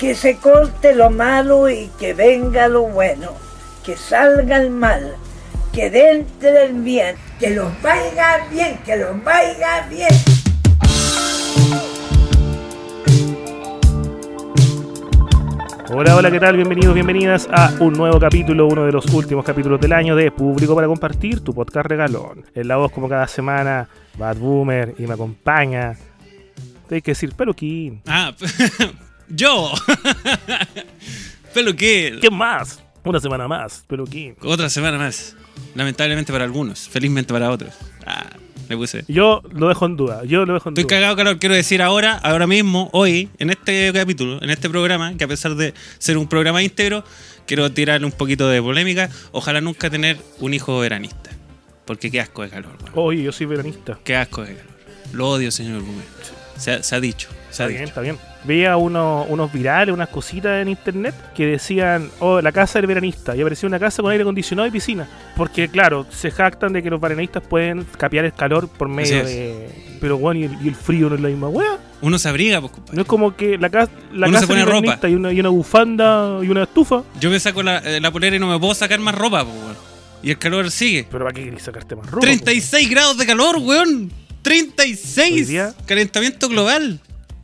Que se corte lo malo y que venga lo bueno. Que salga el mal. Que entre el bien. Que los vaya bien. Que los vaya bien. Hola, hola, ¿qué tal? Bienvenidos, bienvenidas a un nuevo capítulo, uno de los últimos capítulos del año de Público para Compartir, tu podcast regalón. En la voz, como cada semana, Bad Boomer y me acompaña. Hay que decir peluquín. Ah, yo. Peluquín. ¿Qué más? Una semana más, peluquín. Otra semana más. Lamentablemente para algunos, felizmente para otros. Ah, me puse. Yo lo dejo en duda, yo lo dejo en Estoy duda. cagado, calor. Quiero decir ahora, ahora mismo, hoy, en este capítulo, en este programa, que a pesar de ser un programa íntegro, quiero tirarle un poquito de polémica. Ojalá nunca tener un hijo veranista. Porque qué asco de calor, weón. Oye, yo soy veranista. Qué asco de calor. Lo odio, señor Boomer. Se, ha- se ha dicho. Se Está ha bien, dicho. está bien. Veía unos, unos virales, unas cositas en internet que decían, oh, la casa del veranista. Y aparecía una casa con aire acondicionado y piscina. Porque, claro, se jactan de que los veranistas pueden capear el calor por medio de. Pero, bueno, y el, y el frío no es la misma wea. Uno se abriga, pues, compadre. No es como que la, ca- la Uno casa se pone del ropa. y una, y una bufanda y una estufa. Yo me saco la, eh, la polera y no me puedo sacar más ropa, pues, weón. Y el calor sigue. Pero ¿para qué querés sacarte más ropa? 36 grados de calor, weón. 36. Hoy día- Calentamiento global.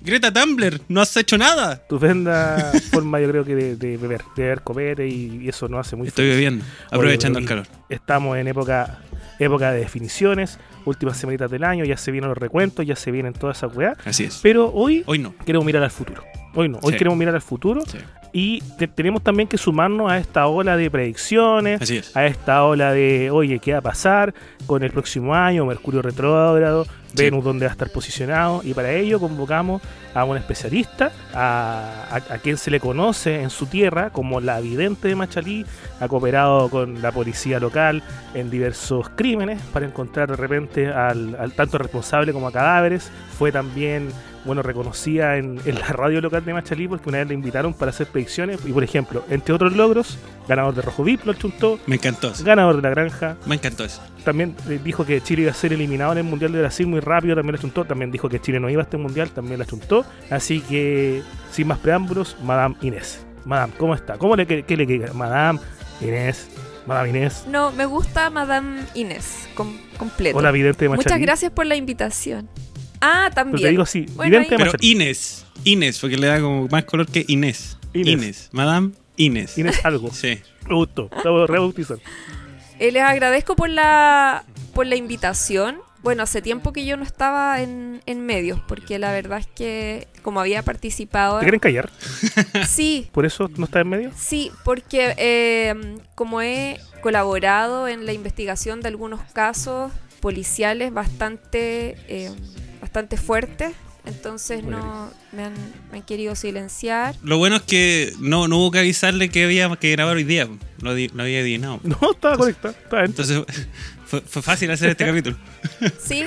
Greta Tumblr, no has hecho nada. Estupenda forma, yo creo que de, de beber, de beber copete y, y eso no hace muy Estoy feliz. bebiendo, aprovechando Oye, el calor. Estamos en época época de definiciones, últimas semanitas del año, ya se vienen los recuentos, ya se vienen todas esas weas. Así es. Pero hoy Hoy no. queremos mirar al futuro. Hoy no, hoy Sí. queremos mirar al futuro Sí. Y te- tenemos también que sumarnos a esta ola de predicciones, es. a esta ola de, oye, ¿qué va a pasar con el próximo año? Mercurio retrógrado, Sí. Venus dónde va a estar posicionado y para ello convocamos a un especialista, a, a- a quien se le conoce en su tierra como la vidente de Machalí, ha cooperado con la policía local en diversos crímenes para encontrar de repente al, al tanto responsable como a cadáveres, fue también bueno, reconocida en, en la radio local de Machalí porque una vez le invitaron para hacer predicciones y por ejemplo, entre otros logros, ganador de Rojo VIP lo chuntó, Me encantó eso. ganador de la granja, Me encantó eso. también eh, dijo que Chile iba a ser eliminado en el Mundial de Brasil muy rápido, también la chuntó, también dijo que Chile no iba a este Mundial, también la chuntó, así que sin más preámbulos, Madame Inés. Madame, ¿cómo está? ¿Cómo le, qué, qué le queda? Madame Inés, Madame Inés, No, me gusta Madame Inés, com- completo. hola vidente de Machalí. Muchas gracias por la invitación. Ah, Pero también. te digo así, Bueno, vidente Pero. Inés. Inés, porque le da como más color que Inés. Inés. Inés. Madame Inés. Inés algo. Sí. Me gustó, estamos rebautizando. Eh, les agradezco por la, por la invitación. Bueno, hace tiempo que yo no estaba en, en medios, porque la verdad es que como había participado... ¿Te quieren callar? Sí, ¿Por eso no está en medio? sí, porque eh, como he colaborado en la investigación de algunos casos policiales bastante, eh, bastante fuertes, entonces no me han, me han querido silenciar. Lo bueno es que no, no hubo que avisarle que había que grabar hoy día. Di- lo había adivinado. No, estaba conectado. Estaba. Entonces fue, fue fácil hacer este capítulo. Sí,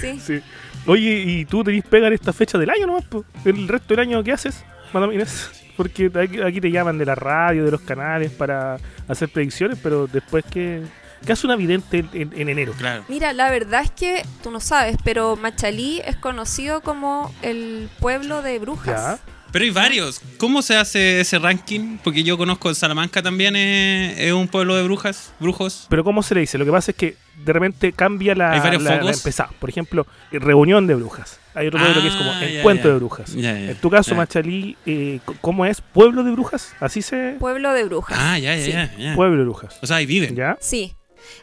sí. Sí. Oye, ¿y tú tenés pega en esta fecha del año nomás? po? ¿El resto del año qué haces, Madame Inés? Porque aquí, aquí te llaman de la radio, de los canales para hacer predicciones, pero después que... ¿Qué hace una vidente en, en- en enero? Claro. Mira, la verdad es que tú no sabes, pero Machalí es conocido como el pueblo de brujas. Pero hay varios. ¿Cómo se hace ese ranking? Porque yo conozco Salamanca también es, es un pueblo de brujas, brujos. Pero ¿cómo se le dice? Lo que pasa es que de repente cambia la, Hay varios la- la empezada. Por ejemplo, reunión de brujas. Hay otro pueblo que es como Ah, ya, encuentro ya. de brujas. Ya, ya, En tu caso, ya. Machalí, eh, ¿cómo es? ¿Pueblo de brujas? Así se... Pueblo de brujas. Ah, ya, ya, Sí. ya, ya. Pueblo de brujas. O sea, ahí viven. ¿Ya? Sí.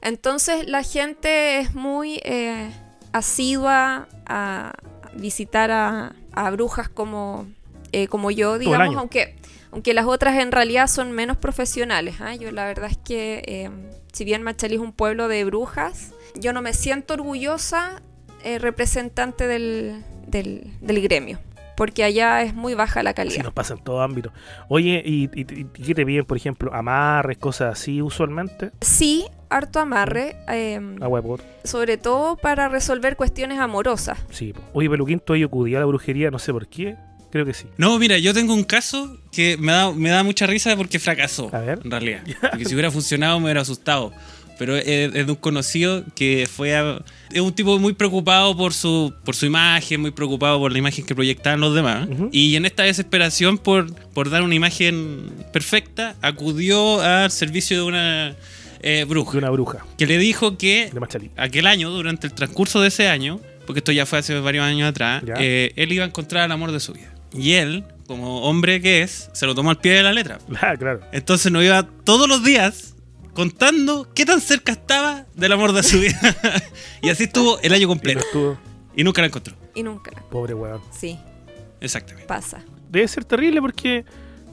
Entonces la gente es muy eh, asidua a visitar a, a brujas como, eh, como yo, digamos, aunque, aunque las otras en realidad son menos profesionales. ¿ah? Yo la verdad es que, eh, si bien Machalí es un pueblo de brujas, yo no me siento orgullosa eh, representante del, del, del gremio, porque allá es muy baja la Sí, calidad. nos pasa en todo ámbito. Oye, ¿y, y, y qué te piden, por ejemplo? ¿Amarres, cosas así usualmente? Sí, harto amarre, eh, Agua de por. sobre todo para resolver cuestiones amorosas. Sí. Oye, Peluquín, tú has acudido a la brujería, no sé por qué. Creo que sí. No, mira, yo tengo un caso que me da, me da mucha risa porque fracasó. A ver. En realidad. Porque si hubiera funcionado me hubiera asustado. Pero es, es de un conocido que fue a- es un tipo muy preocupado por su por su imagen, muy preocupado por la imagen que proyectaban los demás. Ujú. Y en esta desesperación por, por dar una imagen perfecta, acudió al servicio de una eh, bruja De una bruja, que le dijo que aquel año, durante el transcurso de ese año, porque esto ya fue hace varios años atrás, eh, él iba a encontrar el amor de su vida. Y él, como hombre que es, se lo tomó al pie de la letra. Ah, claro. Entonces nos iba todos los días contando qué tan cerca estaba del amor de su vida. y así estuvo el año Y no completo. Y nunca la encontró. Y nunca. la- pobre weón. Sí, Exactamente. pasa. Debe ser terrible porque.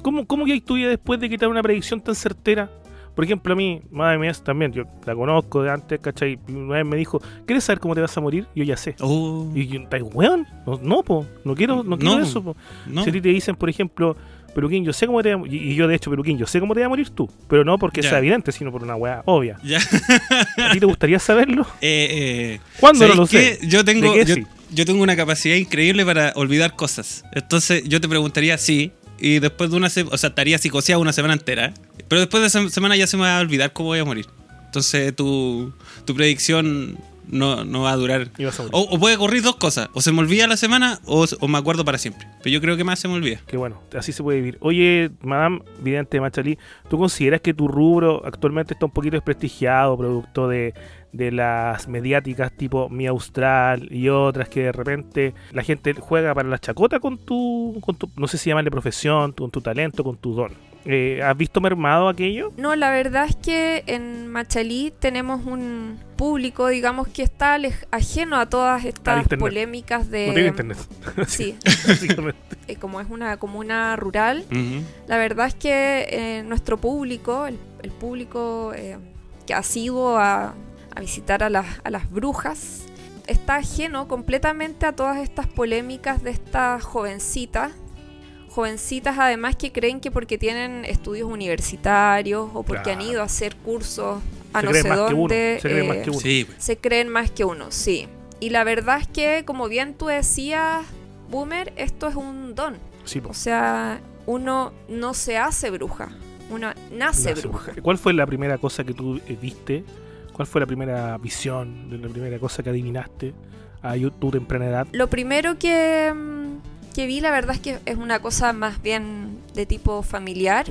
¿Cómo, cómo que tú ya después de quitar una predicción tan certera? Por ejemplo, a mí, madre mía, también, yo la conozco de antes, ¿cachai? Y una vez me dijo, ¿quieres saber cómo te vas a morir? Yo ya sé. Oh, Y yo, ¿estás weón? No, no, po, no quiero, no quiero No. eso, po. no. Si a ti te dicen, por ejemplo, Peluquín, yo sé cómo te vas a morir, y yo de hecho, Peluquín, yo sé cómo te vas a morir tú, pero no porque Ya. sea evidente, sino por una weá obvia. Ya. ¿A ti te gustaría saberlo? Eh, eh, ¿Cuándo no ¿sabéis lo sé? qué? Yo tengo, ¿De qué yo, sí? yo tengo una capacidad increíble para olvidar cosas. Entonces yo te preguntaría sí. Y después de una semana, o sea, estaría psicoseado una semana entera. Pero después de esa semana ya se me va a olvidar cómo voy a morir. Entonces tu, tu predicción no, no va a durar. Y vas a morir. O, o puede ocurrir dos cosas. O se me olvida la semana o, o me acuerdo para siempre. Pero yo creo que más se me olvida. Que bueno, así se puede vivir. Oye, Madame Vidente Machalí, ¿tú consideras que tu rubro actualmente está un poquito desprestigiado, producto de, de las mediáticas tipo Mi Austral y otras que de repente la gente juega para la chacota con tu, con tu no sé si llamarle profesión, con tu talento, con tu don? Eh, ¿Has visto mermado aquello? No, la verdad es que en Machalí tenemos un público, digamos, que está ajeno a todas estas polémicas de... no tengo internet. Sí, eh, como es una comuna rural, la verdad es que eh, nuestro público, el, el público eh, que ha sido a, a visitar a las, a las brujas, está ajeno completamente a todas estas polémicas de estas jovencitas. Jovencitas además que creen que porque tienen estudios universitarios o porque han ido a hacer cursos a Se no creen sé más que uno, dónde, se creen más eh, que uno. Sí, pues. se creen más que uno, sí. Y la verdad es que, como bien tú decías, Boomer, esto es un don. Sí. O sea, uno no se hace bruja, uno nace Nace bruja. bruja. ¿Cuál fue la primera cosa que tú eh, viste? ¿Cuál fue la primera visión, la primera cosa que adivinaste a tu temprana edad? Lo primero que, mm, que vi, la verdad es que es una cosa más bien de tipo familiar.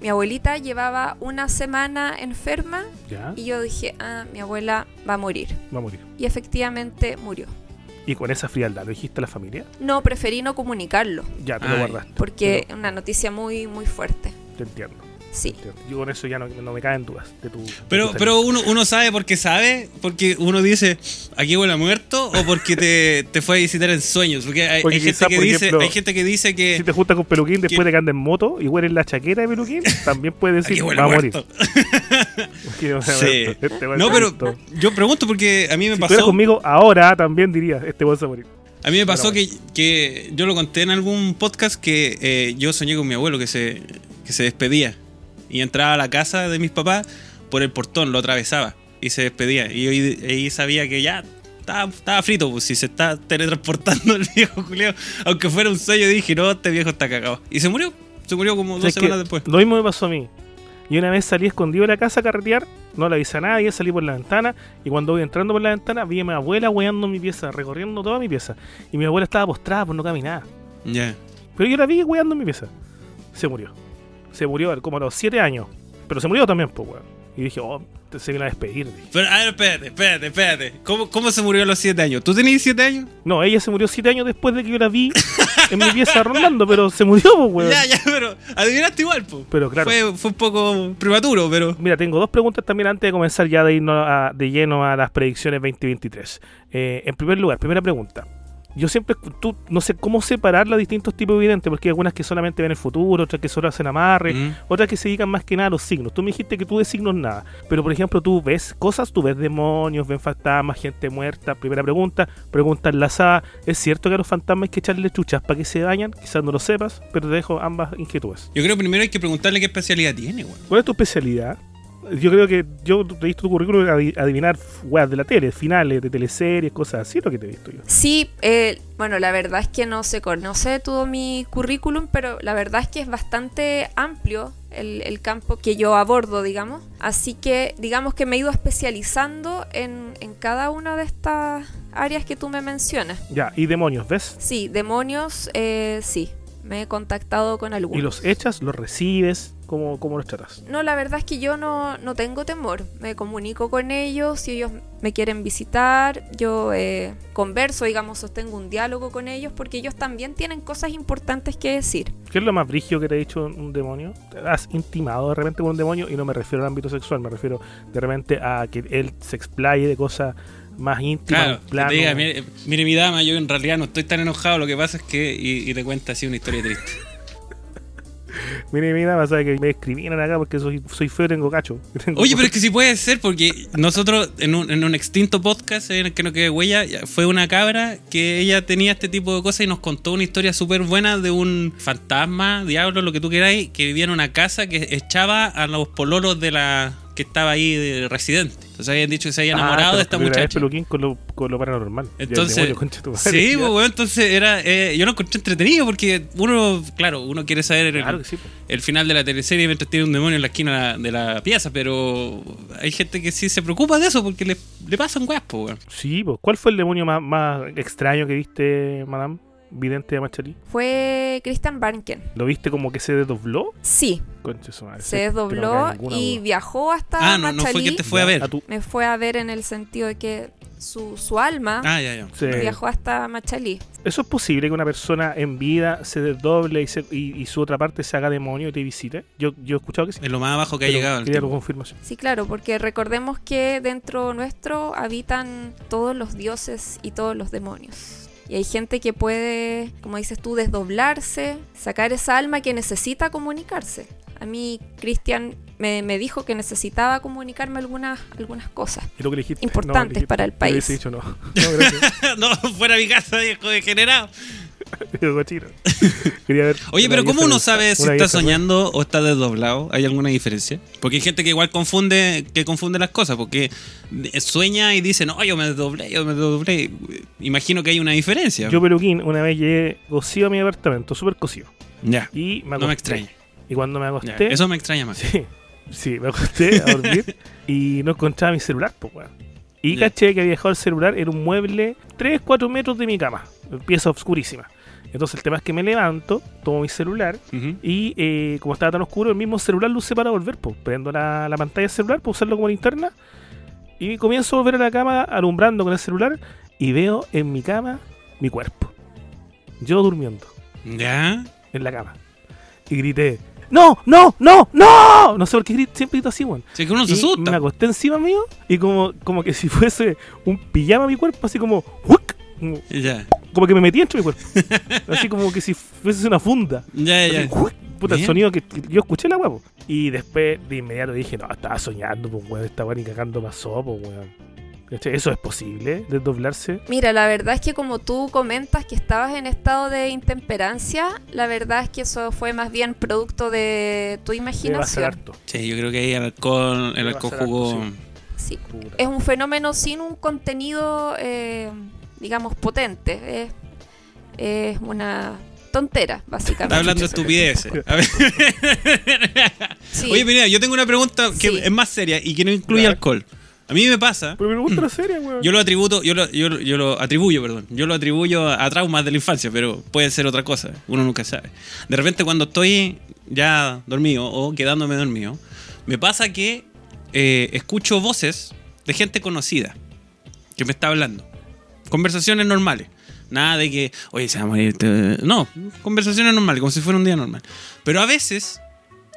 Mi abuelita llevaba una semana enferma Ya, y yo dije, ah, mi abuela va a morir. va a morir. Y efectivamente murió. Y con esa frialdad, ¿lo dijiste a la familia? No, preferí no comunicarlo, Ya, te lo guardaste. porque es una noticia muy, muy fuerte. Te entiendo, Sí. Yo con eso ya no, no me caen dudas de tu. de Pero, tu pero uno, uno sabe porque sabe, porque uno dice, aquí huele a muerto, o porque te, te fue a visitar en sueños. Porque hay, Porque hay gente, que por dice, ejemplo, hay gente que dice que Si te juntas con Peluquín después que- de que anda en moto y hueles la chaqueta de Peluquín, también puedes aquí decir huele va a a morir. Sí. Este No, pero yo pregunto porque a mí me si pasó, conmigo ahora también diría, este weón se va a morir. a mí me pasó que, que yo lo conté en algún podcast que eh, yo soñé con mi abuelo que se, que se despedía y entraba a la casa de mis papás por el portón, lo atravesaba y se despedía. Y yo ahí, ahí sabía que ya estaba, estaba frito, pues si se está teletransportando el viejo Julio, aunque fuera un sueño, dije, no, este viejo está cagado. Y se murió, se murió como dos semanas después. Lo mismo me pasó a mí. Y una vez salí escondido de la casa a carretear, no le avisé a nadie, salí por la ventana y cuando voy entrando por la ventana vi a mi abuela hueando mi pieza, recorriendo toda mi pieza. Y mi abuela estaba postrada por no caminar. Ya. Pero yo la vi hueando mi pieza. Se murió. Se murió como a los 7 años. Pero se murió también, pues, weón. Y dije, oh, se viene a despedir. dije. Pero, a ver, espérate, espérate, espérate. ¿Cómo, cómo se murió a los siete años? ¿Tú tenías siete años? No, ella se murió 7 años después de que yo la vi en mi pieza rondando, pero se murió, pues, weón. Ya, ya, pero adivinaste igual, po. Pero claro. Fue, fue un poco prematuro, pero. Mira, tengo dos preguntas también antes de comenzar ya de irnos a- de lleno a las predicciones 2023. Eh, en primer lugar, primera pregunta. Yo siempre, tú, no sé cómo separar los distintos tipos de videntes, porque hay algunas que solamente ven el futuro, otras que solo hacen amarre, Mm. otras que se dedican más que nada a los signos. Tú me dijiste que tú de signos nada, pero por ejemplo, tú ves cosas, tú ves demonios, ven fantasmas, gente muerta. Primera pregunta, pregunta enlazada. ¿Es cierto que a los fantasmas hay que echarle chuchas para que se vayan? Quizás no lo sepas, pero te dejo ambas inquietudes. Yo creo que primero hay que preguntarle qué especialidad tiene, weón. ¿Cuál es tu especialidad? Yo creo que yo te he visto tu currículum adi- adivinar weas de la tele, finales de teleseries, cosas así, lo que te he visto yo. Sí, eh, bueno, la verdad es que no se conoce todo mi currículum, pero la verdad es que es bastante amplio el, el campo que yo abordo, digamos. Así que, digamos que me he ido especializando en, en cada una de estas áreas que tú me mencionas. Ya, y demonios, ¿ves? Sí, demonios, eh, sí, me he contactado con algunos. Y los echas, los recibes, ¿cómo, cómo los tratas? No, la verdad es que yo no, no tengo temor. Me comunico con ellos, si ellos me quieren visitar, yo eh, converso, digamos, sostengo un diálogo con ellos, porque ellos también tienen cosas importantes que decir. ¿Qué es lo más brigio que te ha dicho un demonio? ¿Te ¿Has intimado de repente con un demonio? Y no me refiero al ámbito sexual, me refiero de repente a que él se explaye de cosas más íntimas. Claro, diga, mire, mire, mi dama, yo en realidad no estoy tan enojado, lo que pasa es que. Y, y te cuenta así una historia triste. Mire, mira, pasa que me discriminan acá porque soy, soy feo y tengo cacho. Oye, pero es que sí puede ser, porque nosotros en un, en un extinto podcast en el que no quede huella, fue una cabra que ella tenía este tipo de cosas y nos contó una historia súper buena de un fantasma, diablo, lo que tú queráis, que vivía en una casa que echaba a los pololos de la que estaba ahí de residente. Entonces habían dicho que se había Ah, enamorado de esta muchacha. peluquín con lo, con lo paranormal. Entonces, demonio, sí, pues, weón, entonces era, eh, yo lo encontré entretenido porque uno, claro, uno quiere saber el, Claro que sí. pues. el final de la teleserie mientras tiene un demonio en la esquina de la pieza, pero hay gente que sí se preocupa de eso porque le, le pasan weas, weón. Sí, pues. ¿Cuál fue el demonio más, más extraño que viste, madame? Vidente de Machalí. Fue Christian Barnken. ¿Lo viste como que se desdobló? Sí, Concha su madre, se no desdobló ninguna y duda. viajó hasta Ah, no, no fue que te fue a ver. A tu- Me fue a ver en el sentido de que su, su alma Ah, ya, ya. Sí. viajó hasta Machalí. ¿Eso es posible que una persona en vida se desdoble y, se- y- y su otra parte se haga demonio y te visite? Yo, yo he escuchado que sí. Es lo más abajo que ha llegado. Quería tu confirmación. Sí, claro, porque recordemos que dentro nuestro habitan todos los dioses y todos los demonios. Y hay gente que puede, como dices tú, desdoblarse, sacar esa alma que necesita comunicarse. A mí, Cristian me, me dijo que necesitaba comunicarme algunas, algunas cosas. ¿Y lo que le dijiste? Importantes dijiste- para el país. dicho no. No, gracias. no, fuera mi casa, viejo degenerado. Quería ver Oye, pero ¿cómo uno sabe si está soñando o está desdoblado? ¿Hay alguna diferencia? Porque hay gente que igual confunde, que confunde las cosas, porque sueña y dice, no, yo me desdoblé, yo me desdoblé. Imagino que hay una diferencia. Yo, peluquín, una vez llegué cocido a mi apartamento, súper cocido. ya, Y me no me extraña. Y cuando me Ya, acosté. Eso me extraña más. Sí, sí, me acosté a dormir y no encontraba mi celular, pues, weón. Y caché que había dejado el celular en un mueble 3, 4 metros de mi cama, pieza oscurísima. Entonces el tema es que me levanto, tomo mi celular y eh, como estaba tan oscuro, el mismo celular lo usé para volver, pues. Prendo la, la pantalla del celular para usarlo como linterna y comienzo a volver a la cama alumbrando con el celular y veo en mi cama mi cuerpo. Yo durmiendo Ya. en la cama. Y grité, ¡No! ¡No! ¡No! ¡No! No sé por qué grito, siempre grito así, weón. Sí, que uno se Y asusta. me acosté encima mío y como, como que si fuese un pijama mi cuerpo, así como ¡huic! como, Ya. Como que me metí entre mi cuerpo. así como que si fuese una funda. Ya, Así, ya. ¡huic! Puta, el sonido que, que yo escuché la huevo. Y después de inmediato dije, no, estaba soñando, pues weón, esta weón ni cagando pasó, pues weón. ¿Eso es posible? ¿Desdoblarse? Mira, la verdad es que como tú comentas que estabas en estado de intemperancia, la verdad es que eso fue más bien producto de tu imaginación. harto. Sí, yo creo que ahí el alcohol, el alcohol jugó. harto, Sí. Puta. Es un fenómeno sin un contenido, eh, digamos, potente. Es, es una tontera, básicamente. Está hablando estupideces. A ver. Sí. Oye, mira, yo tengo una pregunta que Sí. es más seria y que no incluye alcohol. A mí me pasa. Pero me gusta la serie, weón. Yo lo atributo, yo lo, yo, lo- yo lo atribuyo, perdón. Yo lo atribuyo a traumas de la infancia, pero puede ser otra cosa. Uno nunca sabe. De repente cuando estoy ya dormido o quedándome dormido, me pasa que eh, escucho voces de gente conocida que me está hablando. Conversaciones normales. Nada de que, oye, se va a morir. este-". No, conversaciones normales, como si fuera un día normal. Pero a veces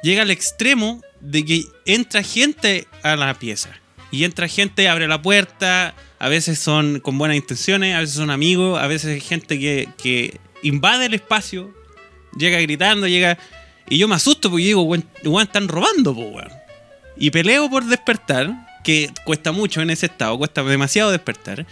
llega al extremo de que entra gente a la pieza. Y entra gente, abre la puerta, a veces son con buenas intenciones, a veces son amigos, a veces hay gente que, que invade el espacio, llega gritando, llega... Y yo me asusto porque digo, weón, están robando, weón. Y peleo por despertar, que cuesta mucho en ese estado, cuesta demasiado despertar.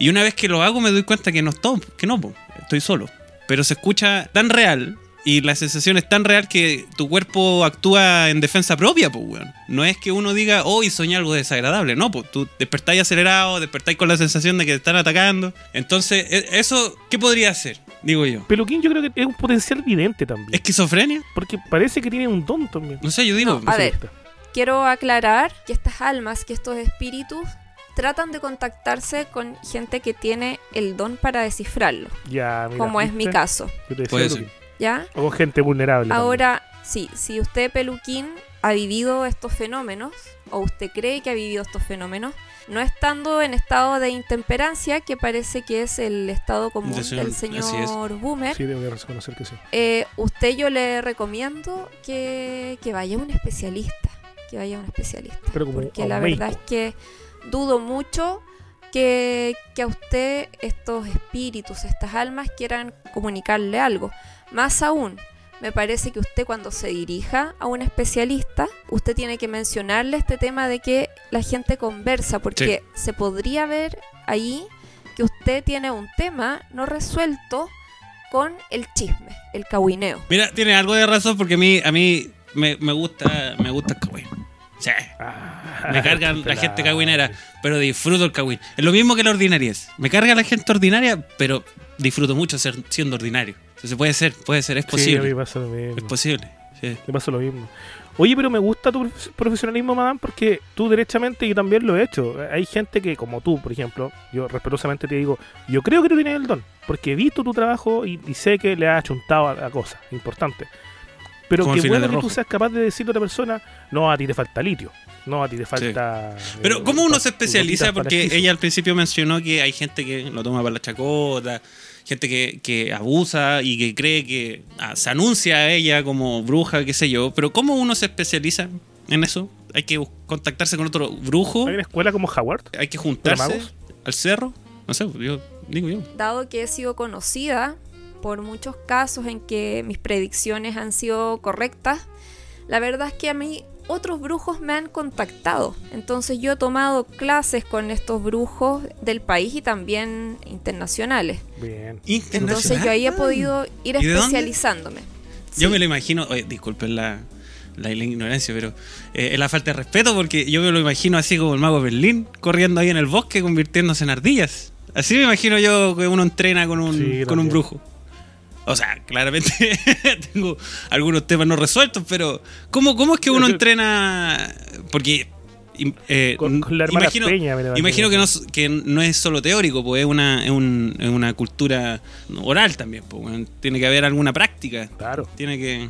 Y una vez que lo hago me doy cuenta que no estoy, que no, po, estoy solo. Pero se escucha tan real y la sensación es tan real que tu cuerpo actúa en defensa propia, pues, weón. No es que uno diga, hoy soñé algo desagradable. No, pues tú despertáis acelerado, despertáis con la sensación de que te están atacando. Entonces, e- ¿eso qué podría hacer? Digo yo. Peluquín yo creo que es un potencial vidente también. ¿Esquizofrenia? Porque parece que tiene un don también. No sé, yo digo. No, a ver. Quiero aclarar que estas almas, que estos espíritus, tratan de contactarse con gente que tiene el don para descifrarlo, Ya, mira, como es mi caso, Yo te decía, Puede Peluquín. ¿ya? O con gente vulnerable. también. Ahora, sí, si usted, Peluquín, ha vivido estos fenómenos, o usted cree que ha vivido estos fenómenos, no estando en estado de intemperancia, que parece que es el estado común Del señor- del señor Boomer, Sí, debo reconocer que sí. eh, usted yo le recomiendo que, que vaya a un especialista, que vaya a un especialista. Pero como porque la verdad es que dudo mucho que, que a usted estos espíritus, estas almas quieran comunicarle algo. Más aún, me parece que usted cuando se dirija a un especialista, usted tiene que mencionarle este tema de que la gente conversa, porque se podría ver ahí que usted tiene un tema no resuelto con el chisme, el cahuineo. Mira, tiene algo de razón porque a mí, a mí me, me gusta me gusta el cagüín. Sí. Ah, Me carga la gente cagüinera, pero disfruto el cagüín. Es lo mismo que la ordinariez. Me carga la gente ordinaria, pero disfruto mucho ser, siendo ordinario. Entonces puede ser, puede ser, es Sí, a posible. mí pasa lo mismo. es posible. sí. Me pasa lo mismo. Oye, pero me gusta tu prof- profesionalismo, madame, porque tú derechamente, yo también lo he hecho. Hay gente que, como tú, por ejemplo, yo respetuosamente te digo, yo creo que tú tienes el don, porque he visto tu trabajo y, y sé que le has achuntado a, a cosas importantes. Pero qué bueno que tú seas capaz de decirle a otra persona, no, a ti te falta litio, no, a ti te falta... Pero eh, ¿cómo uno se especializa? Porque ella al principio mencionó que hay gente que lo toma para la chacota, gente que, que abusa y que cree que ah, se anuncia a ella como bruja, qué sé yo. Pero ¿cómo uno se especializa en eso? Hay que contactarse con otro brujo, ¿Hay una escuela como Howard? hay que juntarse al cerro. No sé, yo digo yo. dado que he sido conocida por muchos casos en que mis predicciones han sido correctas, la verdad es que a mí otros brujos me han contactado. Entonces yo he tomado clases con estos brujos del país y también internacionales. Bien. Entonces yo ahí he podido ir especializándome. Yo me lo imagino, oye, disculpen la, la, la ignorancia, pero eh, es la falta de respeto porque yo me lo imagino así como el mago de Berlín, corriendo ahí en el bosque, convirtiéndose en ardillas. Así me imagino yo que uno entrena con un, Sí, con un brujo. O sea, claramente tengo algunos temas no resueltos, pero ¿cómo, cómo es que uno entrena? Porque... im- eh, Con, con la hermana imagino, Peña, me lo Imagino que no, es- que no es solo teórico, pues es una, es un- es una cultura oral también. Pues, tiene que haber alguna práctica. Claro. Tiene que.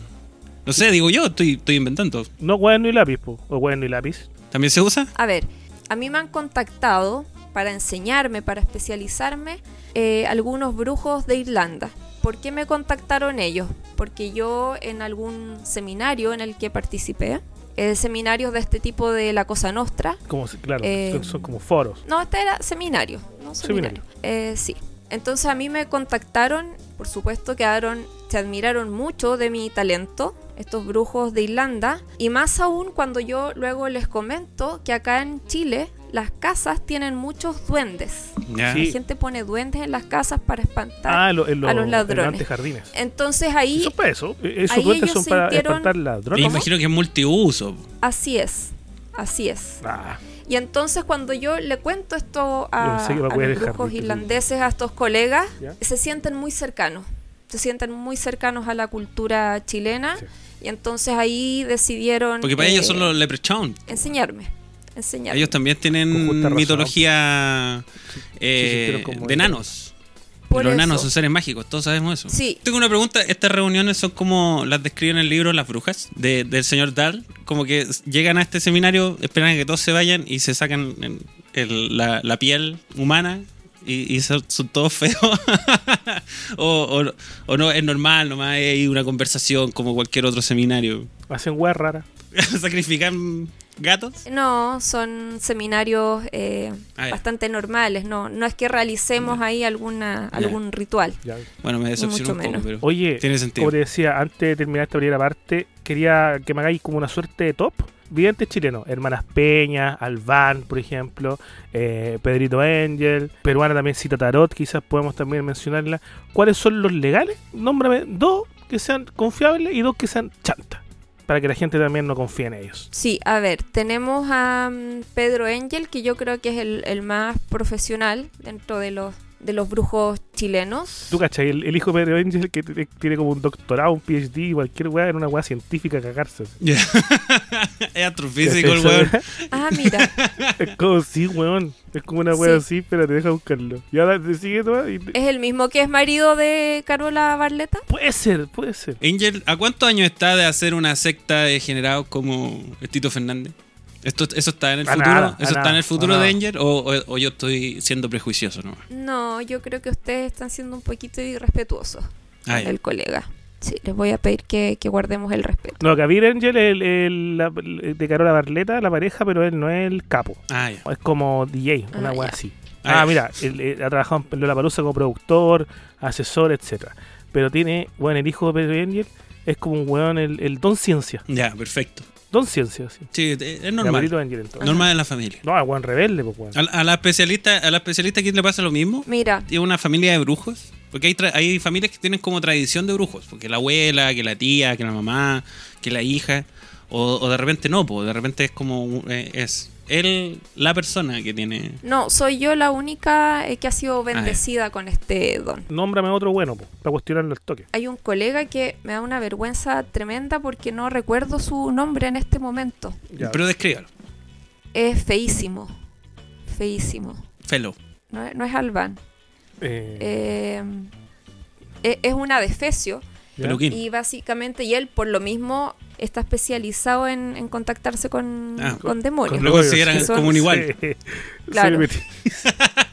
No sé, digo yo, estoy, estoy inventando. No cuaderno y lápiz, po. o cuaderno y lápiz. ¿También se usa? A ver, a mí me han contactado para enseñarme, para especializarme, eh, algunos brujos de Irlanda. ¿Por qué me contactaron ellos? Porque yo en algún seminario en el que participé, eh, seminarios de este tipo de la Cosa Nostra, Como, claro, Eh, son, como foros. no, este era seminario, no seminario. Eh, sí. Entonces a mí me contactaron, por supuesto quedaron, se admiraron mucho de mi talento, estos brujos de Irlanda, y más aún cuando yo luego les comento que acá en Chile las casas tienen muchos duendes. Sí. La gente pone duendes en las casas para espantar. Ah, lo- en a los ladrones. antejardines. Entonces ahí, Eso es para eso. Eh, Esos ahí duendes ellos son para sintieron- espantar Me ladrones. imagino que es multiuso. así es, así es. Ah, Y entonces cuando yo le cuento esto a, me a los brujos irlandeses, a estos colegas, ¿Ya? se sienten muy cercanos. Se sienten muy cercanos a la cultura chilena. Sí. Y entonces ahí decidieron Porque para eh, ellos son los leprechaun. enseñarme. Ellos también tienen mitología eh, de nanos. Por los nanos son seres mágicos, todos sabemos eso. Sí. Tengo una pregunta, estas reuniones son como las describen en el libro Las Brujas, de- del señor Dahl, como que llegan a este seminario, esperan a que todos se vayan y se sacan el- la, la piel humana y, y son, son todos feos. o, o- o no, es normal, nomás hay una conversación como cualquier otro seminario. hacen weas raras. ¿Sacrifican gatos? No, son seminarios eh, Ah, bastante normales. No, no es que realicemos ahí alguna, algún ritual. Ya. Bueno, me decepcionó mucho un poco, menos. pero Oye, tiene sentido. como te decía, antes de terminar esta primera parte, quería que me hagáis como una suerte de top. Videntes chilenos, Hermanas Peña, Albán, por ejemplo, eh, Pedrito Angel, peruana también Cita Tarot, quizás podemos también mencionarla. ¿Cuáles son los legales? Nómbrame dos que sean confiables y dos, que sean chantas. Para que la gente también no confíe en ellos. Sí, a ver, tenemos a mm, Pedro Engel, que yo creo que es el, el más profesional dentro de los, de los brujos chilenos. Tú cachai, el, el hijo de Pedro Angel que tiene como un doctorado, un PhD, cualquier weá, en una weá científica a cagarse. Es astrofísico el weón. Ah, mira, Es como sí, weón. Es como una weá Sí. así, pero te deja buscarlo. Y ahora te sigue todo y ¿es el mismo que es marido de Carola Barleta? Puede ser, puede ser. Angel, ¿a cuántos años está de hacer una secta de generados como Tito Fernández? ¿Esto, ¿Eso está en el A futuro? nada, ¿Eso está nada, en el futuro de nada. Angel? ¿O, o- o yo estoy siendo prejuicioso no? No, yo creo que ustedes están siendo un poquito irrespetuosos Ah, el colega. Sí, les voy a pedir que, que guardemos el respeto. No, Kabir Angel es el, el- la- de Carola Barleta, la pareja, pero él no es el capo. Ah, ya. Es como DJ, una Ah, weá ya. así. Ah, Ah, mira, él, él ha trabajado en Lollapalooza como productor, asesor, etcétera Pero tiene, bueno, el hijo de Pedro Angel es como un weón, el, el Don Ciencia. Ya, perfecto. Don Ciencia, sí. Sí, es normal. Normal en la familia. No, el weón rebelde, pues weón. ¿A, a la especialista, ¿A la especialista quién le pasa lo mismo? Mira, ¿Tiene una familia de brujos? Porque hay, tra- hay familias que tienen como tradición de brujos. Porque la abuela, que la tía, que la mamá, que la hija. O, o de repente no, pues de repente es como. un- eh, es él la persona que tiene. no, soy yo la única eh, que ha Ah, sido bendecida con este don. Nómbrame otro bueno, pues, para cuestionarlo al toque. Hay un colega que me da una vergüenza tremenda porque no recuerdo su nombre en este momento. Ya. Pero descríbalo. Es feísimo. Feísimo. Fellow. No, es- no es Albán. Eh, Eh, es una defecio. Y básicamente, y él por lo mismo está especializado en, en contactarse con, Ah, con demonios. Lo consideran son- como un igual. Sí. Claro.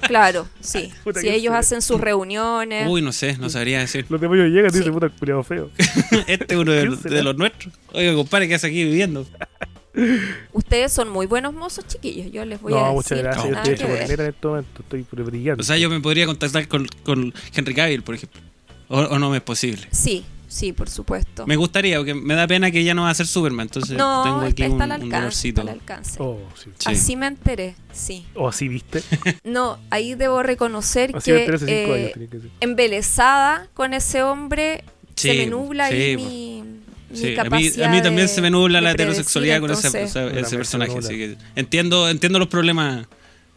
Claro, sí. Puta Si ellos hacen sus reuniones. Uy, no sé, no sabría decir. Los demonios llegan y Sí. dicen, puta, el culiao feo. este es uno de, los nuestros. Oiga, compadre, ¿qué hace aquí viviendo? Ustedes son muy buenos mozos, chiquillos. Yo les voy a No, decir. muchas gracias. Yo nada estoy que hecho ver. coronera en este momento. Estoy brillando. O sea, yo me podría contactar con, con Henry Cavill, por ejemplo. O, o no me es posible. Sí, sí, por supuesto. Me gustaría, porque me da pena que ya no va a ser Superman. Entonces no, tengo aquí está, al un, un alcance. Está al alcance. Oh, sí. Sí. Así me enteré, sí. O así viste. No, ahí debo reconocer Así que eh, años. que decir. embelesada con ese hombre se me nubla sí, ahí mi, mi Sí, a mí, capacidad a mí también de- se me nubla la heterosexualidad con ese, ese- personaje. nubla. Así que entiendo, entiendo los problemas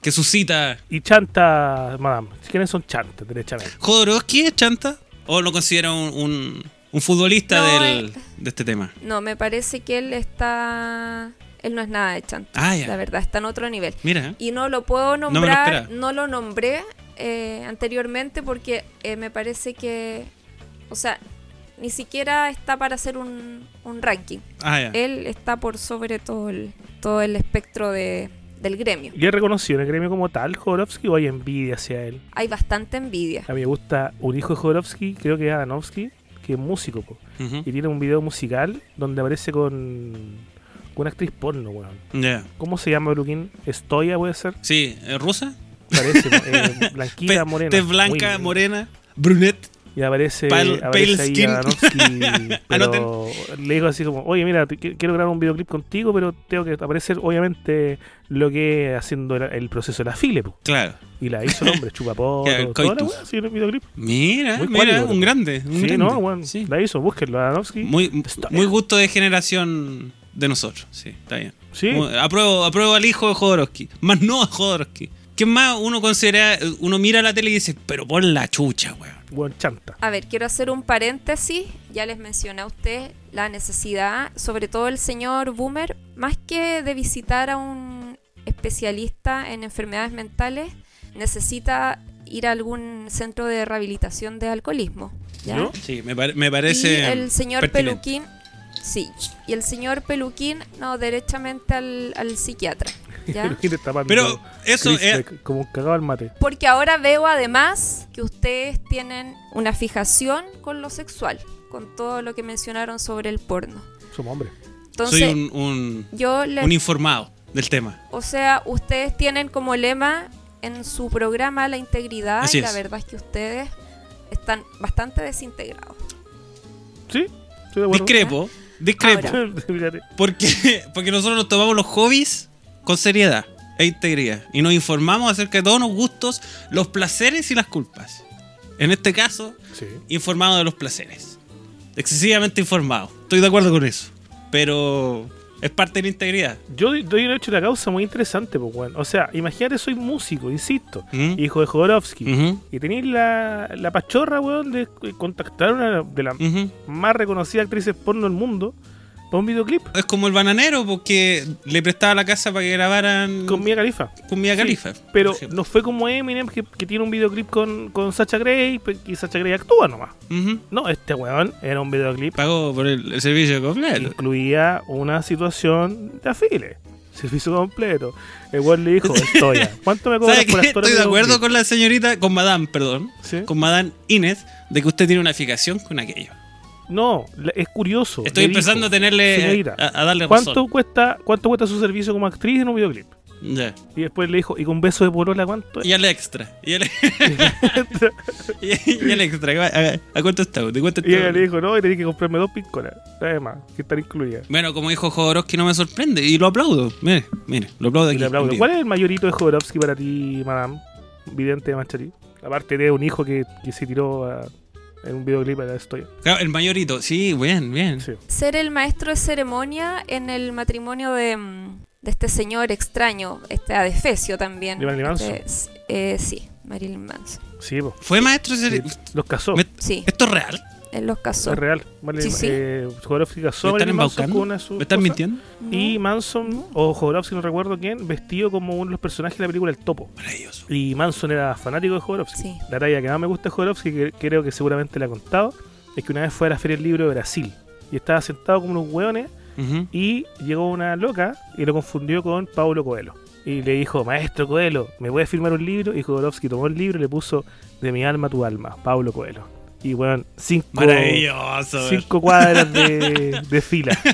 que suscita. Y chanta, madame. ¿Quiénes son chantas, derechamente? ¿Jodorowsky es chanta? ¿O lo considera un, un, un futbolista No, del- eh. de este tema? No, me parece que él está... Él no es nada de chanta, Ah, ya. la verdad, está en otro nivel. Mira. Y no lo puedo lo nombrar, no, lo nombré eh, anteriormente porque eh, me parece que, o sea, ni siquiera está para hacer un, un ranking. Ah, ya. Él está por sobre todo el, todo el espectro de, del gremio. ¿Y es reconocido en el gremio como tal, Jodorowsky, o hay envidia hacia él? Hay bastante envidia. A mí me gusta un hijo de Jodorowsky, creo que es Adanovsky, que es músico, Ujú. y tiene un video musical donde aparece con, con una actriz porno, weón. ¿Cómo se llama, Bruquín? ¿Estoya puede ser? Sí, ¿eh, ¿rusa? Parece, eh, blanquita, morena. Tez blanca, morena, brunette. Y aparece, Pale- aparece pale ahí skin. Pero le digo así como, oye, mira, quiero grabar un videoclip contigo, pero tengo que aparecer, obviamente, lo que haciendo el, el proceso de la file, po. Claro. Y la hizo el hombre, el toda la en el videoclip. Mira, Muy mira, un grande. Un Sí, grande. no, bueno, Sí. la hizo, búsquenlo, Adanovsky. Muy, muy gusto de generación de nosotros. Sí, está bien. Sí, Muy- apruebo, apruebo al hijo de Jodorowsky. Más no a Jodorowsky. ¿Qué más uno considera? Uno mira la tele y dice, pero por la chucha, weón. Buen chanta. A ver, quiero hacer un paréntesis. Ya les mencioné a usted la necesidad, sobre todo el señor Boomer, más que de visitar a un especialista en enfermedades mentales, necesita ir a algún centro de rehabilitación de alcoholismo. ¿ya? ¿Yo? Sí, me, pare- me parece. Y el señor pertinente. Peluquín, sí. Y el señor Peluquín, no, derechamente al, al psiquiatra. ¿ya? Pero eso Chris es. de- como cagado al mate. Porque ahora veo además que ustedes tienen una fijación con lo sexual, con todo lo que mencionaron sobre el porno. Somos hombres. Entonces, Soy un, un, yo les... un informado del tema. O sea, ustedes tienen como lema en su programa la integridad Así y la es. verdad es que ustedes están bastante desintegrados. ¿Sí? Estoy de acuerdo. Discrepo, discrepo. Ahora. Porque, porque nosotros nos tomamos los hobbies con seriedad integridad. Y nos informamos acerca de todos los gustos, los placeres y las culpas. En este caso, Sí. informado de los placeres. excesivamente informado. Estoy de acuerdo con eso. Pero es parte de la integridad. Yo doy- un hecho de la causa muy interesante, pues, weón. O sea, imagínate, soy músico, insisto, ¿Mm? hijo de Jodorowsky. Y tenéis la, la pachorra, weón, de contactar a una de las más reconocidas actrices porno del mundo para un videoclip Es como el bananero, porque le prestaba la casa para que grabaran con Mia Khalifa. con Mia Sí, Khalifa. Pero no fue como Eminem que, que tiene un videoclip con, con Sacha Grey pe- y Sacha Grey actúa nomás. Ujú. No, este weón era un videoclip Pagó por el, el servicio completo. incluía una situación de afile. Servicio completo. El weón le dijo, Estoya, ¿cuánto me cobras ¿Sabe por Estoy de en acuerdo videoclip?" con la señorita, con Madame, perdón, ¿Sí? con Madame Inés, de que usted tiene una fijación con aquello. No, es curioso. Estoy dijo, empezando a tenerle, "Señorita, a, a darle ¿cuánto razón. cuesta, ¿Cuánto cuesta su servicio como actriz en un videoclip? Ya. Y después le dijo, ¿y con beso de polola cuánto? Y el extra. Y el extra. ¿A, a cuánto está? ¿De cuánto Y ella está? le dijo, no, y tenés que comprarme dos piscolas. Además, que están incluidas. Bueno, como dijo Jodorowsky, no me sorprende. Y lo aplaudo. Mire, mire, lo aplaudo Y aquí. le aplaudo. ¿Cuál es el mayorito de Jodorowsky para ti, madame? Vidente de Machatí. Aparte de un hijo que, que se tiró a- en un videoclip a la historia. Claro, el mayorito. Sí, bien, bien. Sí. Ser el maestro de ceremonia en el matrimonio de, mm, de este señor extraño, este adefesio también. ¿De Marilyn Manson? Este es- eh, sí, Marilyn Manson. Sí, po. Fue maestro de Sí. cere- Los casó. Me- Sí, ¿Esto es real? Él los casó. Es real. Marilyn- Sí, sí. eh, Jodorowsky casó ¿Me están Marilyn Manson embaucando? con una de sus ¿Me están cosas. mintiendo? No. Y Manson, o Jodorowsky, no recuerdo quién, vestido como uno de los personajes de la película El Topo. Maravilloso. Y Manson era fanático de Jodorowsky. Sí. La talla que más me gusta de Jodorowsky, que creo que seguramente le ha contado, es que una vez fue a la Feria del Libro de Brasil. Y estaba sentado como unos hueones y llegó una loca y lo confundió con Paulo Coelho. Y le dijo, maestro Coelho, ¿me puede firmar un libro? Y Jodorowsky tomó el libro y le puso De mi alma a tu alma, Paulo Coelho. Y bueno, cinco, Maravilloso. cinco cuadras de, de fila.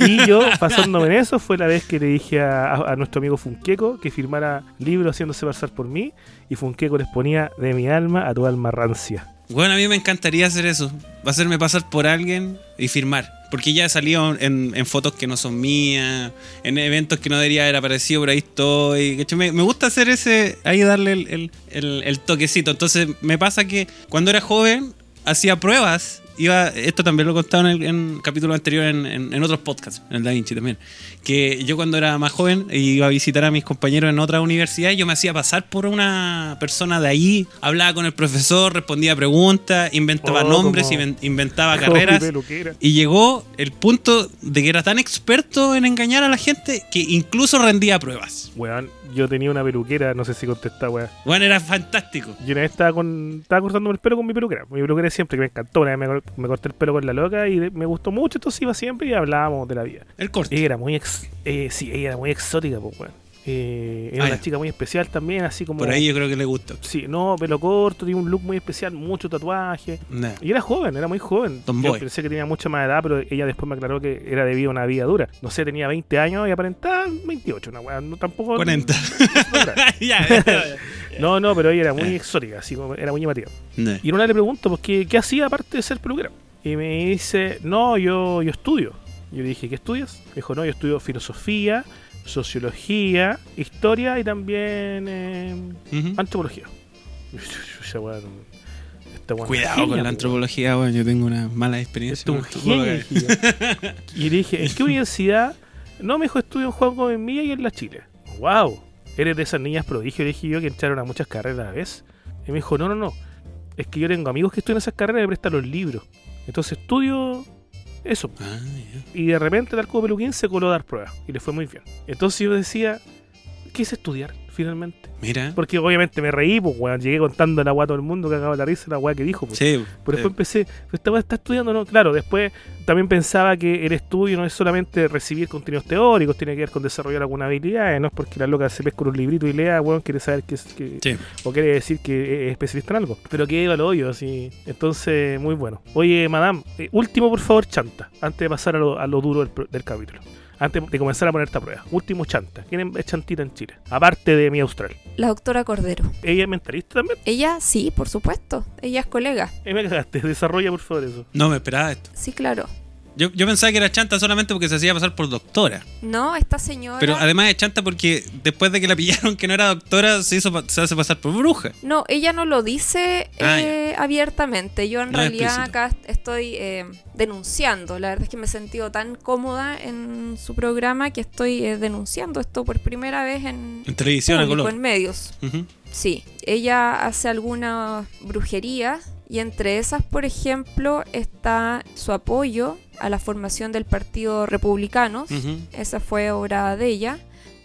Y yo, pasándome en eso, fue la vez que le dije a, a- a nuestro amigo Funqueco que firmara libro haciéndose pasar por mí. Y Funqueco les ponía De mi alma a tu alma rancia. Bueno, a mí me encantaría hacer eso. Hacerme pasar por alguien y firmar. Porque ya he salido en, en fotos que no son mías, en eventos que no debería haber aparecido, por ahí estoy. Me, me gusta hacer ese, ahí darle el- el toquecito. Entonces me pasa que cuando era joven hacía pruebas. Iba, esto también lo he contado en, el, en capítulos anteriores en, en- en otros podcasts, en el Da Vinci también. Que yo cuando era más joven iba a visitar a mis compañeros en otra universidad, yo me hacía pasar por una persona de ahí, hablaba con el profesor, respondía preguntas, inventaba Oh, nombres, como- inventaba carreras. Y llegó el punto de que era tan experto en engañar a la gente que incluso rendía pruebas. Weón, yo tenía una peluquera, no sé si contesta, weón. Bueno, era fantástico. Yo una vez estaba, con, estaba cortándome el pelo con mi peluquera. Mi peluquera siempre, que me encantó. Una vez me, me corté el pelo con la loca y me gustó mucho. Entonces iba siempre y hablábamos de la vida. El corte. Ella era muy ex, eh, sí, ella era muy exótica, pues, weón. Eh, era Ah, una chica muy especial también, así como. Por ahí yo creo que le gusta. Sí, no, pelo corto, tenía un look muy especial, mucho tatuaje. Nah. Y era joven, era muy joven. Yo Tomboy. pensé que tenía mucha más edad, pero ella después me aclaró que era debido a una vida dura. No sé, tenía 20 años y aparentaba 28, una weá. No, tampoco. 40. no. No, no, pero ella era muy exótica, así como era muy llamativa. Nah. Y en una le pregunto, pues, ¿qué, qué hacía aparte de ser peluquera? Y me dice, no, yo, yo estudio. Yo le dije, ¿qué estudias? Me dijo, no, yo estudio filosofía, sociología, historia y también eh, antropología. Esta Cuidado genia, con la po, antropología, weón. Yo tengo una mala experiencia. Con. Y le dije, ¿en qué universidad? No, me dijo, estudio en Juan Gómez Milla y en la Chile. ¡Wow! ¿Eres de esas niñas prodigio? Le dije yo que entraron a muchas carreras a la vez. Y me dijo, no, no, no. Es que yo tengo amigos que estudian esas carreras y me prestan los libros. Entonces estudio eso. Ah. Y de repente, tal como Peluquín, se coló a dar pruebas. Y le fue muy bien. Entonces yo decía, ¿qué es estudiar finalmente? Mira. Porque obviamente me reí, pues, weón. Llegué contando la weá a todo el mundo que acaba la risa, la weá que dijo, pues. Sí. Pero eh, después empecé, "Pero esta weá está estudiando, ¿no? Claro, después también pensaba que el estudio no es solamente recibir contenidos teóricos, tiene que ver con desarrollar alguna habilidad, no es porque la loca se pesca con un librito y lea, weón, quiere saber que, es- que Sí. o quiere decir que es especialista en algo. Pero que lo hoyo, así. Entonces, muy bueno. Oye, madame, eh, último por favor, chanta, antes de pasar a lo, a lo duro del, del capítulo. Antes de comenzar a poner esta prueba. Último chanta. ¿Quién es chantita en Chile? Aparte de mi austral. La doctora Cordero. ¿Ella es mentalista también? Ella, sí, por supuesto. Ella es colega. Eh, me cagaste. Desarrolla por favor eso. No me esperaba esto. Sí, claro. Yo, yo pensaba que era chanta solamente porque se hacía pasar por doctora. No, esta señora. Pero además es chanta porque después de que la pillaron que no era doctora, se, hizo, se hace pasar por bruja. No, ella no lo dice Ah, eh, abiertamente. Yo en No realidad acá estoy eh, denunciando. La verdad es que me he sentido tan cómoda en su programa que estoy eh, denunciando esto por primera vez en, En televisión público, color. en medios. Sí, ella hace algunas brujerías y entre esas, por ejemplo, está su apoyo a la formación del Partido Republicanos. Ujú. Esa fue obra de ella,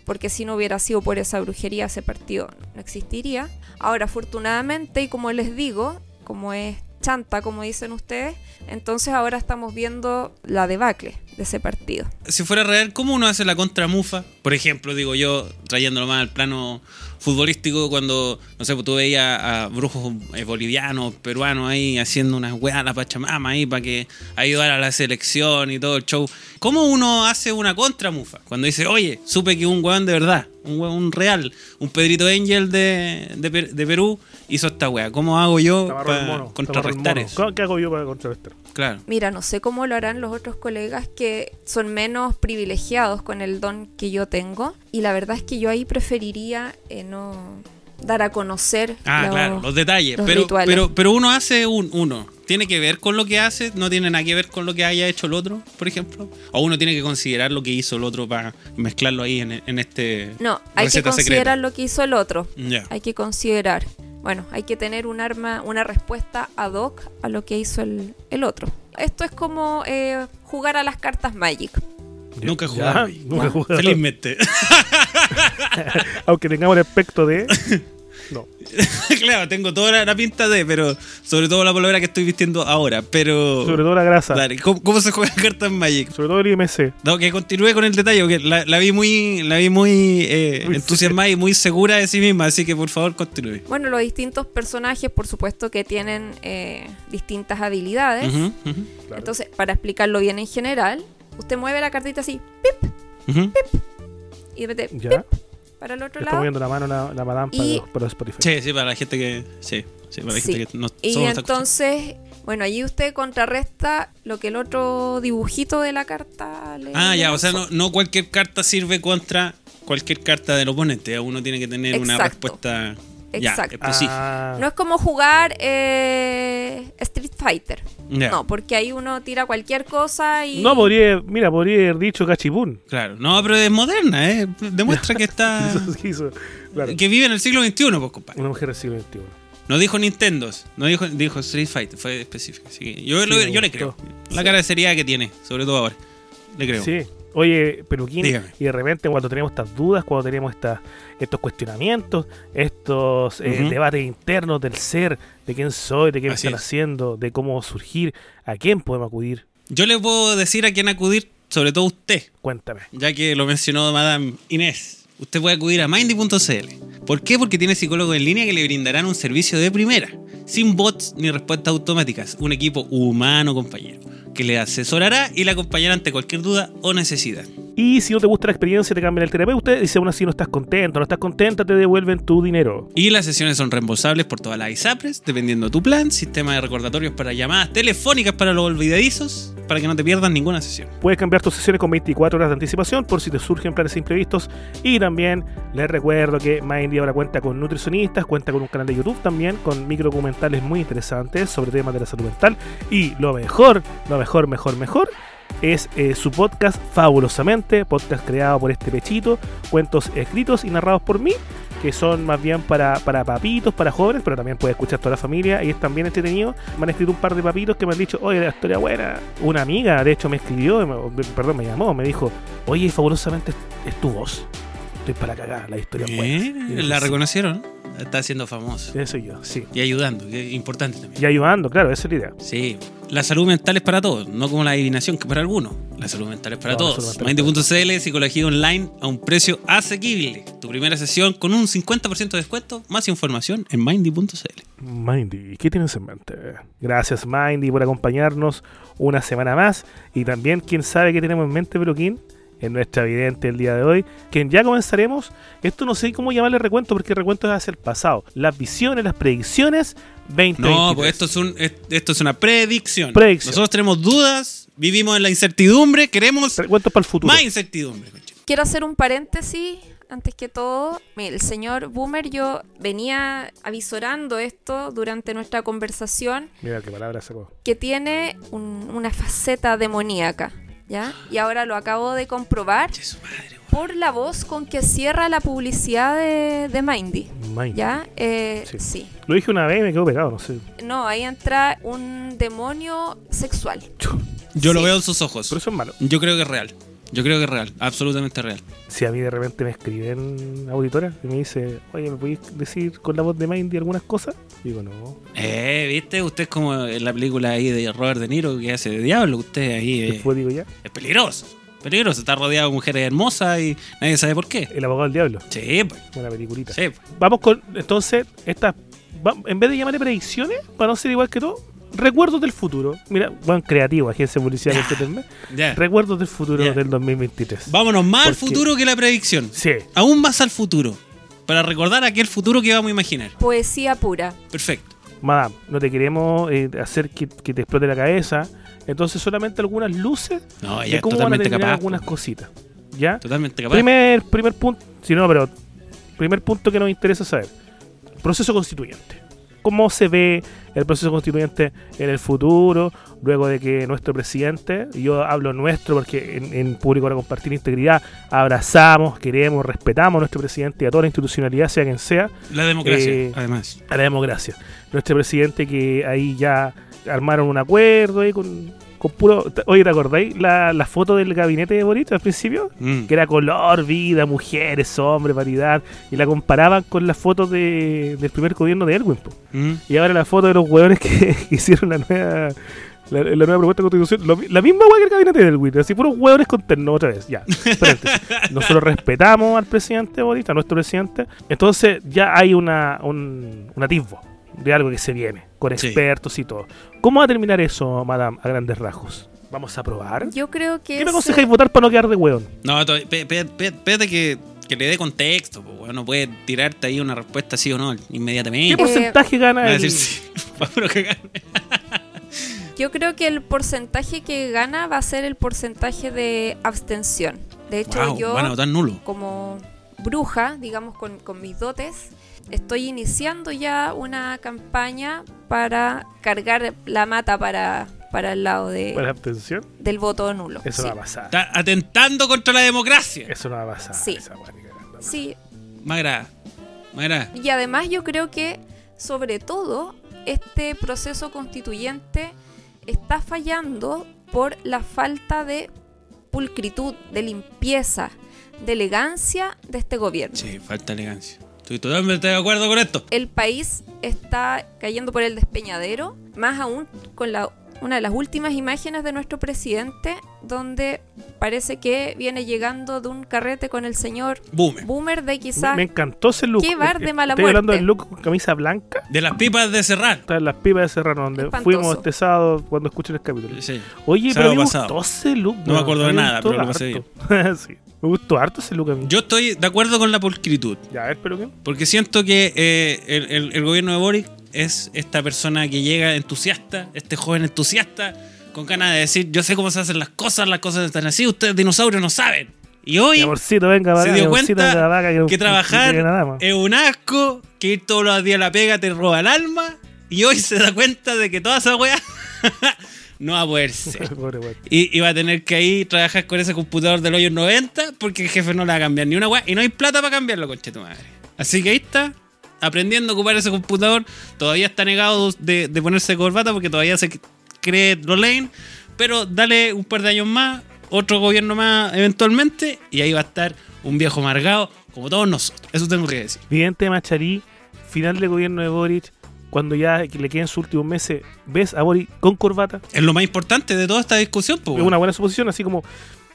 porque si no hubiera sido por esa brujería, ese partido no existiría. Ahora, afortunadamente, y como les digo, como es chanta, como dicen ustedes, entonces ahora estamos viendo la debacle de ese partido. Si fuera real, ¿cómo uno hace la contramufa? Por ejemplo, digo yo, trayéndolo más al plano futbolístico, cuando, no sé, pues tú veías a brujos eh, bolivianos, peruanos ahí haciendo unas weas a la Pachamama ahí para que ayudara a la selección y todo el show. ¿Cómo uno hace una contramufa? Cuando dice, oye, supe que un weón de verdad, un weón real, un Pedrito Angel de, de, de Perú hizo esta wea. ¿Cómo hago yo para mono, contrarrestar eso? ¿Qué hago yo para contrarrestar? Claro. Mira, no sé cómo lo harán los otros colegas que son menos privilegiados con el don que yo tengo. Y la verdad es que yo ahí preferiría eh, no dar a conocer Ah, los- claro, los detalles. los pero, rituales. pero, pero uno hace un uno. ¿Tiene que ver con lo que hace? ¿No tiene nada que ver con lo que haya hecho el otro, por ejemplo? ¿O uno tiene que considerar lo que hizo el otro para mezclarlo ahí en, en este. No, hay que considerar secreta? lo que hizo el otro. Ya. Hay que considerar. Bueno, hay que tener un arma, una respuesta ad hoc a lo que hizo el, el otro. Esto es como eh, jugar a las cartas Magic. Nunca he Ya, jugado. Nunca jugado. Felizmente. Aunque tengamos el aspecto de. No. claro, tengo toda la, la pinta de, pero sobre todo la polvera que estoy vistiendo ahora. Pero. Sobre todo la grasa. Dale, ¿cómo, cómo se juega cartas Magic? Sobre todo el IMC. No, que continúe con el detalle, porque la, la vi muy, la vi muy eh, entusiasmada y muy segura de sí misma, así que por favor continúe. Bueno, los distintos personajes, por supuesto, que tienen eh, distintas habilidades. Claro. Entonces, para explicarlo bien en general, usted mueve la cartita así, pip, ujú. y de repente, Ya. pip, para el otro lado. moviendo la mano la, la madame para, Y- los- para los Spotify. Sí, sí, para la gente que. Sí, sí, para la Sí. gente que no Y entonces, bueno, allí usted contrarresta lo que el otro dibujito de la carta le. Ah, le ya, o sea, no, no cualquier carta sirve contra cualquier carta del oponente. Uno tiene que tener una Exacto. respuesta ya, Exacto. específica. Ah, No es como jugar eh, Street Fighter. No, porque ahí uno tira cualquier cosa y. no, podría, mira, podría haber dicho cachipún. Claro, no, pero es moderna, ¿eh? Demuestra que está. Claro. que vive en el siglo XXI, pues, compadre. Una mujer del siglo XXI. No dijo Nintendo, no dijo, dijo Street Fighter, fue específico. Así que yo, Sí, lo- yo le creo. La cara de seriedad que tiene, sobre todo ahora. Le creo. Sí. Oye, Peluquín, Dígame. y de repente cuando tenemos estas dudas, cuando tenemos estas, estos cuestionamientos, estos eh, debates internos del ser, de quién soy, de qué me están es. haciendo, de cómo surgir, a quién podemos acudir, Yo le puedo decir a quién acudir, sobre todo usted. cuéntame. ya que lo mencionó Madame Inés, usted puede acudir a mindy.cl. ¿Por qué? Porque tiene psicólogos en línea que le brindarán un servicio de primera, sin bots ni respuestas automáticas, un equipo humano compañero, que le asesorará y le acompañará ante cualquier duda o necesidad. Y si no te gusta la experiencia, te cambian el terapeuta. Y si aún así no estás contento, no estás contenta, te devuelven tu dinero. Y las sesiones son reembolsables por todas las ISAPRES, dependiendo de tu plan, sistema de recordatorios para llamadas telefónicas para los olvidadizos, para que no te pierdas ninguna sesión. Puedes cambiar tus sesiones con 24 horas de anticipación por si te surgen planes imprevistos. Y también les recuerdo que Mindy ahora cuenta con nutricionistas, cuenta con un canal de YouTube también, con microdocumentales muy interesantes sobre temas de la salud mental. Y lo mejor, lo mejor, mejor, mejor, es eh, su podcast Fabulosamente, podcast creado por este pechito, cuentos escritos y narrados por mí, que son más bien para, para papitos, para jóvenes, pero también puede escuchar toda la familia y es también entretenido. Me han escrito un par de papitos que me han dicho, oye, la historia buena. Una amiga, de hecho, me escribió, me- perdón, me llamó, me dijo, oye, Fabulosamente es tu voz. Estoy para cagar, la historia. Eh, la "Sí, reconocieron, está siendo famoso. Ese soy yo, sí. Y ayudando, que es importante también. Y ayudando, claro, esa es la idea. Sí, la salud mental es para todos, no como la adivinación que para algunos. La salud mental es para No, todos. Mindy.cl, psicología online a un precio asequible. Tu primera sesión con un 50% de descuento. Más información en mindy.cl. Mindy, ¿qué tienes en mente? Gracias, Mindy, por acompañarnos una semana más. Y también, quién sabe qué tenemos en mente, Peluquín, en nuestra vidente el día de hoy. Que ya comenzaremos. Esto no sé cómo llamarle recuento, porque el recuento es hacia el pasado. Las visiones, las predicciones 2023. No, pues esto es, un, es- esto es una predicción. Predicción. Nosotros tenemos dudas vivimos en la incertidumbre, queremos Recuentos para el futuro. más incertidumbre. Quiero hacer un paréntesis antes que todo. Mire, el señor Boomer, yo venía avisorando esto durante nuestra conversación, Mira qué palabra sacó. que tiene un- una faceta demoníaca, ¿ya? Y ahora lo acabo de comprobar por la voz con que cierra la publicidad de, de Mindy, Mind. ¿ya? Eh, Sí. sí. Lo dije una vez y me quedo pegado, no sé. No, ahí entra un demonio sexual. Yo lo veo en sus ojos. Pero eso es malo. Yo creo que es real. Yo creo que es real. Absolutamente real. Si a mí de repente me escriben auditora y me dice, oye, ¿me podéis decir con la voz de Mindy algunas cosas? Digo, no. Eh, ¿viste? Usted es como en la película ahí de Robert De Niro que hace de diablo. Usted ahí eh, Después digo ya, es peligroso. Peligroso. Está rodeado de mujeres hermosas y nadie sabe por qué. El abogado del diablo. Sí, pues. Una peliculita. Sí, pues. Vamos con, entonces, estas, en vez de llamarle predicciones, para no ser igual que todo, recuerdos del futuro. Mira, buen creativo, agencia usted tenme. Ya. Recuerdos del futuro del 2023. Vámonos más al futuro que la predicción. Sí. Aún más al futuro. Para recordar aquel futuro que vamos a imaginar. Poesía pura. Perfecto. Madame, no te queremos eh, hacer que, que te explote la cabeza. Entonces, solamente algunas luces No, ella de cómo van a totalmente capaz. algunas cositas. ¿Ya? Totalmente capaz. Primer, primer punto, si no, pero primer punto que nos interesa saber. Proceso constituyente. ¿Cómo se ve el proceso constituyente en el futuro, luego de que nuestro presidente, y yo hablo nuestro porque en, en público para compartir integridad, abrazamos, queremos, respetamos a nuestro presidente y a toda la institucionalidad, sea quien sea, La democracia, Eh, además. a la democracia. Nuestro presidente que ahí ya armaron un acuerdo ahí con, con puro... Oye, ¿te acordáis la, la foto del gabinete de Boric al principio? Mm. que era color, vida, mujeres, hombres, variedad, y la comparaban con las fotos de, del primer gobierno de Erwin. Mm. Y ahora la foto de los hueones que, que hicieron la nueva la, la nueva propuesta de constitución, lo la misma hueá que el gabinete de Erwin, así puros hueones con terno otra vez, ya. Nosotros respetamos al presidente Boric, a nuestro presidente, entonces ya hay una, un, un atisbo de algo que se viene, con Sí. expertos y todo. ¿Cómo va a terminar eso, madame, a grandes rasgos? ¿Vamos a probar? Yo creo que ¿Qué me aconsejáis votar para no quedar de hueón? No, espérate que, que le dé contexto. Pues, weón. no puede tirarte ahí una respuesta sí o no inmediatamente. ¿Qué porcentaje gana Va a el- decir sí. Que gane. Yo creo que el porcentaje que gana va a ser el porcentaje de abstención. De hecho, Wow, yo van a votar nulo. como bruja, digamos, con, con mis dotes, estoy iniciando ya una campaña para cargar la mata para, para el lado de, ¿Para la abstención? del voto nulo. Eso sí. no va a pasar. Está atentando contra la democracia. Eso no va a pasar. Sí. esa. Sí, Me agrada. Me agrada. y además yo creo que, sobre todo, este proceso constituyente está fallando por la falta de pulcritud, de limpieza, de elegancia de este gobierno. Sí, falta elegancia. Estoy totalmente de acuerdo con esto. el país está cayendo por el despeñadero, más aún con la, una de las últimas imágenes de nuestro presidente, donde parece que viene llegando de un carrete con el señor Boomer. Boomer de quizás... me encantó ese look. Qué bar de mala Estoy hablando muerte. del look con camisa blanca. De las pipas de Serrano. Está en las pipas de Serrano, donde Espantoso. fuimos este sábado cuando escuchen el capítulo. Sí. Oye, Sábado pero me pasado. gustó ese look. No me acuerdo de nada, pero lo pasé harto. sí. Me gustó harto ese look a mí. Yo estoy de acuerdo con la pulcritud. Ya, a ver, pero qué. Porque siento que eh, el, el- el gobierno de Boric es esta persona que llega entusiasta, este joven entusiasta, con ganas de decir, yo sé cómo se hacen las cosas, las cosas están así, ustedes dinosaurios no saben. Y hoy amorcito, venga, se dio cuenta que trabajar nada más. es un asco, que ir todos los días a la pega te roba el alma, y hoy se da cuenta de que toda esa weá no va a poder ser. Y, y va a tener que ahí trabajar con ese computador del hoyo 90 porque el jefe no le va a cambiar ni una weá y no hay plata para cambiarlo, conche tu madre. Así que ahí está, aprendiendo a ocupar ese computador. Todavía está negado de, de ponerse corbata porque todavía se cree lo lane. Pero dale un par de años más, otro gobierno más eventualmente, y ahí va a estar un viejo amargado como todos nosotros. Eso tengo que decir. Vidente Macharí, final del gobierno de Boric, cuando ya le queden sus últimos meses, ¿ves a Boric con corbata? Es lo más importante de toda esta discusión, pues. Es una buena suposición, así como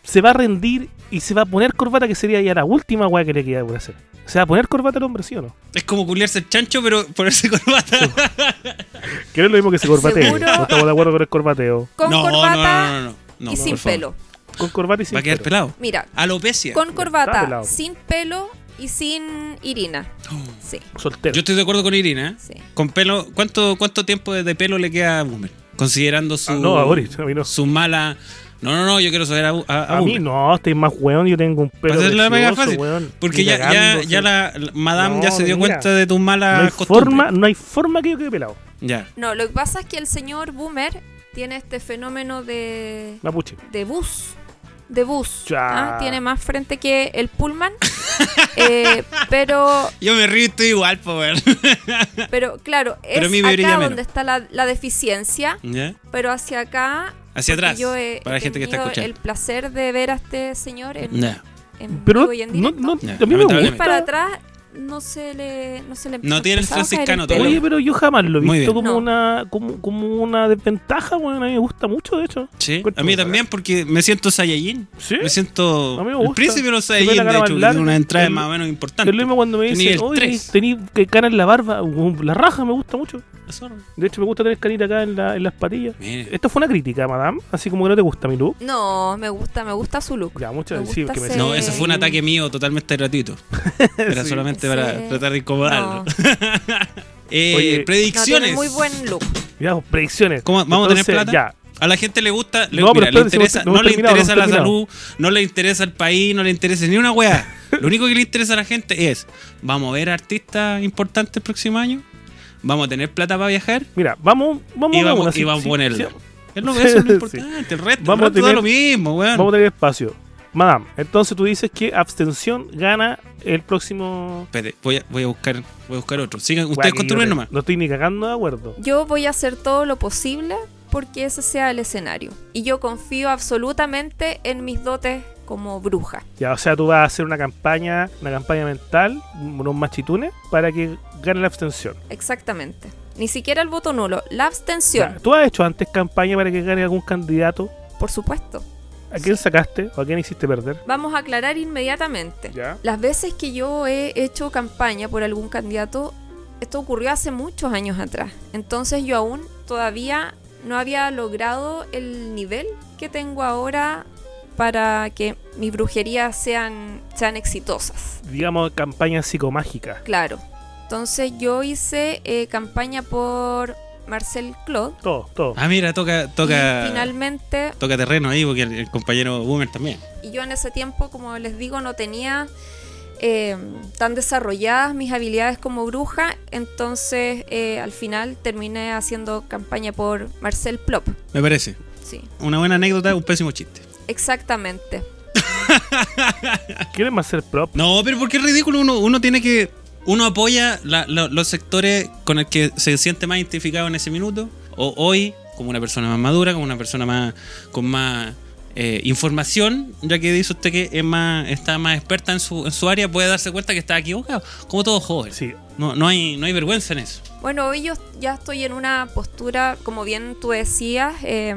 se va a rendir y se va a poner corbata, que sería ya la última weá que le queda por hacer. ¿Se va a poner corbata el hombre, sí o no? Es como culiarse el chancho, pero ponerse corbata. Que no es lo mismo que se corbatee. ¿Seguro? No estamos de acuerdo con el corbateo. Con no, corbata no, no, no, no, no, y sin pelo. Con corbata y sin Va a quedar pelo. pelado. Mira, Alopecia. con corbata, pelado. sin pelo y sin Irina. Sí, Soltero. Yo estoy de acuerdo con Irina. ¿eh? sí. Con pelo, ¿cuánto, cuánto tiempo de pelo le queda a Boomer? considerando su, Ah, no, a Boris, a mí no. su mala. No, no, no, yo quiero saber a, a, A mí no, estoy más weón, yo tengo un pelo Para pega precioso, fácil. weón. Porque ya, ya, ya la, la- Madame ya se dio mira, cuenta de tus malas no costumbres. forma, no hay forma que yo quede pelado. Ya. No, lo que pasa es que el señor Boomer tiene este fenómeno de, Mapuche. de bus. De bus. Ya. ¿ah? Tiene más frente que el Pullman. Eh, pero, Yo me río y estoy igual, power. pero claro, Pero es brilla acá menos. donde está la, la deficiencia. ¿Ya? Pero hacia acá. Hacia atrás, Yo he, para la gente que está tenido escuchando. el placer de ver a este señor en, Ya. en Pero vivo y en no, directo. no, Ya, a mí me lamentablemente. gusta. para atrás no se le no se le No tiene el franciscano todavía. Oye, pero yo jamás lo he visto como No. una como, como una desventaja, weón. A mí me gusta mucho, de hecho. Sí, a mí también porque me siento Saiyajin. ¿Sí? Me siento A mí me el gusta. príncipe de los Saiyajin, de hecho, más que tiene larga. una entrada El- más o menos importante. Es lo mismo cuando me dicen, el oye, tení que cara en la barba. Uh, La raja me gusta mucho. De hecho, me gusta tener canita acá en, la- en las patillas. Mire. Esto fue una crítica, madame. Así como que no te gusta mi look. No, me gusta, me gusta su look. Ya, muchas Me sí, gusta que me ese- No, eso fue un ataque mío totalmente gratuito. Era Sí. solamente para tratar de incomodarlo. No, Eh, Oye, predicciones. muy buen look. Ya, pues, predicciones. ¿Cómo- ¿Vamos a tener plata? Ya. A la gente le gusta, le, No, mira, le interesa, no no, le interesa la salud, no le interesa el país, no le interesa ni una weá. Lo único que le interesa a la gente es, vamos a ver artistas importantes el próximo año, vamos a tener plata para viajar Mira, vamos, vamos y a vamos, una, y sí, vamos a sí, ponerlo. sí. Es lo, eso es lo Sí. importante, el resto, Vamos a el resto da tener- lo mismo, weón. Vamos a tener espacio. Madame, entonces tú dices que abstención gana el próximo. Espérate, voy a, voy a buscar, voy a buscar otro. Sigan, ustedes no, nomás. no estoy ni cagando de acuerdo. Yo voy a hacer todo lo posible porque ese sea el escenario. Y yo confío absolutamente en mis dotes como bruja. Ya, o sea, tú vas a hacer una campaña, una campaña mental, unos machitunes, para que gane la abstención. Exactamente. Ni siquiera el voto nulo, la abstención, Ya, ¿Tú has hecho antes campaña para que gane algún candidato? por supuesto. ¿A quién sacaste o a quién hiciste perder? Vamos a aclarar inmediatamente. Ya. Las veces que yo he hecho campaña por algún candidato, esto ocurrió hace muchos años atrás. Entonces yo aún todavía no había logrado el nivel que tengo ahora para que mis brujerías sean, sean exitosas. Digamos, campaña psicomágica. Claro. Entonces yo hice eh, campaña por Marcel Claude. Todo, todo. Ah, mira, toca, toca, Y finalmente, toca terreno ahí porque el, el compañero Boomer también. y yo en ese tiempo, como les digo, no tenía eh, tan desarrolladas mis habilidades como bruja. Entonces eh, al final terminé haciendo campaña por Marcel Plop. Me parece. Sí, Una buena anécdota, un pésimo chiste. Exactamente. ¿Quieren más ser prop? No, pero porque es ridículo. Uno, uno tiene que. Uno apoya la- la- los sectores con el que se siente más identificado en ese minuto. O hoy, como una persona más madura, como una persona más con más eh, información, ya que dice usted que es más, está más experta en su, en su área, puede darse cuenta que está equivocado. Como todo joven. Sí. No, no, hay, no hay vergüenza en eso. Bueno, hoy yo ya estoy en una postura, como bien tú decías, eh,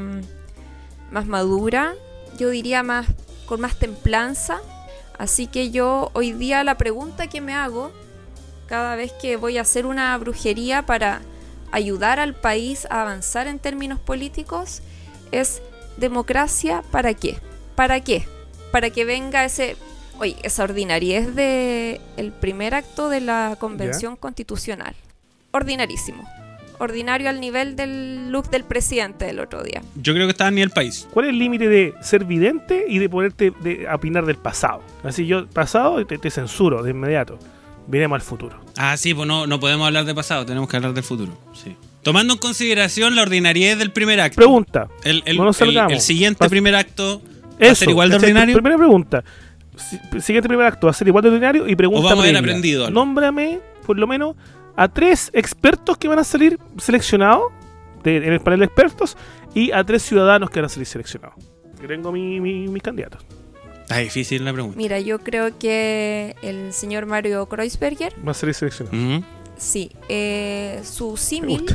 más madura, yo diría más con más templanza. Así que yo hoy día la pregunta que me hago cada vez que voy a hacer una brujería para ayudar al país a avanzar en términos políticos es democracia para qué? ¿Para qué? Para que venga ese Oye, esa ordinariez de el primer acto de la convención constitucional. Ordinarísimo. Ordinario al nivel del look del presidente del otro día. Yo creo que está ni el país. ¿Cuál es el límite de ser vidente y de poderte de opinar del pasado? Así yo, pasado, te, te censuro de inmediato. Miremos al futuro. Ah, sí, pues no, no podemos hablar de pasado, tenemos que hablar del futuro. Sí. Tomando en consideración la ordinariedad del primer acto. Pregunta. El, el- No nos el- salgamos. el siguiente Pas- primer acto va a Eso, ser igual de ordinario. Primera pregunta. Si- Siguiente primer acto, ¿va a ser igual de ordinario? Y pregunta O vamos a haber aprendido algo. Nómbrame, por lo menos, a tres expertos que van a salir seleccionados de- en el panel de expertos y a tres ciudadanos que van a salir seleccionados. Yo tengo mi- mi- mis candidatos. Está difícil la pregunta. Mira, yo creo que el señor Mario Kreuzberger, Va a salir seleccionado. Sí, eh, su símil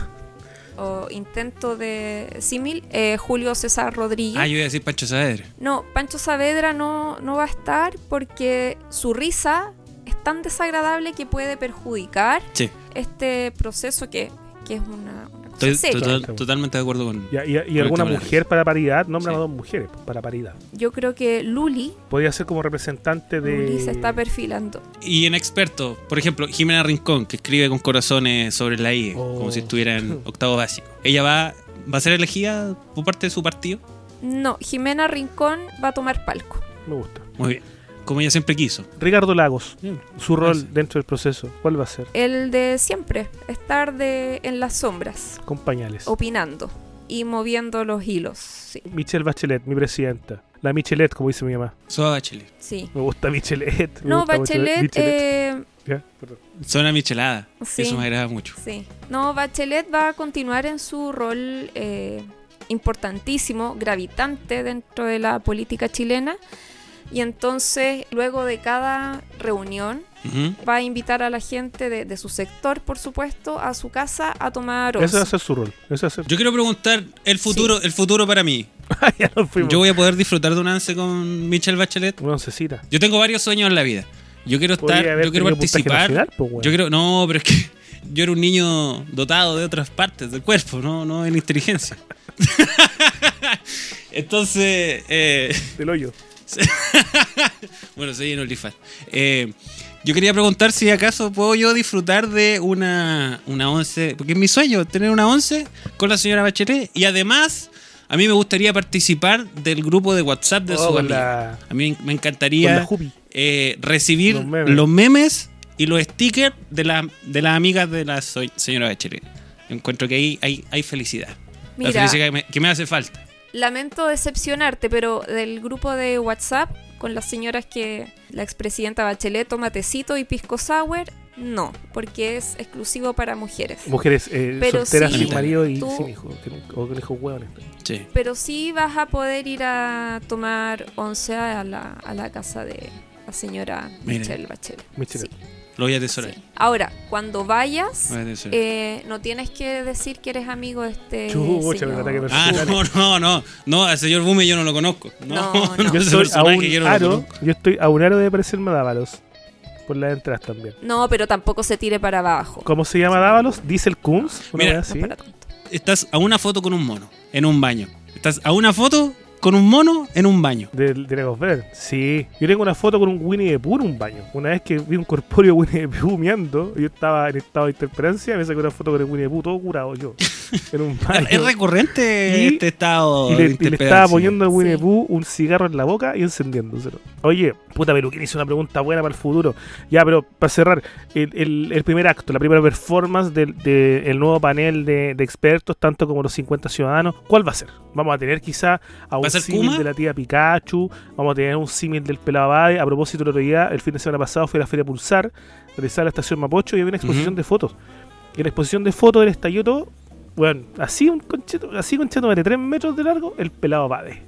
o intento de símil, eh, Julio César Rodríguez. Ah, yo iba a decir Pancho Saavedra. No, Pancho Saavedra no, no va a estar porque su risa es tan desagradable que puede perjudicar Sí, este proceso que, que es una, una cosa estoy seria. total- totalmente de acuerdo con. Y, y- y Con alguna la mujer para paridad, nombran Sí. a dos mujeres para paridad. Yo creo que Luli, Podría ser como representante de. Luli se está perfilando. Y en expertos, por ejemplo, Jimena Rincón, que escribe con corazones sobre la IE, Oh. como si estuviera en octavo básico. Ella va, ¿Va a ser elegida por parte de su partido? No, Jimena Rincón va a tomar palco. Me gusta. Muy bien. Como ella siempre quiso. Ricardo Lagos, Bien. su rol Gracias. dentro del proceso, ¿cuál va a ser? El de siempre, estar de, en las sombras, Con pañales. opinando y moviendo los hilos. Sí, Michelle Bachelet, mi presidenta. La Michelet, como dice mi mamá. Soa Bachelet. sí. Me gusta Michelet. me No, gusta Bachelet, Michelet. eh. Suena michelada. Sí. Eso me agrada mucho. Sí. No, Bachelet va a continuar en su rol eh, importantísimo, gravitante dentro de la política chilena. Y entonces, luego de cada reunión, va a invitar a la gente de, de su sector, por supuesto, a su casa a tomar Ese once. va a ser su rol. Ese va a ser. Yo quiero preguntar el futuro, el futuro para mí. ya fuimos. Yo voy a poder disfrutar de un once con Michelle Bachelet. Una oncecita. Yo tengo varios sueños en la vida. Yo quiero estar, yo quiero participar. nacional, pues. Yo quiero, no, pero es que yo era un niño dotado de otras partes del cuerpo, no, no en inteligencia. Entonces, eh, Del hoyo. bueno, soy en OnlyFans. Eh, yo quería preguntar si acaso puedo yo disfrutar de una, una once, porque es mi sueño tener una once con la señora Bachelet y además a mí me gustaría participar del grupo de WhatsApp de Oh, su amiga. A mí me encantaría eh, recibir Los los memes. memes. y los stickers de, la, de las amigas de la señora Bachelet. Encuentro que ahí hay, hay felicidad. la felicidad que me, que me hace falta. Lamento decepcionarte, pero del grupo de WhatsApp con las señoras que la expresidenta Bachelet toma tecito y pisco sour, no, porque es exclusivo para mujeres. Mujeres eh, Pero solteras sí, sin marido y tú- sin hijos. que- O con hijos hueones. Sí. Pero sí vas a poder ir a tomar once a la, a la casa de la señora. Michelle Bachelet. Michelet. Sí, Lo voy a atesorar. sí. Ahora, cuando vayas, eh, no tienes que decir que eres amigo de este Chucha, me Ah, no, no, no. No, al señor Bume yo no lo conozco. No, No, no. Yo estoy a un yo no lo aro. conozco. Yo estoy a un aro de parecerme a Dávalos. Por las entradas también. No, pero tampoco se tire para abajo. ¿Cómo se llama Dávalos? Diesel Kunz. Mira, No así. para tanto. Estás a una foto con un mono en un baño. Estás a una foto con un mono en un baño. De, de Lagos. Sí. Yo tengo una foto con un Winnie the Pooh en un baño. Una vez que vi un corpóreo Winnie the Pooh meando, yo estaba en estado de interferencia, me saqué una foto con el Winnie the Pooh todo curado yo. En un baño. Es recurrente Y- este estado y, de le, y le estaba poniendo al Winnie the Sí. Pooh un cigarro en la boca y encendiéndoselo. Oye, puta Peluquín hizo una pregunta buena para el futuro. Ya, pero para cerrar, el, el- el primer acto, la primera performance del de, el nuevo panel de, de expertos, tanto como los 50 ciudadanos, ¿cuál va a ser? Vamos a tener quizá a un símil de la tía Pikachu, vamos a tener un símil del pelado Abade. A propósito, el otro día, el fin de semana pasado, fue a la Feria Pulsar, realizada la estación Mapocho y había una exposición de fotos. Y en la exposición de fotos él estalló todo bueno, así un concheto, así concheto de 3 metros de largo, el pelado Bade.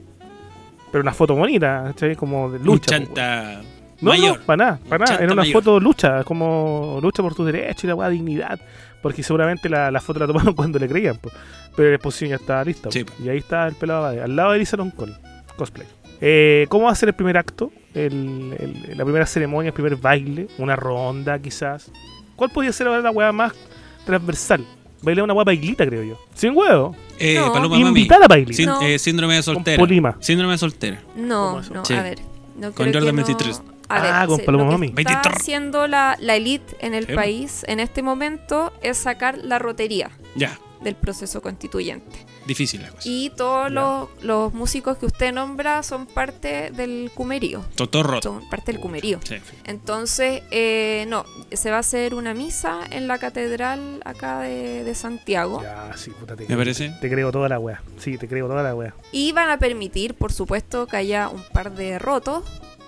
Pero una foto bonita, ¿cachai? Como de lucha. po, chanta no, mayor. no, para nada, para nada. Era una mayor. foto lucha, como lucha por tus derechos y la weá dignidad. Porque seguramente la, la foto la tomaron cuando le creían, po. pero la exposición ya estaba lista. Sí, po. Y ahí está el pelado Bade, al lado de Elisa Loncón, cosplay. Eh, ¿Cómo va a ser el primer acto? El- el- la primera ceremonia, el primer baile, una ronda quizás. ¿Cuál podría ser ahora la weá más transversal? Bailar una weá bailita, creo yo. Sin huevo. Eh, No. Paloma Mami. A bailita. Sin- No. eh, síndrome de Con soltera. Polima. Síndrome de soltera. No, no, Sí. a ver. No Con creo que Jordan no- 23. A ver, Ah, con se- Paloma lo que Mami. Está 23. haciendo la, la elite en el Sí. país en este momento es sacar la rotería Ya, del proceso constituyente. Difícil la cosa. Y todos los, los músicos que usted nombra son parte del cumerío. Roto. Son parte del cumerío. Sí. Entonces, eh, no, se va a hacer una misa en la catedral acá de, de Santiago. Ya, sí, puta, te ¿Me parece? Te creo toda la weá. Sí, te creo toda la weá. Y van a permitir, por supuesto, que haya un par de rotos,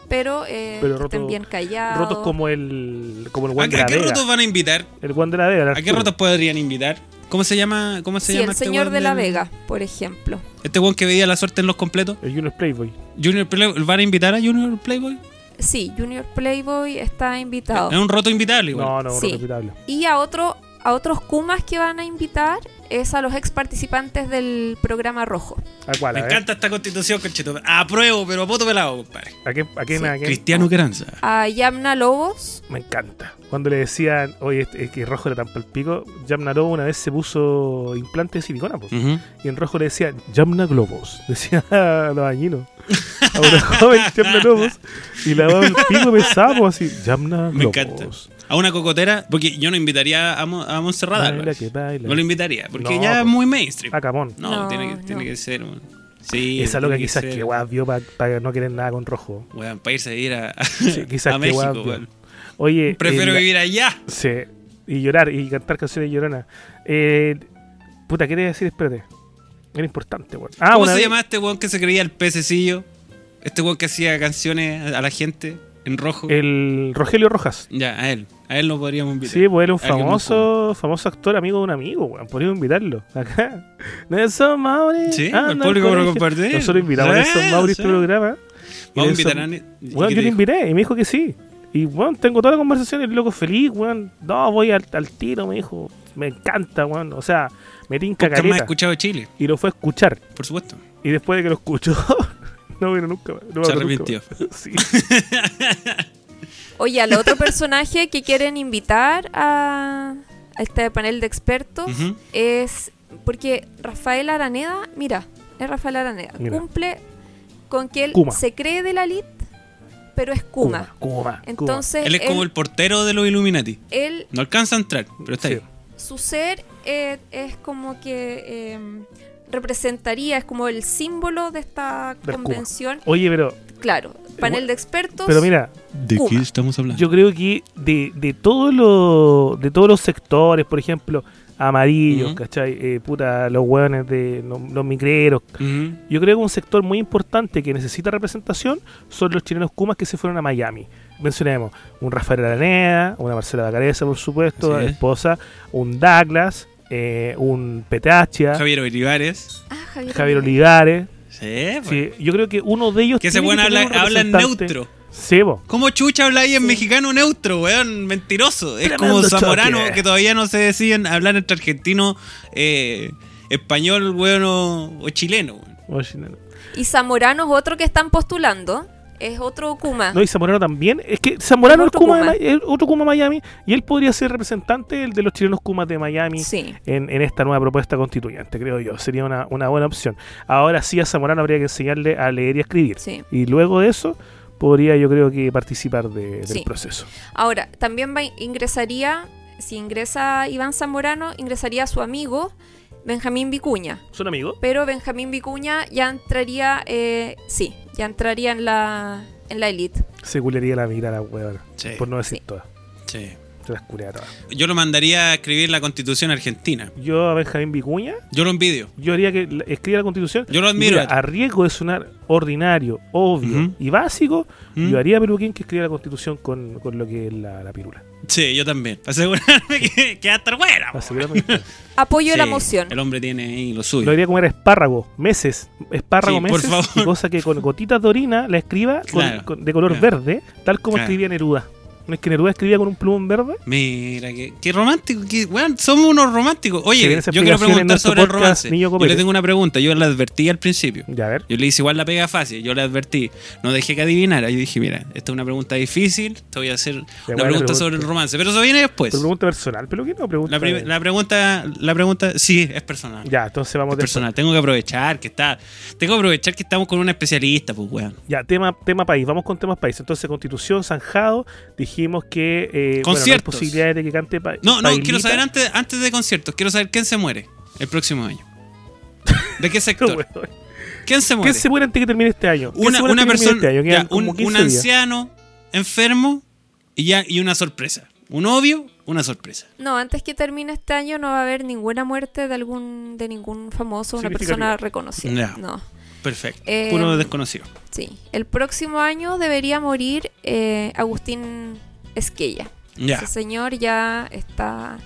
pero, eh, Pero que estén rotos- bien callados. Rotos como el como el ¿A, a qué Vega. rotos van a invitar? El Juan de la Vega. ¿A qué rotos podrían invitar? ¿Cómo se llama? ¿Cómo se Sí, llama el este señor de la del- Vega, por ejemplo. Este weón que veía la suerte en los completos. El Junior Playboy. Junior Playboy. ¿Van a invitar a Junior Playboy? Sí, Junior Playboy está invitado. Es un roto invitable igual. No, no, Sí. respetable. Y a otro a otros Kumas que van a invitar es a los ex participantes del programa Rojo. ¿A cuál? Me ver? encanta esta constitución, conchito. Apruebo, pero a poto pelado, compadre. ¿A qué? ¿A quién? Sí. ¿A quién? Cristiano Queranza. A Yamna Lobos, Me encanta. Cuando le decían, oye, este- es que rojo era tan palpico, Jamna Lobo una vez se puso implante de silicona, pues. Y en rojo le decían, Jamna Globos. Decía a los dañinos. A una joven Jamna Lobos. Y la daba el pico pesado, pues, así, Jamna Globos. Me encanta. A una cocotera, porque yo no invitaría a, Mo- a Montserrat Baila Álvarez. que baila. No lo invitaría, porque No, ya es muy mainstream. A Camón. No, No, tiene, que, tiene que ser un... Sí, Esa loca quizás que weá vio para no querer nada con rojo. Weón, para irse a ir a, Sí, quizás a que México, weón. Oye, Prefiero eh, vivir allá. Sí, y llorar y cantar canciones lloronas. Eh, puta, ¿qué te iba a decir? Espérate. Era importante, weón. Ah, ¿Cómo se vez- llama este weón que se creía el pececillo? Este weón que hacía canciones a la gente en rojo. El Rogelio Rojas. Ya, a él. A él lo podríamos invitar. Sí, pues era un Alguien más famoso, famoso actor, amigo de un amigo, weón. Podríamos invitarlo. Acá. Nelson Mauri. Sí, el al público lo colegio. compartió. Nosotros invitamos a Nelson Mauri este programa. Vamos a invitar a... ¿y Bueno, yo dijo? invité y me dijo que sí. Y bueno, tengo toda la conversación y el loco feliz, weón. No, voy al, al tiro, me dijo. Me encanta, weón. O sea, me tinca Nunca más caleta. escuchado Chile, Y lo fue a escuchar. por supuesto. Y después de que lo escuchó, no vino nunca. No Se nunca arrepintió. Sí. Oye, al otro personaje que quieren invitar a, a este panel de expertos es porque Rafael Araneda, mira, es Rafael Araneda, Mira. cumple con que él Kuma. se cree de la elite, pero es Kuma. Kuma, Kuma. Entonces, Él es como el portero de los Illuminati. él, No alcanza a entrar, pero está Sí. ahí. su ser eh, es como que eh, representaría, es como el símbolo de esta Del convención. Oye, pero, Claro, panel de expertos. pero mira, ¿De Kuma. qué estamos hablando? yo creo que de, de todos los de todos los sectores, por ejemplo, amarillos, Ujú. ¿cachai? Eh, puta, los hueones de los, los micreros. Ujú. Yo creo que un sector muy importante que necesita representación son los chilenos Kumas que se fueron a Miami. Mencionemos un Rafael Araneda, una Marcela Bacareza, por supuesto, Sí. esposa, un Douglas, eh, un Petachia, Javier Olivares. Ah, Javier, Javier Olivares. Sí, pues. Sí, yo creo que uno de ellos Que ese weón habla, habla en neutro. Sí, po. ¿Cómo chucha habla ahí en Sí. mexicano neutro, weón? Mentiroso. Es Tremendo como Zamorano, choque. que todavía no se deciden hablar entre argentino, eh, español, weón, o, o chileno. weón. Oye, no, no. Y Zamorano es otro que están postulando. Es otro Kuma. No, y Zamorano también. Es que Zamorano Es es, otro Kuma de Kuma. Es otro Kuma Miami y él podría ser representante de los chilenos Kumas de Miami Sí. en, en esta nueva propuesta constituyente, creo yo. Sería una, una buena opción. Ahora sí a Zamorano habría que enseñarle a leer y a escribir. Sí. Y luego de eso podría yo creo que participar de- del Sí. proceso. Ahora, también va, ingresaría, si ingresa Iván Zamorano, ingresaría su amigo Benjamín Vicuña. ¿Son amigos? Pero Benjamín Vicuña ya entraría, eh, sí, ya entraría en la, en la elite. Se culería la mirada, weón. Sí. Por no decir Sí. todas. Sí. Se las culea todas. Yo lo mandaría a escribir la constitución argentina. Yo a Benjamín Vicuña, Yo lo envidio. yo haría que la- escriba la constitución. Yo lo admiro. mira, a riesgo de sonar ordinario, obvio y básico, yo haría a Peluquín que escriba la constitución con, con lo que es la, la pirula. Sí, yo también. Para asegurarme que, que va a estar buena. Apoyo la Sí, moción. El hombre tiene ahí lo suyo. lo haría como era espárrago, meses, espárrago Sí, por meses, favor. y cosa que con gotitas de orina la escriba con- Claro, con- de color claro. verde, tal como Claro. escribía Neruda. ¿No es que Neruda escribía con un plumón verde? Mira, qué, qué romántico. Qué, somos unos románticos. Oye, yo quiero preguntar sobre el romance. Yo le tengo una pregunta. Yo le advertí al principio. Ya, a ver. Yo le hice igual la pega fácil. Yo le advertí. No dejé que adivinara. Yo dije, mira, esta es una pregunta difícil. Te voy a hacer una pregunta pregunta. sobre el romance. Pero eso viene después. ¿Pero pregunta personal, Peluquín o pregunta...? La, la pregunta, la pregunta, sí, es personal. Ya, entonces vamos Es personal. Tengo que aprovechar que está. Tengo que aprovechar que estamos con un especialista, pues, weón. Ya, tema, tema país. Vamos con temas país. Entonces, Constitución, Zanjado, dijimos que... Eh, bueno, no hay Conciertos. posibilidades de que cante pa No, no, quiero saber antes, antes de conciertos, quiero saber quién se muere el próximo año. ¿De qué sector? ¿Quién se muere? ¿Quién se muere antes que termine este año? ¿Quién una una persona, este año? Ya, un, 15 un días. anciano enfermo y ya y una sorpresa. Un obvio, una sorpresa. No, antes que termine este año no va a haber ninguna muerte de algún de ningún famoso, una persona reconocida. No, Perfecto. Eh, Puro desconocido. sí. El próximo año debería morir eh, Agustín Esquella. Ya. Ese señor ya está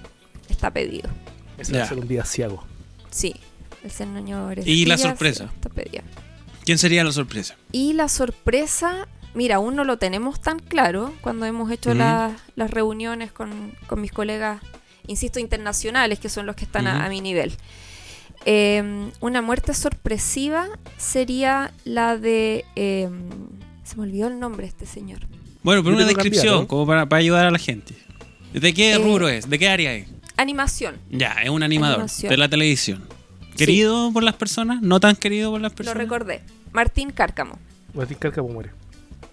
está pedido. Ese va a ser un día ciago. Sí, el señor ¿Y la Esquella sorpresa? está pedido. ¿Quién sería la sorpresa? Y la sorpresa, mira, aún no lo tenemos tan claro cuando hemos hecho la- las reuniones con, con mis colegas, insisto, internacionales, que son los que están a- a, mi nivel. Eh, una muerte sorpresiva sería la de... eh, se me olvidó el nombre de este señor. Bueno, pero una descripción, como para, para ayudar a la gente. ¿De qué Eh, rubro es? ¿De qué área es? Animación, Ya, es un animador Animación. de la televisión. ¿Querido por las personas? ¿No tan querido por las lo personas? recordé. Martín Cárcamo. Martín Cárcamo muere.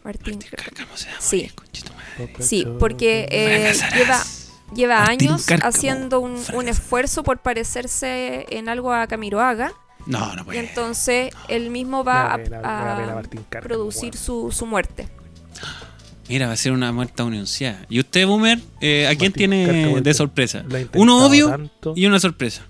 Martín Cárcamo. Cárcamo se va a Sí. morir, conchito madre. Sí, porque eh, lleva, lleva Martín años Cárcamo, haciendo un, un esfuerzo por parecerse en algo a Camiroaga. No, no Y puede. entonces él mismo va a, Cárcamo, producir su, su muerte. Mira, va a ser una muerta anunciada. ¿Y usted, Boomer, eh, a quién Martín tiene Cárcamo, de sorpresa? Uno obvio tanto. y una sorpresa.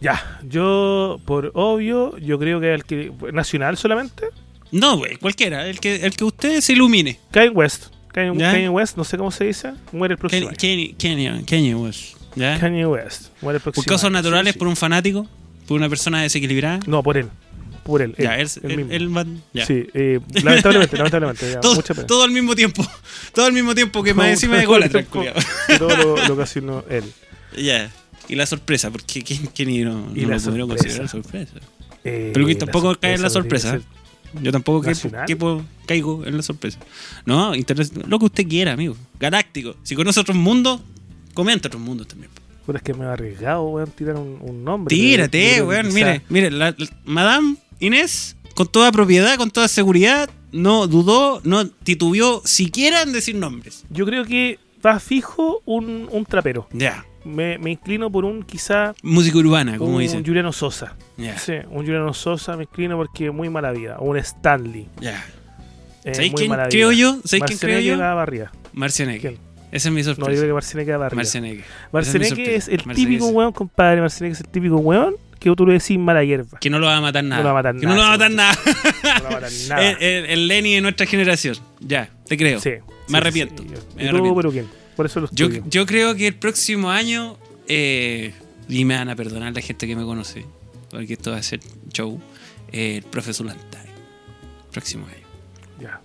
Ya, yo, por obvio, yo creo que el que. ¿Nacional solamente? No, güey, cualquiera. El que, el que usted se ilumine. Kanye West. Kanye, ¿Ya? Kanye West, no sé cómo se dice. Muere el próximo Kenny, Kenny West. ¿Ya? Kanye West. Muere el próximo ¿Por causas naturales? sí, sí. ¿Por un fanático? ¿Por una persona desequilibrada? No, por él. Por él. ya, él, él, él él- mismo. él va- ya. Sí, eh, lamentablemente, lamentablemente. ya, todo, mucha pena. todo al mismo tiempo. Todo al mismo tiempo que más Todo- encima de cola, que Todo lo, lo ocasionó él. Ya. Y la sorpresa, porque Ken- Kenny no, no lo sorpresa. considerar sorpresa. Eh, Pero que tampoco cae en la sorpresa Yo tampoco puedo- caigo en la sorpresa. No, lo que usted quiera, amigo. Galáctico. Si conoce otros mundos, comenta otros mundos también. Puta, es que me he arriesgado, weón, tirar un, un nombre. Tírate, weón. Mire, mire, la, la- Madame Inés, con toda propiedad, con toda seguridad, no dudó, no titubeó siquiera en decir nombres. Yo creo que va fijo un, un trapero. Ya. Me, me inclino por un quizá Música urbana, como un dicen. Juliano Sosa. Sí, un Juliano Sosa me inclino porque muy mala vida. O un Stanley. Ya. Eh, ¿Sabéis quién creo yo? ¿Sabéis quién creo yo? barriga. Marcianeque. Esa es mi No, yo sorpresa. creo que Marcianeque queda barriga. Marcianeque. Marcianeque es mi el sorpresa. típico weón, compadre. Marcianeque es el típico weón que tú le decís mala hierba. Que no lo va a matar nada. lo va a matar que no lo va a nada, matar nada. No nada. el, el- el Lenny de nuestra generación. Ya, te creo. Sí, Me sí, arrepiento. sí, me ¿Y tú, arrepiento. pero quién? Por eso Yo, yo creo que el próximo año, eh, y me van a perdonar la gente que me conoce, porque esto va a ser show, eh, el profesor Lantay. Próximo año. Ya.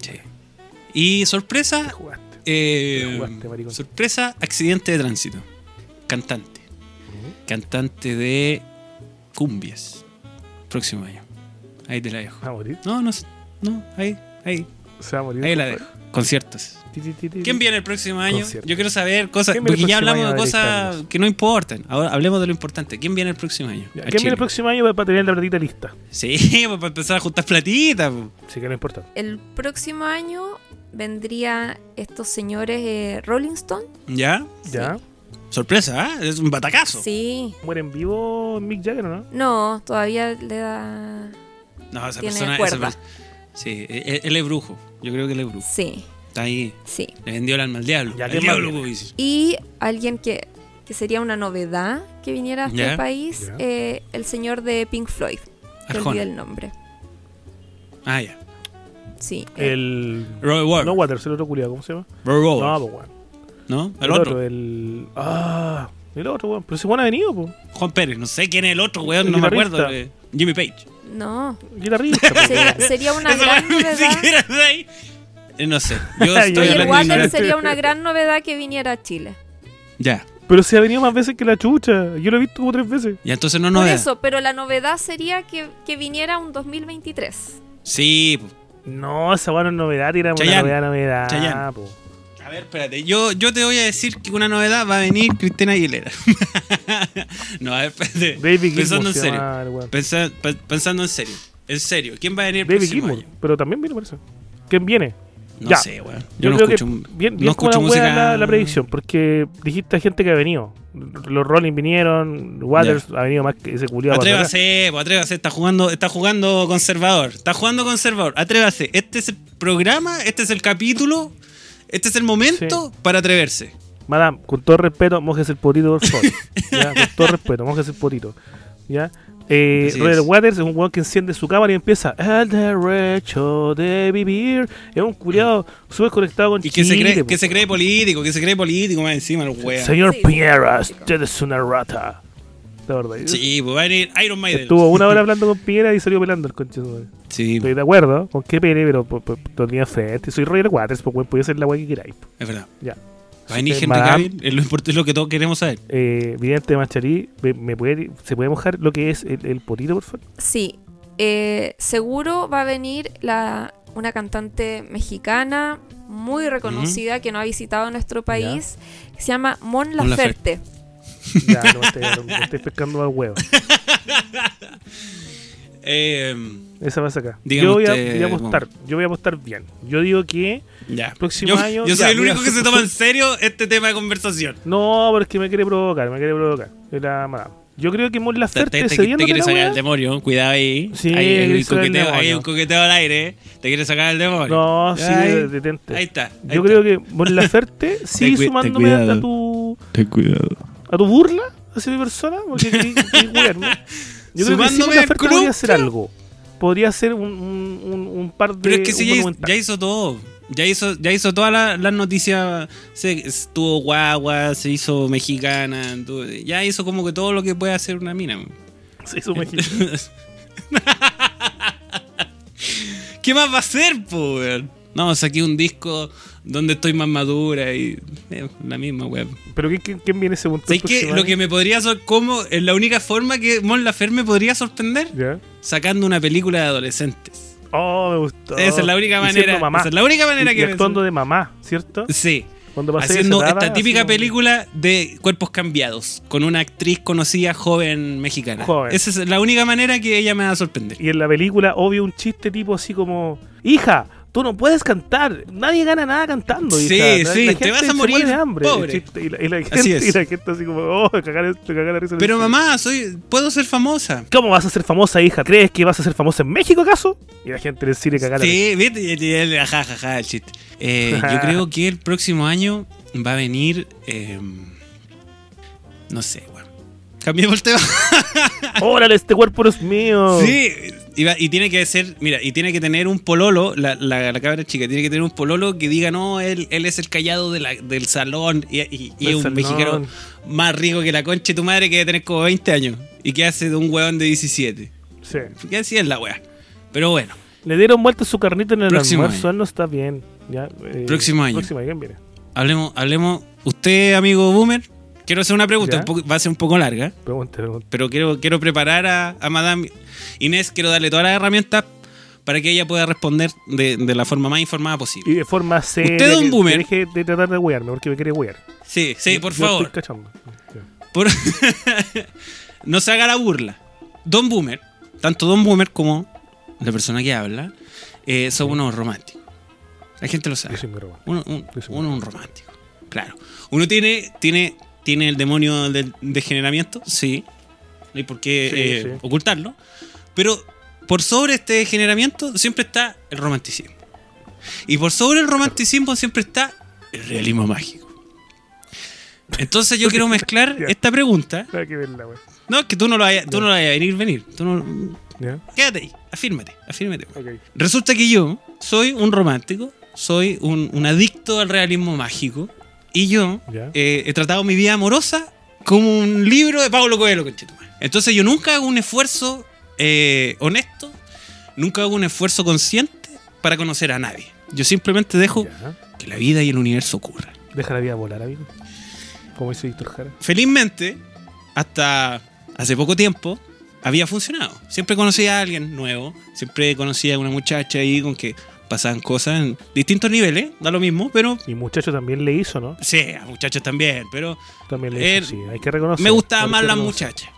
Sí. Y sorpresa, Te jugaste. eh, Te jugaste, maricón. sorpresa, accidente de tránsito. Cantante. Cantante de cumbias. Próximo año. Ahí te la dejo. ¿Se va a morir? No, no, no, ahí, ahí, ¿Se va a morir? ahí la dejo. Conciertos. ¿Quién viene el próximo año? Concierto. Yo quiero saber cosas, ¿Quién viene el porque ya hablamos de cosas que no importan. Ahora hablemos de lo importante. ¿Quién viene el próximo año? ¿Quién viene el próximo año para, para tener la platita lista? Sí, pues, para empezar a juntar platita. pues. Sí que no importa. El próximo año vendría estos señores eh, Rolling Stone. ¿Ya? ¿Ya? Sorpresa, ¿ah? Es un batacazo. Sí. ¿Muere en vivo Mick Jagger o no? No, todavía le da. No, esa Tiene persona. cuerda. esa per- sí, él, él es brujo. Yo creo que él es brujo. Sí, Está ahí. sí. Le vendió el alma al diablo. Ya, al ¿qué más diablo. Y alguien que, que sería una novedad que viniera a este país, eh, el señor de Pink Floyd. Que Arjona. olvidé el nombre. Ah, ya. Sí. eh, El. Roy Ward. No, Waters, el otro culiado, ¿cómo se llama? Roy Ward. No, pues. ¿No? El, otro. el. Ah, el otro, weón. Pero ese weón ha venido, pues. Juan Pérez. No sé quién es el otro, weón. El No me acuerdo. eh, Jimmy Page. No. Guitarrista. Sería, sería una gran novedad. siquiera de ahí. Eh, No sé. Yo estoy Oye, el hablando de Water ignorancia. sería una gran novedad que viniera a Chile. Ya. Pero se ha venido más veces que la chucha. Yo lo he visto como tres veces. Ya entonces no Por no eso, pero la novedad sería que, que viniera un 2023. Sí, po. No, esa weón no es novedad, era una Chayanne. novedad, novedad. Chayanne. po. A ver, espérate. Yo, yo te voy a decir que una novedad va a venir Cristina Aguilera. no, a ver, espérate. David Pensando en se serio. llama el weón. Pensa- pe- pensando en serio. En serio. ¿Quién va a venir el David próximo Gilmour. año? Pero también viene por eso. ¿Quién viene? No Ya. sé, weón. Yo, no creo escucho, que bien, no bien como escucho la, wea música. la, la predicción, porque dijiste a gente que ha venido. Los Rolling vinieron, Waters ha venido más que ese culiado. Atrévase, pues, atrévase, está jugando, está jugando conservador, está jugando conservador, atrévase, este es el programa, este es el capítulo, este es el momento para atreverse. Madame, con todo respeto, mojes el potito, por favor. ¿Ya? Con todo respeto, mojes el potito. ¿Ya? Eh, Roger. Waters es un weón que enciende su cámara y empieza El derecho de vivir. Es un culiado súper conectado con Y que se Chile, cree, po. que se cree político, que se cree político más encima el wea. Señor Sí, sí, Piñera, sí. usted es una rata. La verdad. Sí, pues va a venir Iron Maiden. Estuvo una hora hablando con Piñera y salió pelando el conche. Sí, Estoy de acuerdo con qué pene, pero por, por, por tenía frente. Soy Roger Waters, pues podía ser la weá que queráis. po. es verdad. Ya. Va a venir Henry Cavill, es lo, import- es lo que todos queremos saber. eh, vidente de Macharí, ¿me, me puede, ¿se puede mojar lo que es el, el potito, por favor? Sí, eh, seguro va a venir la, una cantante mexicana muy reconocida que no ha visitado nuestro país, que se llama Mon Mon Laferte. Ya, no estoy, me estoy pescando al huevo. Eh, Esa va a sacar. Yo voy a, usted, voy a apostar. Yo voy a apostar bien. Yo digo que. ya. Próximo yo, año, yo soy ya, el único mira, que se toma en serio este tema de conversación. No, pero es que me quiere provocar, me quiere provocar. Madame. Yo creo que Mon Te, Laferte te, te, cediendo te quiere sacar el demonio, cuidado ahí. Sí, hay, un coqueteo, hay demonio. un coqueteo al aire. Te quiere sacar el demonio. No, sí, Ahí- detente. Ahí está. ahí Yo está. creo que Mon Laferte sigue sumándome cuidado. a tu Ten cuidado. A tu burla hacia mi persona, porque querí- querí wearme. Yo creo que Mon al Laferte club, podría hacer algo. Podría hacer un, un, par de. Pero es que si ya, hizo- monumental. ya hizo todo. Ya hizo, ya hizo todas la- las noticias. Estuvo guagua, se hizo mexicana. ya hizo como que todo lo que puede hacer una mina. Se hizo mexicano. ¿Qué más va a hacer, weón? No, saqué un disco donde estoy más madura y. eh, la misma, weón. Pero ¿qué- qué- ¿quién viene segundo? ¿Sabes qué? Lo que me podría como es la única forma que Mon Laferte me podría sorprender ¿Ya? sacando una película de adolescentes. Oh, me gustó. Esa es la única manera. Mamá. Esa es la única manera y, que y actuando de mamá, ¿cierto? Sí. Cuando Haciendo esta típica película de cuerpos cambiados con una actriz conocida joven mexicana. Joven. Esa es la única manera que ella me va a sorprender. Y en la película, obvio, un chiste tipo así como: Hija, tú no puedes cantar. Nadie gana nada cantando. Sí, hija. Sí, la te vas a morir de hambre. pobre. El y, la, y la gente, Así es. y la gente así como: Oh, cagar, cagar la risa. Pero mamá, soy puedo ser famosa. ¿Cómo vas a ser famosa, hija? ¿Crees que vas a ser famosa en México, acaso? Y la gente en el cine cagar la risa. Sí, viste, y- ajá, ajá, ajá, el chiste. Eh, yo creo que el próximo año va a venir. eh, no sé, weón. Cambiemos el tema. ¡Órale, este cuerpo no es mío! Sí, y, tiene que ser, mira, y tiene que tener un pololo, la, la, la cabra chica, tiene que tener un pololo que diga, no, él, él es el callado de la- del salón y, y- es un salón. mexicano más rico que la concha de tu madre que debe tener como 20 años y que hace de un huevón de 17. Sí. Porque así es la wea. Pero bueno, Le dieron vuelta su carnita en el Próximo almuerzo, año. él no está bien. Ya, eh, Próximo año. Próximo año, ¿quién viene? hablemos, hablemos, usted, amigo Boomer, quiero hacer una pregunta, Ya. un poco- va a ser un poco larga, Pregunta, pregunta. pero quiero, quiero preparar a, a Madame Inés, quiero darle todas las herramientas para que ella pueda responder de, de la forma más informada posible. Y de forma seria. Usted, don Boomer. deje de tratar de wearme, porque me quiere wear. Sí, sí, por yo favor. estoy. Por- no se haga la burla. Don Boomer, tanto Don Boomer como la persona que habla, eh, son unos románticos. La gente lo sabe. Yo soy muy romántico. Uno, un, Yo soy uno es un romántico. Claro. Uno tiene, tiene, tiene el demonio del degeneramiento, sí. No hay por qué Sí, eh, sí. ocultarlo. Pero por sobre este degeneramiento siempre está el romanticismo. Y por sobre el romanticismo siempre está el realismo mágico. Entonces yo quiero mezclar esta pregunta. Nada que. No, es que tú no lo vayas, tú no a venir, venir. Tú no- quédate ahí, afírmate, afírmate. Resulta que yo soy un romántico, soy un, un adicto al realismo mágico y yo eh, he tratado mi vida amorosa como un libro de Pablo Coelho. Entonces yo nunca hago un esfuerzo eh, honesto, nunca hago un esfuerzo consciente para conocer a nadie. Yo simplemente dejo Ya. que la vida y el universo ocurran. Deja la vida volar, amigo. Como dice Víctor Jara. Felizmente, hasta hace poco tiempo, había funcionado. Siempre conocía a alguien nuevo, siempre conocía a una muchacha ahí con que pasaban cosas en distintos niveles, da lo mismo, pero Mi muchacho también le hizo, ¿no? sí, a muchachos también, pero También le Eh, hizo, sí. Hay que reconocer. me gustaban hay más las muchachas.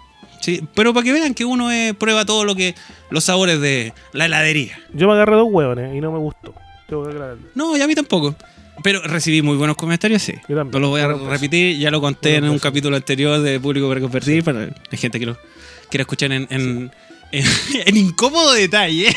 Sí, pero para que vean que uno eh, prueba todo lo que los sabores de la heladería. Yo me agarré dos hueones y no me gustó. Tengo que. No, y a mí tampoco. Pero recibí muy buenos comentarios, sí. Yo también. No lo voy a repetir, ya lo conté en un capítulo anterior de Público para Convertir, para la gente que lo quiera escuchar en, en, en- en incómodo detalle.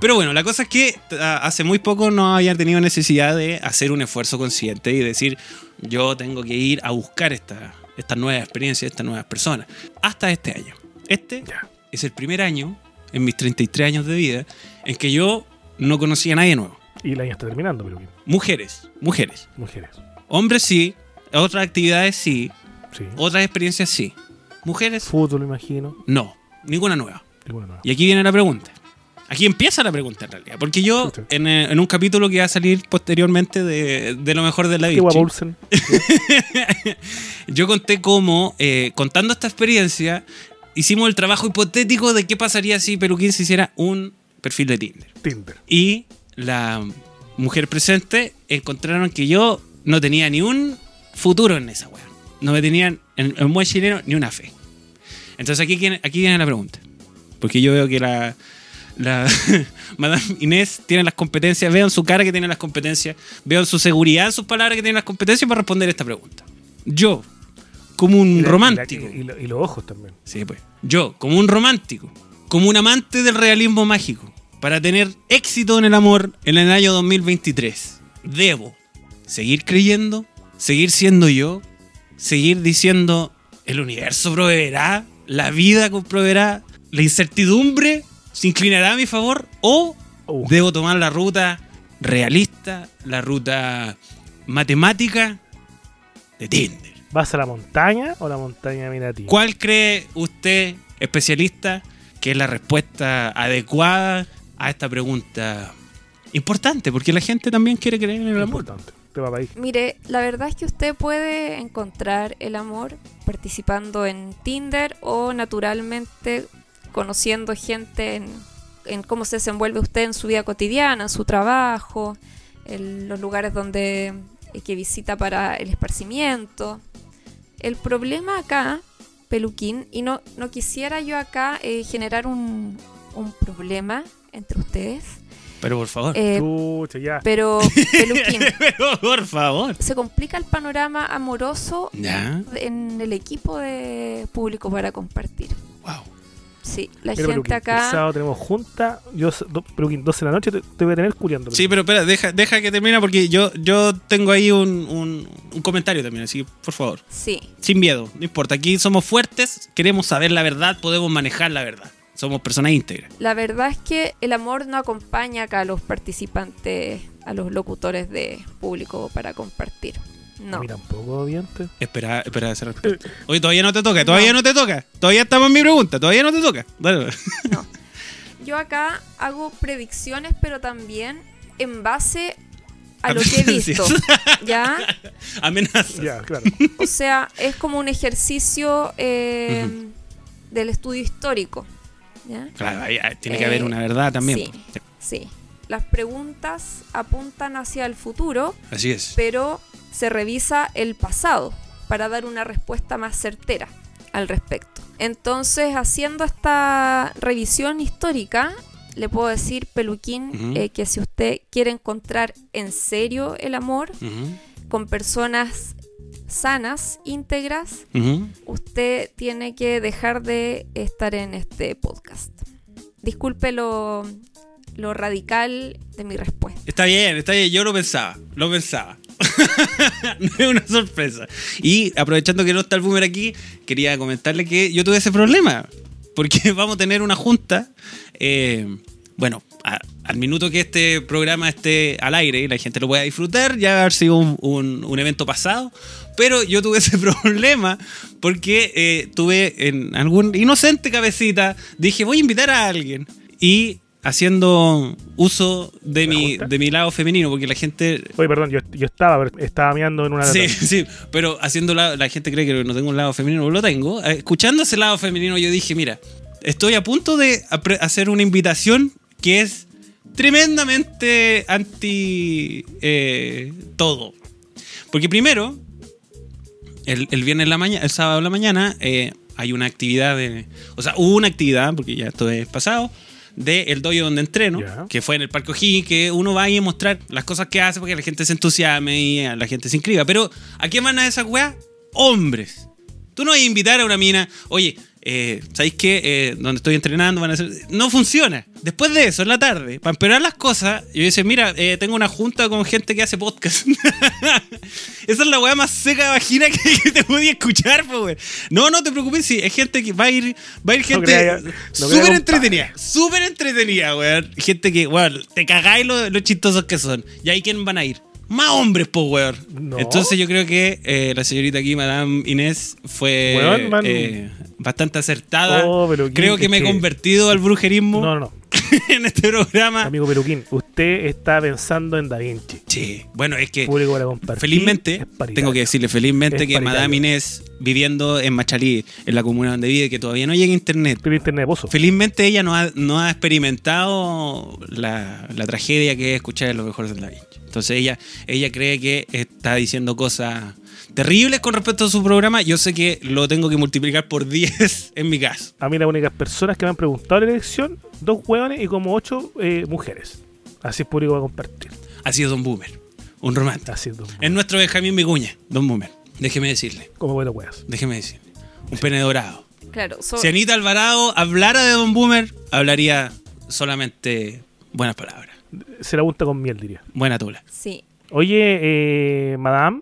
Pero bueno, la cosa es que a- hace muy poco no había tenido necesidad de hacer un esfuerzo consciente y decir, yo tengo que ir a buscar esta, estas nuevas experiencias, estas nuevas personas. Hasta este año. Este es el primer año, en mis 33 años de vida, en que yo no conocía a nadie nuevo. Y el año está terminando, pero. Mujeres, mujeres. Mujeres. Hombres sí, otras actividades sí, Sí. otras experiencias sí. Mujeres, Fútbol, imagino. no, ninguna nueva. Y bueno, no. Y aquí viene la pregunta. Aquí empieza la pregunta en realidad. Porque yo, en, eh, en un capítulo que va a salir posteriormente de, de lo mejor de la vida, yo conté cómo, eh, contando esta experiencia, hicimos el trabajo hipotético de qué pasaría si Peluquín se hiciera un perfil de Tinder. Tinder. Y la mujer presente encontraron que yo no tenía ni un futuro en esa weá. No me tenían, en, en buen chileno, ni una fe. Entonces aquí, viene- aquí viene la pregunta. Porque yo veo que la, la Madame Inés tiene las competencias, veo en su cara que tiene las competencias, veo en su seguridad, en sus palabras que tiene las competencias para responder esta pregunta. Yo, como un la- y la- romántico, y los ojos también. Sí, pues. Yo, como un romántico, como un amante del realismo mágico, para tener éxito en el amor en el año 2023, debo seguir creyendo, seguir siendo yo, seguir diciendo el universo proveerá, la vida proveerá, la incertidumbre se inclinará a mi favor o Uh. debo tomar la ruta realista, la ruta matemática de Tinder. ¿Vas a la montaña o la montaña mira a ti? ¿Cuál cree usted, especialista, que es la respuesta adecuada a esta pregunta importante? Porque la gente también quiere creer en el amor. Importante. Mire, la verdad es que usted puede encontrar el amor participando en Tinder o naturalmente conociendo gente en, cómo se desenvuelve usted en su vida cotidiana, en su trabajo, en los lugares donde eh, que visita para el esparcimiento. El problema acá, Peluquín, y no, no quisiera yo acá eh, generar un problema entre ustedes, Pero por favor. eh, Chucha, ya. pero Peluquín, Pero por favor. se complica el panorama amoroso Ya. en el equipo de público para compartir. Wow. Sí, la Mira, gente Peluquín, El acá. sábado tenemos junta. Yo, do- Peluquín, 12 de la noche te, te voy a tener culiando. Sí, pero espera, deja, deja que termine porque yo, yo tengo ahí un, un- un comentario también, así que por favor. Sí, Sin miedo, no importa. Aquí somos fuertes, queremos saber la verdad, podemos manejar la verdad. Somos personas íntegras. la verdad es que el amor no acompaña acá a los participantes, a los locutores de público para compartir. No. mí tampoco, dientes. Espera, espera ese respeto. Oye, todavía no te toca, todavía no. te toca. Todavía estamos en mi pregunta, todavía no te toca. Dale. No. Yo acá hago predicciones, pero también en base a lo que he visto. ¿Ya? Amenazas. Ya, claro. O sea, es como un ejercicio eh, del estudio histórico. ¿Ya? Claro, ahí- ahí tiene que Eh, haber una verdad también. Sí, sí. Las preguntas apuntan hacia el futuro, Así es. pero se revisa el pasado para dar una respuesta más certera al respecto. Entonces, haciendo esta revisión histórica, le puedo decir, Peluquín, eh, que si usted quiere encontrar en serio el amor con personas sanas, íntegras, usted tiene que dejar de estar en este podcast. Disculpe lo, lo radical de mi respuesta. Está bien, está bien. Yo lo pensaba, lo pensaba. no es una sorpresa. Y aprovechando que no está el boomer aquí, quería comentarle que yo tuve ese problema. Porque vamos a tener una junta. eh, bueno, a- al minuto que este programa esté al aire y la gente lo pueda disfrutar, ya va a haber sido un, un- un evento pasado. Pero yo tuve ese problema porque eh, tuve en algún inocente cabecita, dije, voy a invitar a alguien. Y haciendo uso de ¿La mi, de mi lado femenino, porque la gente... Oye, perdón, yo, yo estaba, estaba mirando en una. Sí, lata. sí, pero haciendo la, la gente cree que no tengo un lado femenino, lo tengo. Eh, Escuchando ese lado femenino, yo dije, mira, estoy a punto de hacer una invitación que es tremendamente anti eh, todo. Porque primero, el, el viernes en la mañana, el sábado en la mañana, eh, hay una actividad de. O sea, hubo una actividad, porque ya esto es pasado, de el dojo donde entreno, que fue en el Parque O'Higgins, que uno va ahí a mostrar las cosas que hace para que la gente se entusiasme y a la gente se inscriba. Pero, ¿a quién van a esas weas? Hombres. Tú no vas a invitar a una mina, oye, eh, ¿sabéis qué? Eh, donde estoy entrenando van a hacer... No funciona. Después de eso, en la tarde, para empeorar las cosas, yo dice, mira, eh, tengo una junta con gente que hace podcast. Esa es la weá más seca de vagina que, que te podía escuchar, weón. No, no te preocupes, sí, es gente que va a ir, va a ir gente no súper entretenida, súper entretenida, weón. Gente que, weón, te cagáis lo, lo chistosos que son. ¿Y ahí quién van a ir? Más hombres, po, weón. No. Entonces yo creo que eh, la señorita aquí, Madame Inés, fue Weón, man. eh, bastante acertada. Oh, creo que me he convertido al brujerismo No, no, no. en este programa. Amigo Peluquín, usted está pensando en Da Vinci. Sí, bueno, es que felizmente, es tengo que decirle felizmente Es que paritario. Madame Inés, viviendo en Machalí, en la comuna donde vive, que todavía no llega internet, internet pozo. felizmente ella no ha, no ha experimentado la, la tragedia que es escuchar lo mejor de Da Vinci. Entonces ella, ella cree que está diciendo cosas terribles con respecto a su programa, yo sé que lo tengo que multiplicar por 10 en mi caso. A mí las únicas personas que me han preguntado la elección, dos hueones y como ocho eh, mujeres. Así es público va a compartir. Ha sido Don Boomer, un romántico. Así es, dos Es nuestro Benjamín Vicuña, Don Boomer. Déjeme decirle, Como buenos hueas. déjeme decirle. Un pene dorado. Claro, so- Si Anita Alvarado hablara de Don Boomer, hablaría solamente buenas palabras. Se la unta con miel, diría. Buena tula. sí. Oye, eh, madame,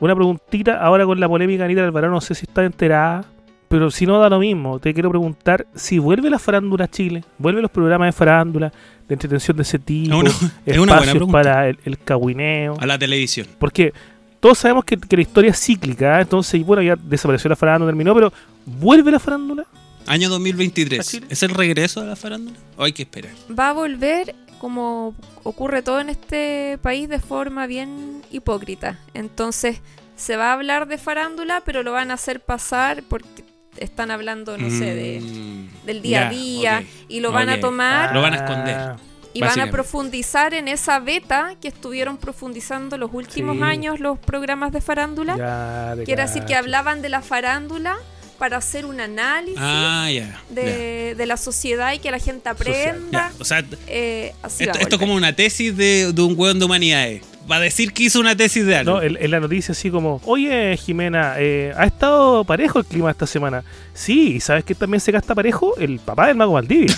una preguntita ahora con la polémica Anita Alvarado, no sé si está enterada, pero si no da lo mismo, te quiero preguntar si vuelve la farándula a Chile, vuelven los programas de farándula, de entretención de ese tipo, No, no, es una buena para el, el cagüineo, A la televisión. porque todos sabemos que, que la historia es cíclica, ¿eh? entonces, bueno, ya desapareció la farándula, terminó, pero ¿vuelve la farándula? Año ¿A 2023. Chile? ¿Es el regreso de la farándula? ¿O hay que esperar? Va a volver como ocurre todo en este país de forma bien hipócrita. Entonces se va a hablar de farándula, pero lo van a hacer pasar porque están hablando, no sé, de, Mm, del día a día y lo van a tomar Lo van a esconder. Ah, y van a profundizar en esa beta que estuvieron profundizando los últimos Sí. años los programas de farándula. ya Quiere decir que hablaban de la farándula para hacer un análisis Ah, de, de la sociedad y que la gente aprenda. O sea, Eh, esto, es como una tesis de, de un hueón de humanidades. Va a decir que hizo una tesis de algo. No, en, en la noticia así como, oye Jimena, eh, ¿ha estado parejo el clima esta semana? Sí, ¿y sabes que también se gasta parejo? El papá del mago Valdivia.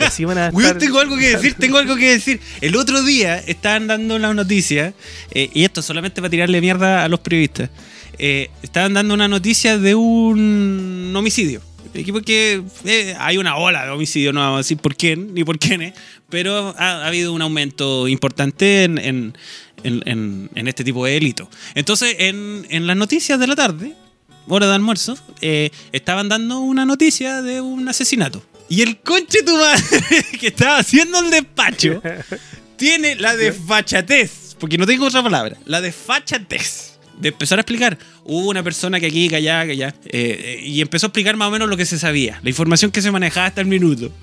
Así van a tengo algo que decir, tengo algo que decir. El otro día estaban dando una noticia, eh, y esto solamente para tirarle mierda a los periodistas. Eh, estaban dando una noticia de un homicidio. Porque eh, hay una ola de homicidio, no vamos a decir por quién ni por quiénes, pero ha, ha habido un aumento importante en, en- en- este tipo de delitos. Entonces, en, en las noticias de la tarde, hora de almuerzo, eh, estaban dando una noticia de un asesinato. Y el conche tu madre que estaba haciendo el despacho tiene la desfachatez, porque no tengo otra palabra, la desfachatez de empezar a explicar. Hubo una persona que aquí, que allá, que allá, eh, eh, y empezó a explicar más o menos lo que se sabía, la información que se manejaba hasta el minuto.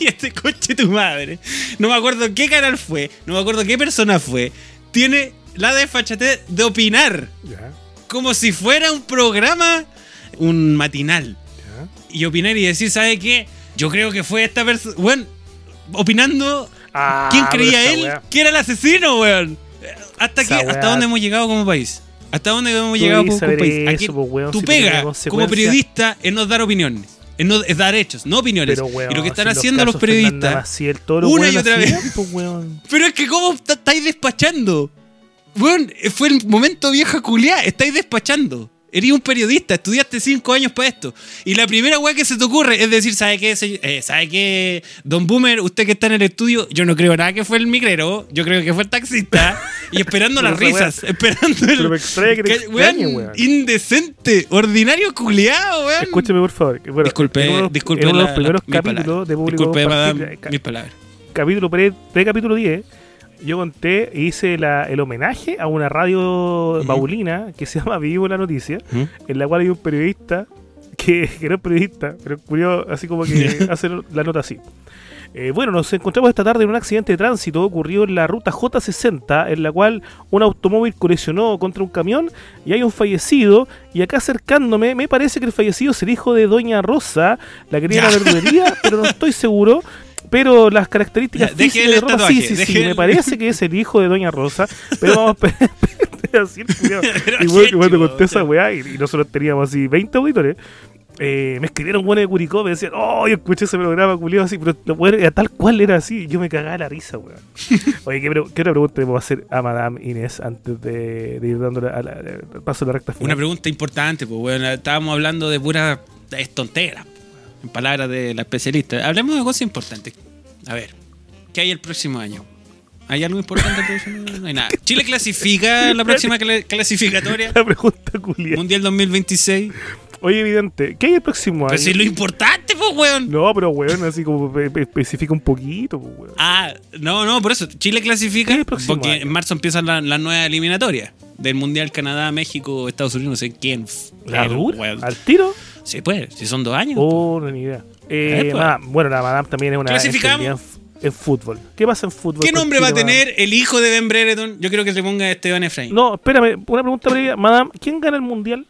Y este coche tu madre, no me acuerdo qué canal fue, no me acuerdo qué persona fue, tiene la desfachatez de opinar como si fuera un programa, un matinal. Y opinar y decir, ¿sabe qué? Yo creo que fue esta persona. Bueno, opinando. Ah, ¿Quién pero creía él weá. que era el asesino, weón? ¿Hasta, ¿Hasta dónde hemos llegado como país? ¿Hasta dónde hemos llegado como, país? eso, Aquí, weón, tu si pega como periodista es no dar opiniones. Es, no, es dar hechos, no opiniones. Pero, weón, y lo que están si haciendo los periodistas. Maciel, una y otra vez. Pero es que, ¿cómo estáis despachando? Weón, fue el momento vieja culiá, estáis despachando. Eres un periodista, estudiaste cinco años para esto. Y la primera weá que se te ocurre es decir, ¿sabe qué, señor- eh, ¿sabe qué, Don Boomer? Usted que está en el estudio, yo no creo nada que fue el migrero, yo creo que fue el taxista. y esperando las risas, esperando el. Pero me extraña que. Indecente, ordinario culiado, weón. Escúcheme, por favor. Bueno, disculpe, en uno, disculpe en uno de la- los primeros mi capítulos palabra. de Público Disculpe, madame, mis palabras. capítulo pre, capítulo 10, yo conté, hice la- el homenaje a una radio baulina que se llama Vivo la Noticia, en la cual hay un periodista que, que no es periodista, pero curioso, así como que hace la nota así. Eh, bueno, nos encontramos esta tarde en un accidente de tránsito ocurrido en la ruta J60, en la cual un automóvil colisionó contra un camión y hay un fallecido. Y acá acercándome, me parece que el fallecido es el hijo de Doña Rosa, la que tiene Ya. la verdulería, pero no estoy seguro. Pero las características Ya, deje físicas de Rosa, tatuaje, sí, sí, sí, me parece que es el hijo de Doña Rosa. Pero vamos a. Pero Y bueno, cuando conté esa weá, y, y nosotros teníamos así 20 auditores, eh, me escribieron buenos de Curicó, me decían, oh, yo escuché ese programa, culiado, así, pero lo bueno, era tal cual era así, yo me cagaba la risa, weón. Oye, ¿qué, qué otra pregunta le puedo hacer a Madame Inés antes de, de ir dando la- a la- el paso de la recta final? Una pregunta importante, pues bueno, estábamos hablando de pura es tontera, en palabras de la especialista. Hablemos de cosas importantes. A ver, ¿qué hay el próximo año? ¿Hay algo importante el próximo año? No hay nada. Chile clasifica la próxima cla- clasificatoria La pregunta culiada. Mundial 2026. Oye, evidente, ¿qué hay el próximo año? Pero si es lo importante, pues weón. No, pero weón, así como pe- pe- especifica un poquito, pues, weón. Ah, no, no, por eso. Chile clasifica ¿Qué es el próximo porque año? en marzo empiezan las la nuevas eliminatorias del Mundial Canadá, México, Estados Unidos, no sé quién. ¿La Pero, dura? weón. ¿Al tiro? Sí, pues, si son dos años. Oh, no, ni idea. Eh, Eh, pues. Madame- bueno, la Madame también es una... ¿Clasificamos? en fútbol? ¿Qué pasa en fútbol? ¿Qué nombre va a madame? tener el hijo de Ben Brereton? Yo creo que se ponga Esteban Efraín. No, espérame, una pregunta previa. Madame, ¿quién gana el mundial?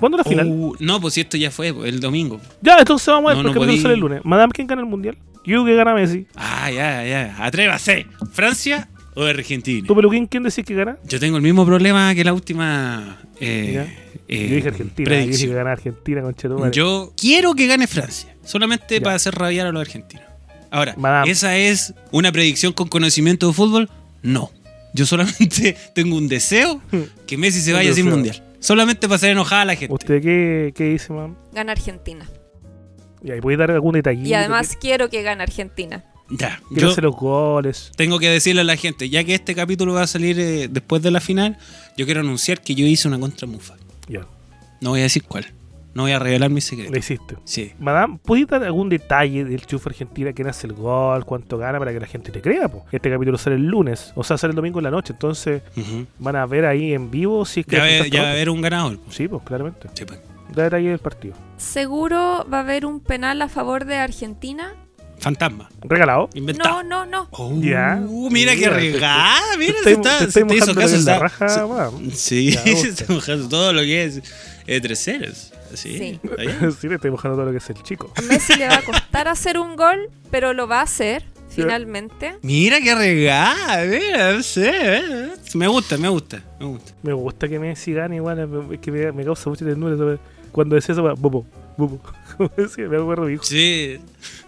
¿Cuándo la final? Uh, no, pues si esto ya fue, pues, el domingo. Ya, entonces vamos a ver No, porque no podí- sale el lunes. Madame, ¿quién gana el mundial? Yo que gana Messi. Ah, ya, ya. Atrévase. ¿Francia o Argentina? ¿Tu peluquín quién decís que gana? Yo tengo el mismo problema que la última. eh, eh, yo dije Argentina. Yo dije predicción. que gana Argentina, con Yo quiero que gane Francia, solamente Ya. para hacer rabiar a los argentinos. Ahora, Madame. ¿esa es una predicción con conocimiento de fútbol? No. Yo solamente tengo un deseo que Messi se vaya sin mundial. Solamente para hacer enojada a la gente. ¿Usted qué, qué dice, mamá? Gana Argentina. Y ahí puede dar algún detallito. Y además quiero que gane Argentina. Ya, Quiero yo hacer los goles. tengo que decirle a la gente, ya que este capítulo va a salir eh, después de la final, yo quiero anunciar que yo hice una contra Mufa. Ya, No voy a decir cuál. No voy a revelar mi lo secreto. hiciste. Sí. Madame, ¿puedes dar algún detalle del Chufo Argentina? ¿Quién hace el gol? ¿Cuánto gana? Para que la gente te crea, po. Este capítulo sale el lunes. O sea, sale el domingo en la noche. Entonces, van a ver ahí en vivo si es que... Ya, va- Argentina ya va a haber un ganador. Sí, pues, claramente. Sí, pues. Da detalle del partido. Seguro va a haber un penal a favor de Argentina. Fantasma. ¿Regalado? Inventado. No, no, no. Oh, Ya. Mira qué arriesgada. Mira, te está, te te hizo mojando caso. la está- raja, se-. Sí, Ya, se está mojando todo lo que es eh, tres ceros. Sí. Sí. sí, le estoy mojando todo lo que es el chico. A Messi le va a costar hacer un gol, pero lo va a hacer finalmente. Mira qué arriesgada. Mira, no sé. eh. Me gusta, me gusta, me gusta. Me gusta que Messi gane igual. Es que me, me causa mucha ternura. Cuando decía eso, bobo, bobo. Como decía, me acuerdo hijo. Sí,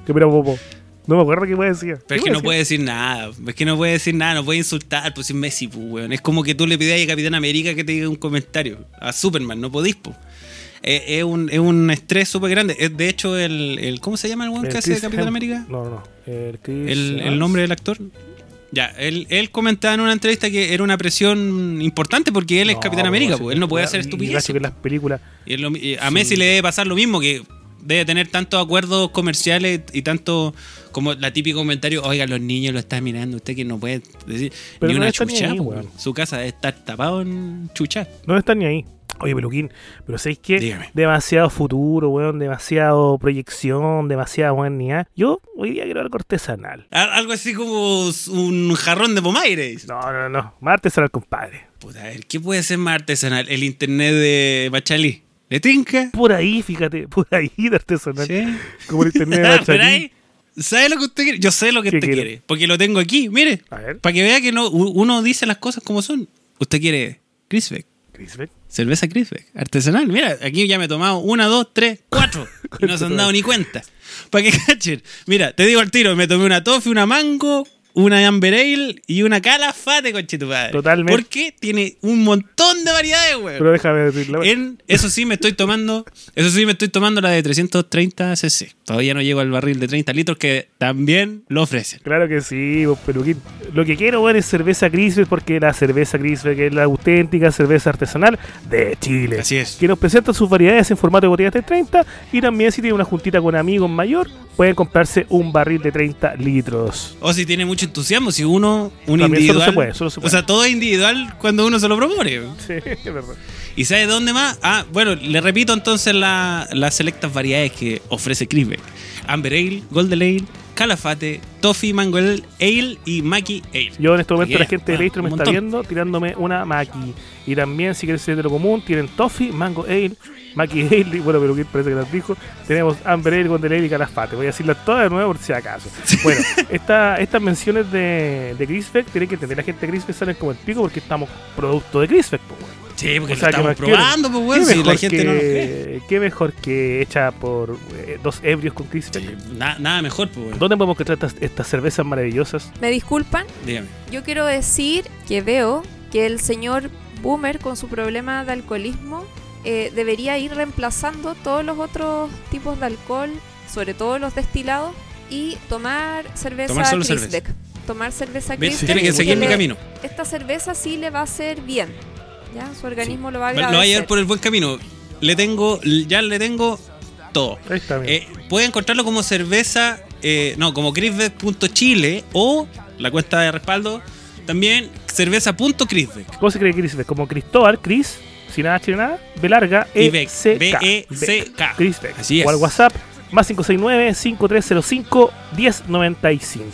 Que era bobo. No me acuerdo qué me decía. pero es ¿Qué que no puede decir nada. Es que no puede decir nada, no puede insultar. Pues es Messi, pues, weón. Es como que tú le pidas a Capitán América que te diga un comentario. A Superman, no podís, pues. Es, un, es un estrés súper grande. Es, de hecho, el, el. ¿Cómo se llama el weón El que hace de Chris Capitán Hem- América? No, no, no. El, Chris el, nombre del actor. Ya, él, él comentaba en una entrevista que era una presión importante porque él es Capitán América, pues él no puede hacer y estupidez. gacho que en las películas. Y es lo mi- y a Messi le debe pasar lo mismo, que debe tener tantos acuerdos comerciales y tanto como la típica comentario, oiga, los niños lo están mirando, usted que no puede decir Pero ni no una está ni chucha, ahí, weón. su casa debe estar tapado en chucha. No están ni ahí. Oye, Peluquín, pero ¿sabéis qué? Dígame. Demasiado futuro, weón, demasiado proyección, demasiada modernidad. Yo hoy día quiero algo artesanal. Al- Algo así como un jarrón de pomaire. No, no, no. Más artesanal, compadre. Puta, a ver, ¿qué puede ser más artesanal? El internet de Machalí. ¿Le tinca? Por ahí, fíjate, por ahí de artesanal. Sí. Como el internet de Ah, ¿Sabe lo que usted quiere? Yo sé lo que ¿Qué usted quiere? quiere. Porque lo tengo aquí, mire. A ver, Para que vea que no, uno dice las cosas como son. Usted quiere Crisbeck. Crisbeck. Cerveza Crisbeck. Artesanal. Mira, aquí ya me he tomado una, dos, tres, cuatro. y no se han dado ni cuenta. Para que cachen. Mira, te digo al tiro, me tomé una toffee, una mango, una amber ale y una calafate, conchetupadre. Totalmente. Porque tiene un montón de variedades, güey. Pero déjame decirlo. En, eso sí me estoy tomando, eso sí me estoy tomando la de 330 cc. Todavía no llego al barril de 30 litros que también lo ofrecen. Claro que sí, vos, peluquín. Lo que quiero, weón, es cerveza Crisbeck porque la cerveza Crisbeck es la auténtica cerveza artesanal de Chile. Así es. Que nos presenta sus variedades en formato de botellas de 30 y también si tiene una juntita con amigos mayor, pueden comprarse un barril de 30 litros. O si tiene mucho entusiasmo, si uno, un También individual. solo se puede, solo se O puede. sea, todo es individual cuando uno se lo propone. Sí, es verdad. ¿Y sabe dónde más? Ah, bueno, le repito entonces la- las selectas variedades que ofrece Crisbeck: Amber Ale, Golden Ale, Calafate, Toffee, Mango Ale y Maki Ale. Yo en este momento Yeah, la gente de ah, Leicester me está viendo tirándome una Maki. Y también, si quieres ser de lo común, tienen Toffee, Mango Ale, Maki Ale, y bueno, pero que parece que las dijo. Tenemos Amber Ale, Golden Ale y Calafate. Voy a decirlas todas de nuevo por si acaso. Bueno, esta, estas menciones de, de Crisbeck, tienen que entender, la gente de Crisbeck salen como el pico porque estamos producto de Crisbeck, pues, bueno. Sí, porque O sea, lo que estamos probando, pues, ¿Qué weón. Si la gente no nos cree. que, qué mejor que hecha por eh, dos ebrios con Crisbeck? Na- nada mejor, pues, weón. ¿Dónde podemos encontrar estas, estas cervezas maravillosas? Me disculpan, Dígame. yo quiero decir que veo que el señor Boomer con su problema de alcoholismo eh, debería ir reemplazando todos los otros tipos de alcohol, sobre todo los destilados, y tomar cerveza Tomar solo Crisbeck. Tomar cerveza Ve, Crisbeck. Tiene que seguir mi camino. Esta cerveza sí le va a hacer bien. ¿Ya? Su organismo lo va a Lo agradecer. va a llevar por el buen camino. Le tengo, ya le tengo todo. Ahí está, mira. Eh, puede encontrarlo como cerveza, eh, no, como crisbeck.chile o la cuenta de respaldo, también cerveza.crisbeck. ¿Cómo se cree Crisbeck? Como Cristóbal, Cris, sin nada, sin nada, B larga, Y E, Beck, C, K. B-E-C-K. Crisbeck. Así es. O al WhatsApp, más 569-5305-1095.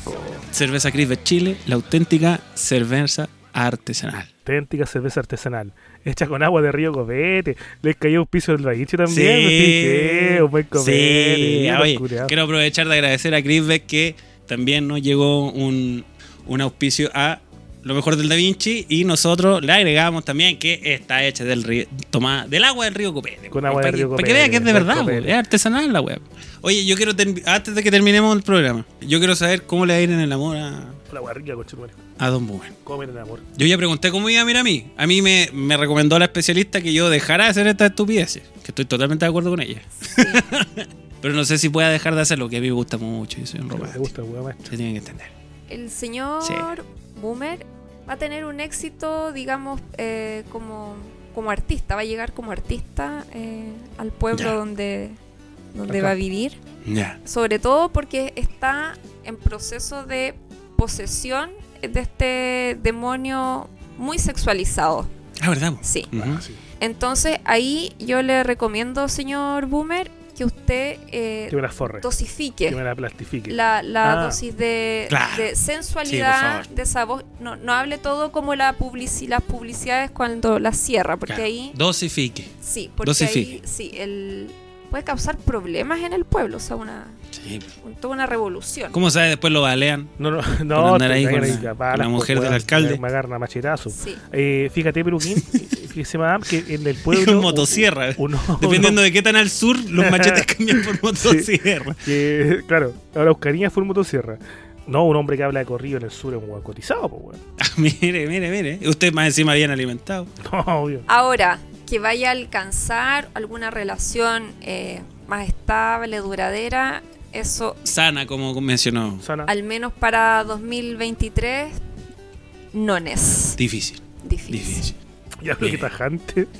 Cerveza Crisbeck Chile, la auténtica cerveza artesanal. Auténtica cerveza artesanal. Hecha con agua de río Copete. Les cayó un piso del Bayiche también. Sí. fijé, un buen copete. Sí, mira, oye, quiero aprovechar de agradecer a Crisbeck que también nos llegó un, un auspicio a lo mejor del Da Vinci y nosotros le agregamos también que está hecha del río, tomada del agua del río Copete. Con agua del río Para que Copete, vea que es de verdad, Copete. po, es artesanal la web. Oye, yo quiero, antes de que terminemos el programa, yo quiero saber cómo le va a ir en el amor a, La guarrilla, conchetumare. A Don Boomer. Comen el amor. Yo ya pregunté cómo iba a mirar a mí. A mí me, me recomendó la especialista que yo dejara de hacer estas estupideces. Que estoy totalmente de acuerdo con ella. Pero no sé si pueda dejar de hacerlo, que a mí me gusta mucho y soy un Me romántico. gusta el huevo maestro. Se tienen que entender. El señor Sí. Boomer va a tener un éxito, digamos, eh, como, como artista. Va a llegar como artista eh, al pueblo Ya. donde, donde Acá. va a vivir. Ya. Sobre todo porque está en proceso de posesión de este demonio muy sexualizado. Ah, ¿verdad? Sí. Ah, sí. Entonces ahí yo le recomiendo, señor Boomer, que usted eh, Que me la forre. dosifique Que me la plastifique. la, la Ah. dosis de, Claro. de Sí, sensualidad favor. de esa voz. No, no hable todo como la publici las publicidades cuando las cierra, porque Claro. ahí Dosifique. sí, porque Dosifique. ahí sí, el puede causar problemas en el pueblo, o sea, una Sí. toda una revolución. ¿Cómo sabe? Después lo balean. No, no, no. andar ahí te con cagan la- mujer del alcalde. Me agarran a machetazo. Sí. Eh, fíjate, Peruquín, fíjese, madame, que en el pueblo. Con motosierra. Uno, Dependiendo de qué tan al sur, los machetes cambian por motosierra. que, claro, ahora Buscaría fue un motosierra. No, un hombre que habla de corrido en el sur es un cotizado, pues. Ah, mire, mire, mire. Usted más encima bien alimentado. No, obvio. Ahora, que vaya a alcanzar alguna relación eh, más estable, duradera, eso Sana, como mencionó. Sana. al menos para 2023 no es Difícil, difícil. difícil. Ya creo que tajante.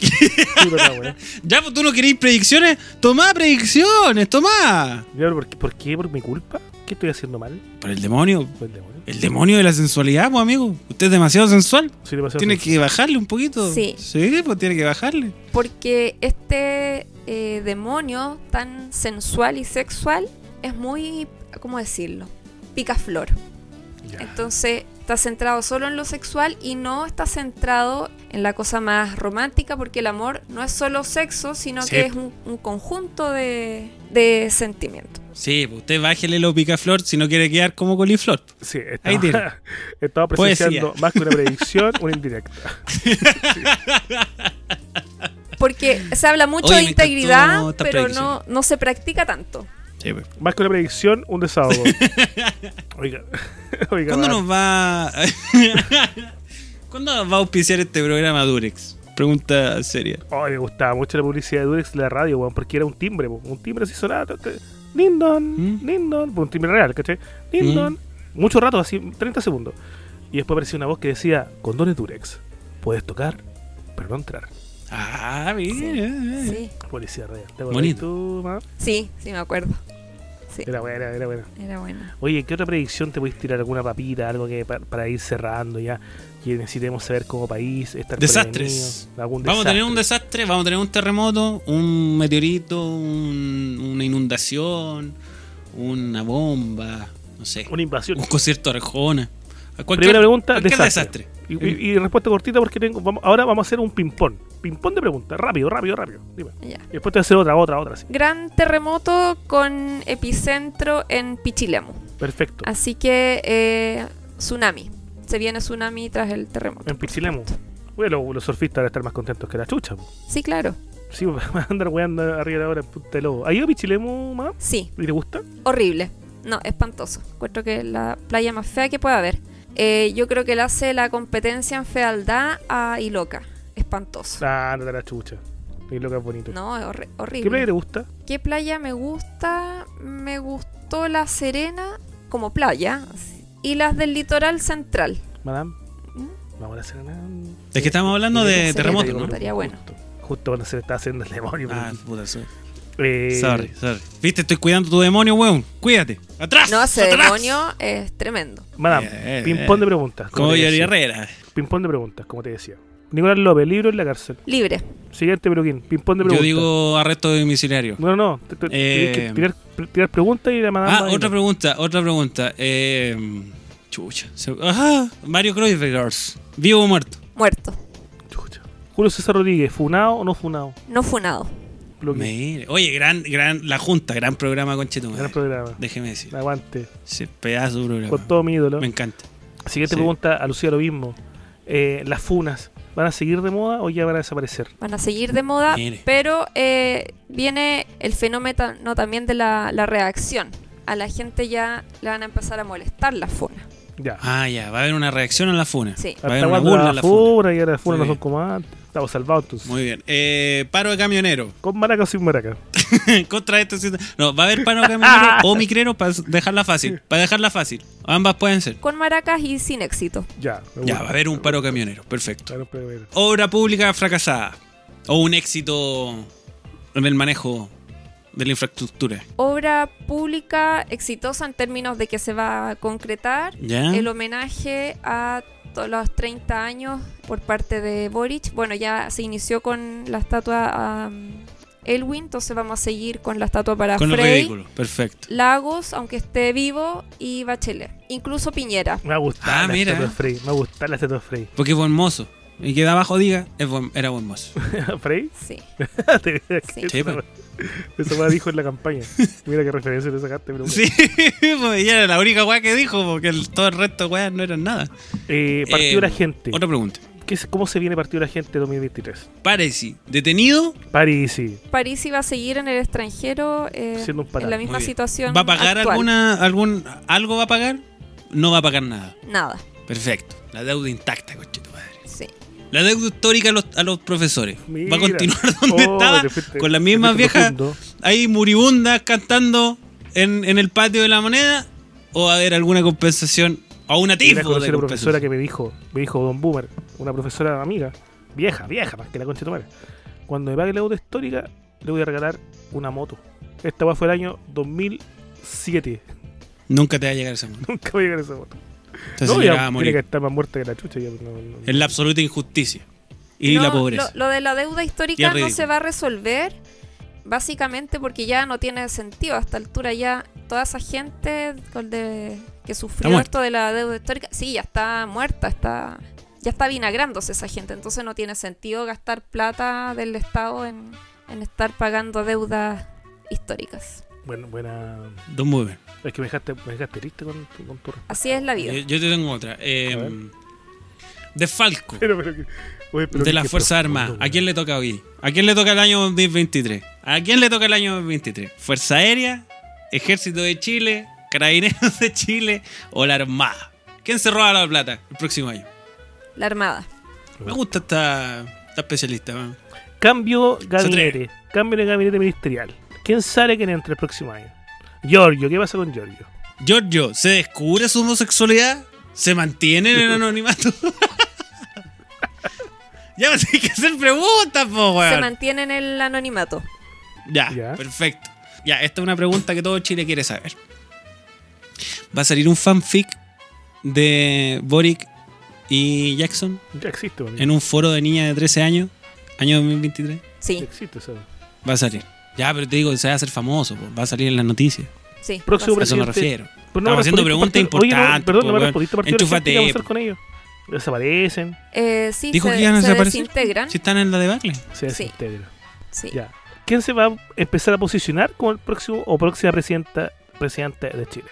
Ya, pues tú no queréis predicciones. Tomá predicciones, tomá. Ya, pero ¿por qué? ¿Por qué? ¿Por mi culpa? ¿Qué estoy haciendo mal? Por el demonio. Por el demonio. El demonio de la sensualidad, pues, amigo. Usted es demasiado sensual. Soy demasiado Tiene que bajarle un poquito. Sí. Sí, pues tiene que bajarle. Porque este eh, demonio tan sensual y sexual es muy, ¿cómo decirlo? Picaflor. Entonces está centrado solo en lo sexual y no está centrado en la cosa más romántica porque el amor no es solo sexo, sino Sí. que es un, un conjunto de, de sentimientos. Sí, pues usted bájele lo picaflor si no quiere quedar como coliflor. Sí, Ahí tiene. estaba, Poesía. presenciando más que una predicción, una indirecta. Porque se habla mucho Oye, de integridad, pero no, no se practica tanto. Sí, pues. Más que una predicción, un desahogo. Oiga, oiga. ¿Cuándo nos va ¿Cuándo nos va a auspiciar este programa Durex? Pregunta seria. Ay, me gustaba mucho la publicidad de Durex en la radio, weón, porque era un timbre, un timbre así ta- Dindon, ¿Mm? un timbre real, ¿cachai? Dindon. Mucho rato, así, 30 segundos. Y después aparecía una voz que decía, condones Durex, puedes tocar, pero no entrar. Ah, mira. Sí, Policía real. ¿Te acuerdas Bonito. tú, ma? sí, sí me acuerdo. Sí, Era buena, era buena. era bueno. Oye, ¿qué otra predicción te puedes tirar? ¿Alguna papita? Algo que pa- para ir cerrando ya? Que necesitemos saber como país, estar Desastres. Vamos a tener un desastre. desastre, vamos a tener un terremoto, un meteorito, un- una inundación, una bomba, no sé, Una invasión. un concierto de Arjona. Cualquier, Primera pregunta, cualquier desastre. Y, y- y respuesta cortita porque tengo, vamos, ahora vamos a hacer un ping-pong. Ping-pong de preguntas. Rápido, rápido, rápido. Dime. Ya. Y después te voy a hacer otra, otra, otra. Así. Gran terremoto con epicentro en Pichilemu. Perfecto. Así que eh, tsunami. Se viene tsunami tras el terremoto. En Pichilemu. Bueno, los surfistas van a estar más contentos que la chucha. Sí, claro. Sí, van a andar weando arriba de la hora en Punta de Lobo. ¿Ha ido a Pichilemu, mamá? Sí, ¿Y te gusta? horrible. No, espantoso. Encuentro que es la playa más fea que puede haber. Eh, yo creo que le hace la competencia en fealdad a Iloca. Espantoso. Ah, no te la chucha. Que es bonito. No, es horri- horrible. ¿Qué playa te gusta? ¿Qué playa me gusta? Me gustó La Serena como playa. Y las del litoral central. Madame. ¿Mm? Vamos a hacer una... Es que estamos hablando de Sería terremoto, ¿no? Estaría bueno. Justo, justo cuando se le está haciendo el demonio. Ah, puta, sorry. Eh, sorry, sorry. Viste, estoy cuidando tu demonio, weón. Cuídate. Atrás. No, ese atrás. demonio es tremendo. Madame, ping-pong de preguntas. Como decía. Herrera. Ping-pong de preguntas, como te decía. Nicolás López, libro en la cárcel. Libre. Siguiente, Peruquín. Ping-pong de Yo preguntas. digo arresto domiciliario. No, no, te- te- Eh, tienes que tirar, tirar preguntas y la madame. Ah, otra pregunta, otra pregunta. Eh, Chucha. Se- Ajá, Mario Kreuzbergers. ¿Vivo o muerto? Muerto. Chucha. Julio César Rodríguez, ¿funado o no funado? No funado. Oye, gran, gran, la Junta, gran programa con Gran programa. Déjeme decir. Aguante. Ese pedazo de programa. Con todo mi ídolo. Me encanta. Siguiente Sí. pregunta a Lucía lo mismo. Eh, ¿Las funas van a seguir de moda o ya van a desaparecer? Van a seguir de moda, Mire. pero eh, viene el fenómeno no, también de la, la reacción. A la gente ya le van a empezar a molestar las funas. Ya. Ah, ya, va a haber una reacción a la funa. Sí. Va a haber una burla a la la funa. funa y ahora las funas no son como antes. Estamos salvados entonces. Muy bien. Eh, paro de camionero. ¿Con maraca o sin maraca? Contra esto. sí- No, va a haber paro de camionero o micrero para dejarla fácil. Para dejarla fácil. Ambas pueden ser. Con maracas y sin éxito. Ya. me Ya, va a haber un paro de camionero. Perfecto. Pero. Obra pública fracasada. O un éxito en el manejo de la infraestructura. Obra pública exitosa en términos de que se va a concretar ¿Ya? el homenaje a los 30 años por parte de Boric. Bueno, ya se inició con la estatua a um, Elwin, entonces vamos a seguir con la estatua para Con Frey, ridículo. Perfecto. Lagos, aunque esté vivo, y Bachelet. Incluso Piñera. Me gusta Ah, la mira. estatua de Frey. Me gusta la estatua de Frey. Porque es buen mozo. Y que de abajo diga, es buen- era buen mozo. ¿Frey? Sí. Te- Sí. Sí, Eso pues. eso me dijo en la campaña. Mira qué referencia te sacaste, pero bueno. Sí, pues ella era la única weá que dijo, porque el- todo el resto de weas no eran nada. Eh, partido de Eh, la gente. Otra pregunta. ¿Qué es- ¿Cómo se viene Partido de la Gente 2023? Pareci, detenido, París, sí. París iba a seguir en el extranjero eh, Siendo un parado. en la misma situación. ¿va a pagar actual. alguna, algún, algo va a pagar? No va a pagar nada. Nada. Perfecto. La deuda intacta, coche tu madre. La deuda histórica a los, a los profesores. ¿Va a continuar donde Oh, estaba? fuiste- con las mismas viejas profundo. ahí muribundas cantando en, en el patio de la moneda. ¿O va a haber alguna compensación? ¿O una tipo de a la profesora que me dijo, me dijo Don Boomer, una profesora amiga, vieja, vieja, más que la tu madre. Cuando me pague la deuda histórica, le voy a regalar una moto. Esta fue el año 2007. Nunca te va a llegar ese momento. Nunca voy a llegar esa moto. Esta No, señora ya va a tiene morir. que estar más muerta que la chucha. Ya, no, no- Es la absoluta injusticia. Y No, la pobreza. Lo, lo de la deuda histórica no se va a resolver básicamente porque ya no tiene sentido. A esta altura ya toda esa gente con de- que sufrió esto de la deuda histórica, sí, ya está muerta, está ya está vinagrándose esa gente. Entonces no tiene sentido gastar plata del Estado en, en estar pagando deudas históricas. Bueno, buena. Don Mover. Es que me dejaste, me dejaste triste con, tu- con tu respuesta. Así es la vida. Yo, yo te tengo otra. Eh, ver. de Falco. Pero, pero, que- oye, pero de las Fuerzas Armadas. ¿A quién le toca hoy? ¿A quién le toca el año 2023? ¿A quién le toca el año 2023? ¿Fuerza Aérea? ¿Ejército de Chile? ¿Carabineros de Chile? ¿O la Armada? ¿Quién se roba la plata el próximo año? La Armada. Me gusta esta, esta especialista. man. Cambio gabinete. Cambio de gabinete ministerial. ¿Quién sale quién entra el próximo año? Giorgio, ¿qué pasa con Giorgio? Giorgio, ¿se descubre su homosexualidad? ¿Se mantiene en el anonimato? ya me tienes que hacer preguntas, po, Se weón. mantiene en el anonimato. Ya, Ya. perfecto. Ya, esta es una pregunta que todo Chile quiere saber. ¿Va a salir un fanfic de Boric y Jackson Ya existe, weón. en un foro de niñas de 13 años, año 2023? Ya Sí, existe eso. Va a salir. Ya, pero te digo, se va a hacer famoso, po. va a salir en las noticias. sí. Próximo A eso me presidente. refiero. Pero Estamos haciendo preguntas importantes, perdón, po, no me weón. respondiste partido de la gente, ¿qué vamos a hacer Enchúfate, con ellos? ¿Desaparecen? Eh, sí, Dijo se, que iban a se desaparecer. desintegran. Si están en la debacle. Se Sí. desintegra. Sí. Ya. ¿Quién se va a empezar a posicionar como el próximo o próxima presidenta, presidente de Chile?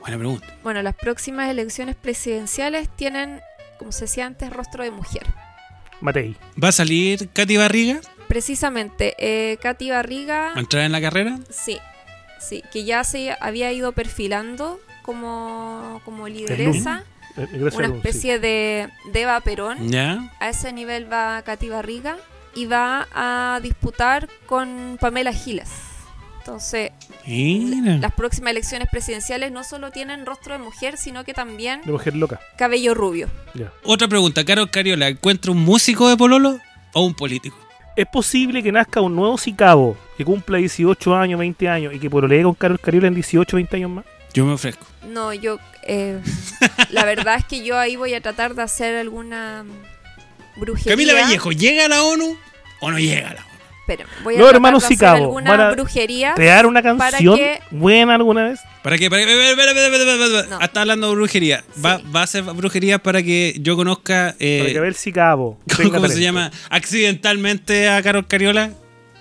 Buena pregunta. Bueno, las próximas elecciones presidenciales tienen, como se decía antes, rostro de mujer. Matei. ¿Va a salir Katy Barriga Precisamente, eh, Katy Barriga, a entrar en la carrera? sí, sí, que ya se había ido perfilando como, como lideresa, una sí. especie de, de Eva Perón. Ya. A ese nivel va Katy Barriga y va a disputar con Pamela Giles. Entonces, Mira. las próximas elecciones presidenciales no solo tienen rostro de mujer, sino que también De mujer loca. cabello rubio. Otra pregunta. ¿Carol Cariola encuentra un músico de Pololo o un político? ¿Es posible que nazca un nuevo Sicabo que cumpla 18 años, 20 años y que pololee con Carol Cariola en 18, 20 años más? Yo me ofrezco. No, yo. eh, la verdad es que yo ahí voy a tratar de hacer alguna brujería. Camila Vallejo, ¿llega a la ONU o no llega a la ONU? Esperen, voy a Los hermanos de hacer Sicabo alguna van a brujería. ¿Crear una para canción que- buena alguna vez? ¿Para qué? ¿Para qué? No. Ah, Está hablando de brujería. Va, Sí. va a ser brujería para que yo conozca. eh, Para que Abel Sicabo ¿Cómo, se llama? Accidentalmente a Carol Cariola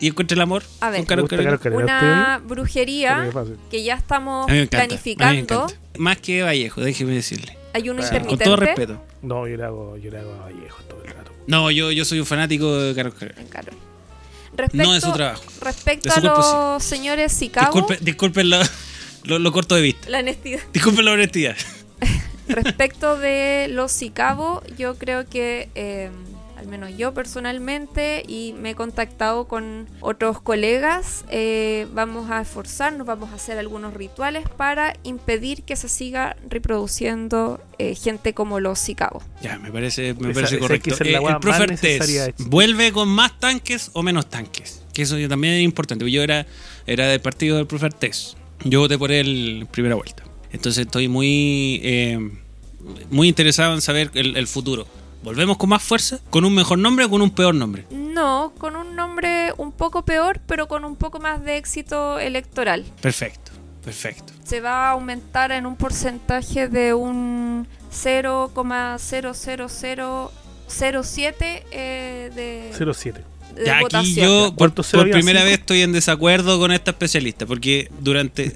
y encuentre el amor A ver. con Carol ¿Te gusta Cariola. Una brujería que ya estamos A mí me encanta. a mí me planificando. Más que Vallejo, déjeme decirle. Hay uno Ah, Con intermitente. todo respeto. No, yo le hago, yo le hago a Vallejo todo el rato. No, yo, yo soy un fanático de Carol Cariola. en Carol. Respecto, No es su trabajo. Respecto su a los señores Sicabo, Disculpe, disculpen lo, lo- lo corto de vista. la honestidad. Disculpen la honestidad. Respecto de los Sicabo, yo creo que, eh, al menos yo personalmente, y me he contactado con otros colegas, eh, vamos a esforzarnos, vamos a hacer algunos rituales para impedir que se siga reproduciendo eh, gente como los Sicabo. Ya, me parece, me Esa- parece correcto. que Eh, el profe Artés. ¿vuelve con más tanques o menos tanques? Que eso también es importante. Yo era, era del partido del profe Artés. Yo voté por él en primera vuelta. Entonces estoy muy, eh, muy interesado en saber el, el futuro. ¿Volvemos con más fuerza? ¿Con un mejor nombre o con un peor nombre? No, con un nombre un poco peor, pero con un poco más de éxito electoral. Perfecto, perfecto. se va a aumentar en un porcentaje de un 0,00007 eh, de, 07. De Ya aquí votación. yo por, primera ¿Cinco? vez estoy en desacuerdo con esta especialista, porque durante...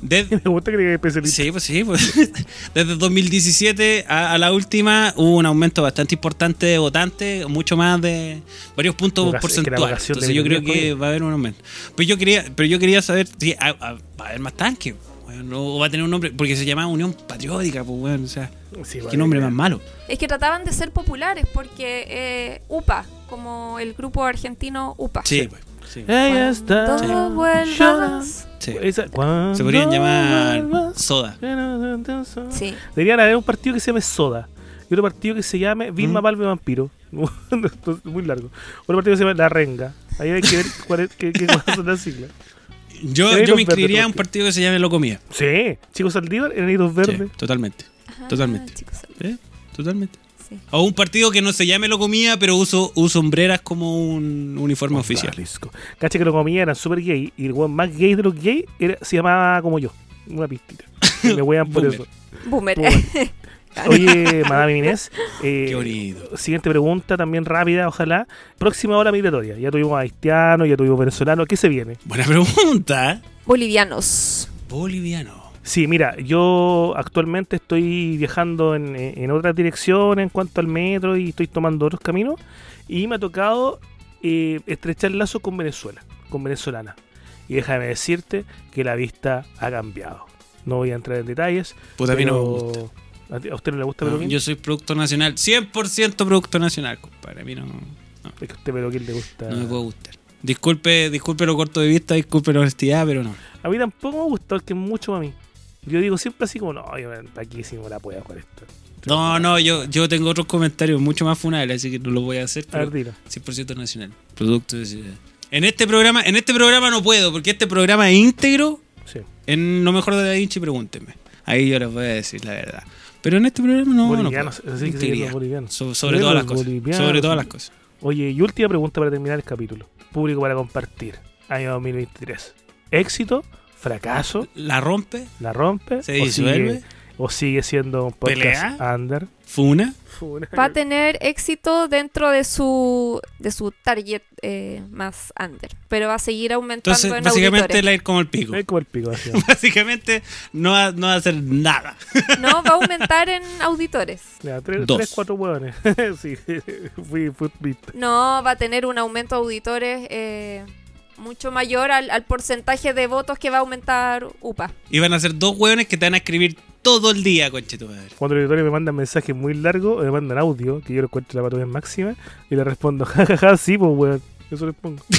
desde- Me gusta que diga especialista. Sí, pues sí, pues. Desde 2017 a, a la última hubo un aumento bastante importante de votantes, mucho más de varios puntos Vocación- es que la porcentuales. Entonces yo creo que va a haber un aumento. Pero yo quería, pero yo quería saber si a- a- va a haber más tanques. Bueno, no va a tener un nombre, porque se llama Unión Patriótica, pues bueno, o sea, Sí, qué nombre más malo. Es que trataban de ser populares porque eh, UPA, como el grupo argentino UPA. Sí, pues. Sí. Ella está. Cuando llorando. vuelvas. Sí. Esa- cuando Se podrían llamar. Soda. Sí. Deberían haber un partido que se llame Soda y otro partido que se llame Vilma Mm. Palme Vampiro. Muy largo. Otro partido que se llame La Renga. Ahí hay que ver cuál es- qué, qué cuáles son las siglas. Yo, yo me inscribiría a un partido que se llame Locomía. Sí, Chicos Saldívar, Enanitos Sí, Verdes. totalmente. Ajá, Totalmente. chicos, ¿Eh? Totalmente. sí. O un partido que no se llame Locomía, pero uso, uso hombreras como un uniforme oficial. Cacha que los comía eran súper gay y el weón más gay de los gays era, se llamaba como yo. Una pistita. Me wean por Boomer. eso. Boomer. Boomer. Oye, Madame Inés. eh, Qué bonito. Siguiente pregunta, también rápida, ojalá. Próxima hora migratoria. Ya tuvimos haitianos, ya tuvimos venezolanos. ¿Qué se viene? Buena pregunta. Bolivianos. Boliviano. Sí, mira, yo actualmente estoy viajando en, en otra dirección en cuanto al metro y estoy tomando otros caminos. Y me ha tocado eh, estrechar lazo con Venezuela, con venezolana. Y déjame decirte que la vista ha cambiado. No voy a entrar en detalles. Puta, a mí no me gusta. ¿A, a usted no le gusta No, Peluquín? yo soy producto nacional. 100% producto nacional, compadre. A mí no, no, Es que a usted Peluquín le gusta. no me puede gustar. Disculpe, disculpe lo corto de vista, disculpe la honestidad, pero no. A mí tampoco me gusta porque es mucho para mí. Yo digo siempre así como, no, yo aquí sí me la puedo con esto. No, no, yo, yo tengo otros comentarios mucho más funables, así que no lo voy a hacer. A ver, Pero dilo. 100% nacional. Producto de ciudad. En este programa, en este programa no puedo, porque este programa es íntegro. Sí. En lo mejor de Da Vinci, pregúntenme. Ahí yo les voy a decir la verdad. Pero en este programa no. bolivianos, no así que bolivianos. So- sobre todas las cosas. Sobre todas las cosas. Oye, y última pregunta para terminar el capítulo. Público para compartir. Año 2023. Éxito, fracaso, La rompe, la rompe. se o disuelve, sigue, o sigue siendo un podcast Pelea. under. Funa. Va a tener éxito dentro de su de su target eh, más under, pero va a seguir aumentando Entonces, en básicamente auditores. la ir como el pico. Es como el pico, así. Básicamente no va, no va a hacer nada. No, va a aumentar en auditores. Ya, tres, Dos. tres, cuatro hueones. sí. No, va a tener un aumento de auditores eh, mucho mayor al, al porcentaje de votos que va a aumentar UPA. Y van a ser dos hueones que te van a escribir todo el día, conche tu madre. Cuando los editores me mandan mensajes muy largos, me mandan audio, que yo lo encuentro la patrulla máxima, y le respondo, jajaja, sí, pues weón. Eso les pongo.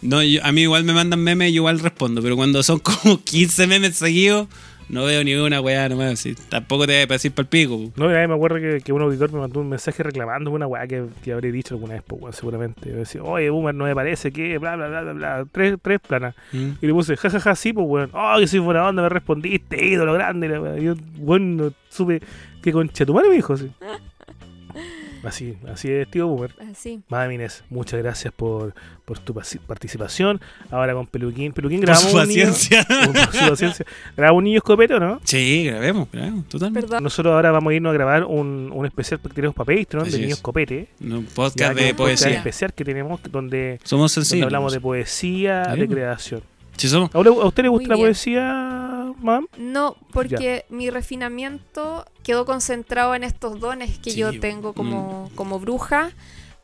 No, yo- a mí igual me mandan memes y yo igual respondo, pero cuando son como 15 memes seguidos, no veo ni una weá nomás. así. Tampoco te voy a decir para el pico. No, me acuerdo que, que un auditor me mandó un mensaje reclamando una weá que, que habré dicho alguna vez, pues, weón, seguramente. Me decía, oye, Boomer, no me parece que, bla, bla, bla, bla, bla. Tres, tres planas. ¿Mm? Y le puse, jajaja, sí, pues, weón. Oh, que soy buena onda, me respondiste, ídolo grande. y la weá. Y yo, weón, no supe qué concha tu madre me dijo, así. Así, así es, tío Boomer. Así. Madame Inés, muchas gracias por, por tu participación. Ahora con Peluquín. Peluquín Por su un niño- paciencia. por su paciencia. Grabamos un niño escopete, ¿o ¿no? Sí, grabemos, grabemos, totalmente. Perdón. Nosotros ahora vamos a irnos a grabar un, un especial que tenemos para Patreon Así de es. Niños Copete. Un podcast de un podcast poesía. especial que tenemos donde, Somos donde sensibles. hablamos de poesía, Sí. de creación. Sí, somos. ¿A usted- a usted le gusta Muy la bien. poesía, mam? No, porque mi refinamiento quedó concentrado en estos dones que Sí, yo tengo como, como bruja,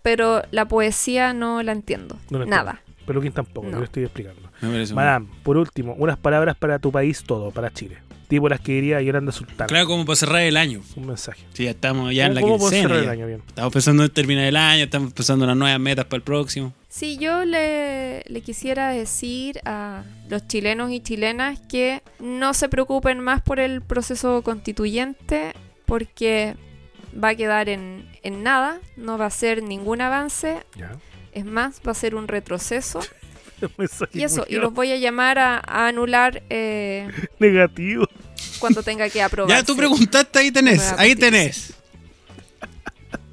pero la poesía no la entiendo. No la Nada. Peluquín tampoco, No. yo estoy explicando. Muy- Madame, por último, unas palabras para tu país todo, para Chile. Tipo las que diría Yolanda Sultana. Claro, como para cerrar el año. Un mensaje. Sí, ya estamos ya en la ¿Cómo puedo quincena. cerrar el ya. año bien? Estamos pensando en terminar el año, estamos pensando en las nuevas metas para el próximo. Sí, yo le, le quisiera decir a los chilenos y chilenas que no se preocupen más por el proceso constituyente porque va a quedar en, en nada, no va a ser ningún avance, Ya. es más, va a ser un retroceso. Y eso, y los voy a llamar a, a anular eh, negativo. cuando tenga que aprobar. Ya tú preguntaste, ahí tenés, ahí tenés.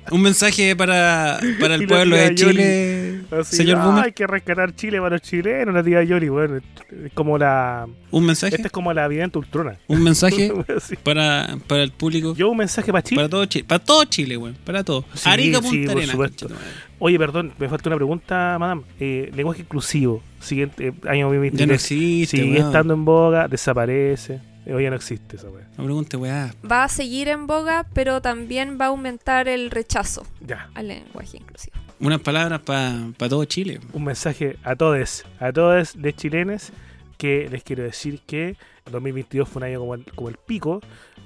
Un mensaje para, para el pueblo de Chile, Así, señor "Ah, Boomer. Hay que rescatar Chile para los chilenos, la tía Yoli. Bueno, es como la. Un mensaje, Esta es como la vidente ultrona. un mensaje Sí. para, para el público. Yo un mensaje para Chile. Para todo Chile, para todo Chile, güey, para todo. Sí, Arica sí, Punta conchetumare. Oye, perdón, me falta una pregunta, madame. Eh, lenguaje inclusivo, siguiente eh, año 2023. Ya no existe, Sigue estando en boga, desaparece. Eh, Hoy ya no existe esa weá. No pregunte, weá. Va a seguir en boga, pero también va a aumentar el rechazo Ya. al lenguaje inclusivo. Unas palabras para todo Chile. Un mensaje a todos, a todos de chilenes, que les quiero decir que 2022 fue un año como el, como el pico,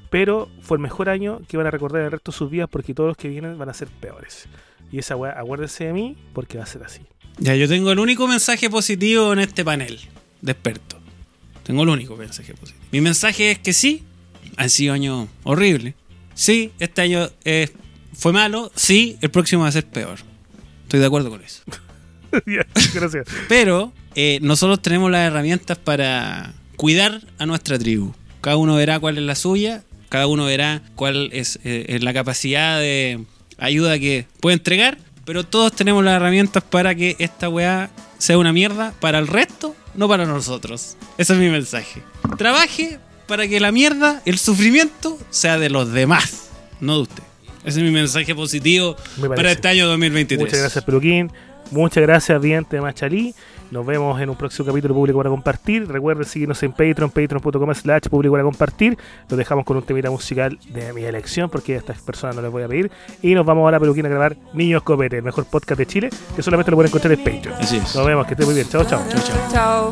pero fue el mejor año que van a recordar el resto de sus vidas porque todos los que vienen van a ser peores. Y esa weá, acuérdense de mí porque va a ser así. Ya, yo tengo el único mensaje positivo en este panel de expertos. Tengo el único mensaje positivo. Mi mensaje es que sí, han sido años horribles. Sí, este año eh, fue malo. Sí, el próximo va a ser peor. Estoy de acuerdo con eso. Gracias. Pero eh, nosotros tenemos las herramientas para cuidar a nuestra tribu. Cada uno verá cuál es la suya, cada uno verá cuál es, eh, es la capacidad de ayuda que puede entregar, pero todos tenemos las herramientas para que esta weá sea una mierda para el resto, no para nosotros. Ese es mi mensaje. Trabaje para que la mierda, el sufrimiento, sea de los demás, no de usted. Ese es mi mensaje positivo para este año 2023. Muchas gracias, Peluquín. Muchas gracias, Vidente de Machalí. Nos vemos en un próximo capítulo público para compartir. Recuerden seguirnos en Patreon, patreon.com slash público para compartir. Lo dejamos con un temita musical de mi elección, porque a estas personas no les voy a pedir. Y nos vamos ahora, Peluquín, a grabar Niños Copete, el mejor podcast de Chile, que solamente lo pueden encontrar en Patreon. Así es. Nos vemos, que estén muy bien. Chao, chao. Chao, chao.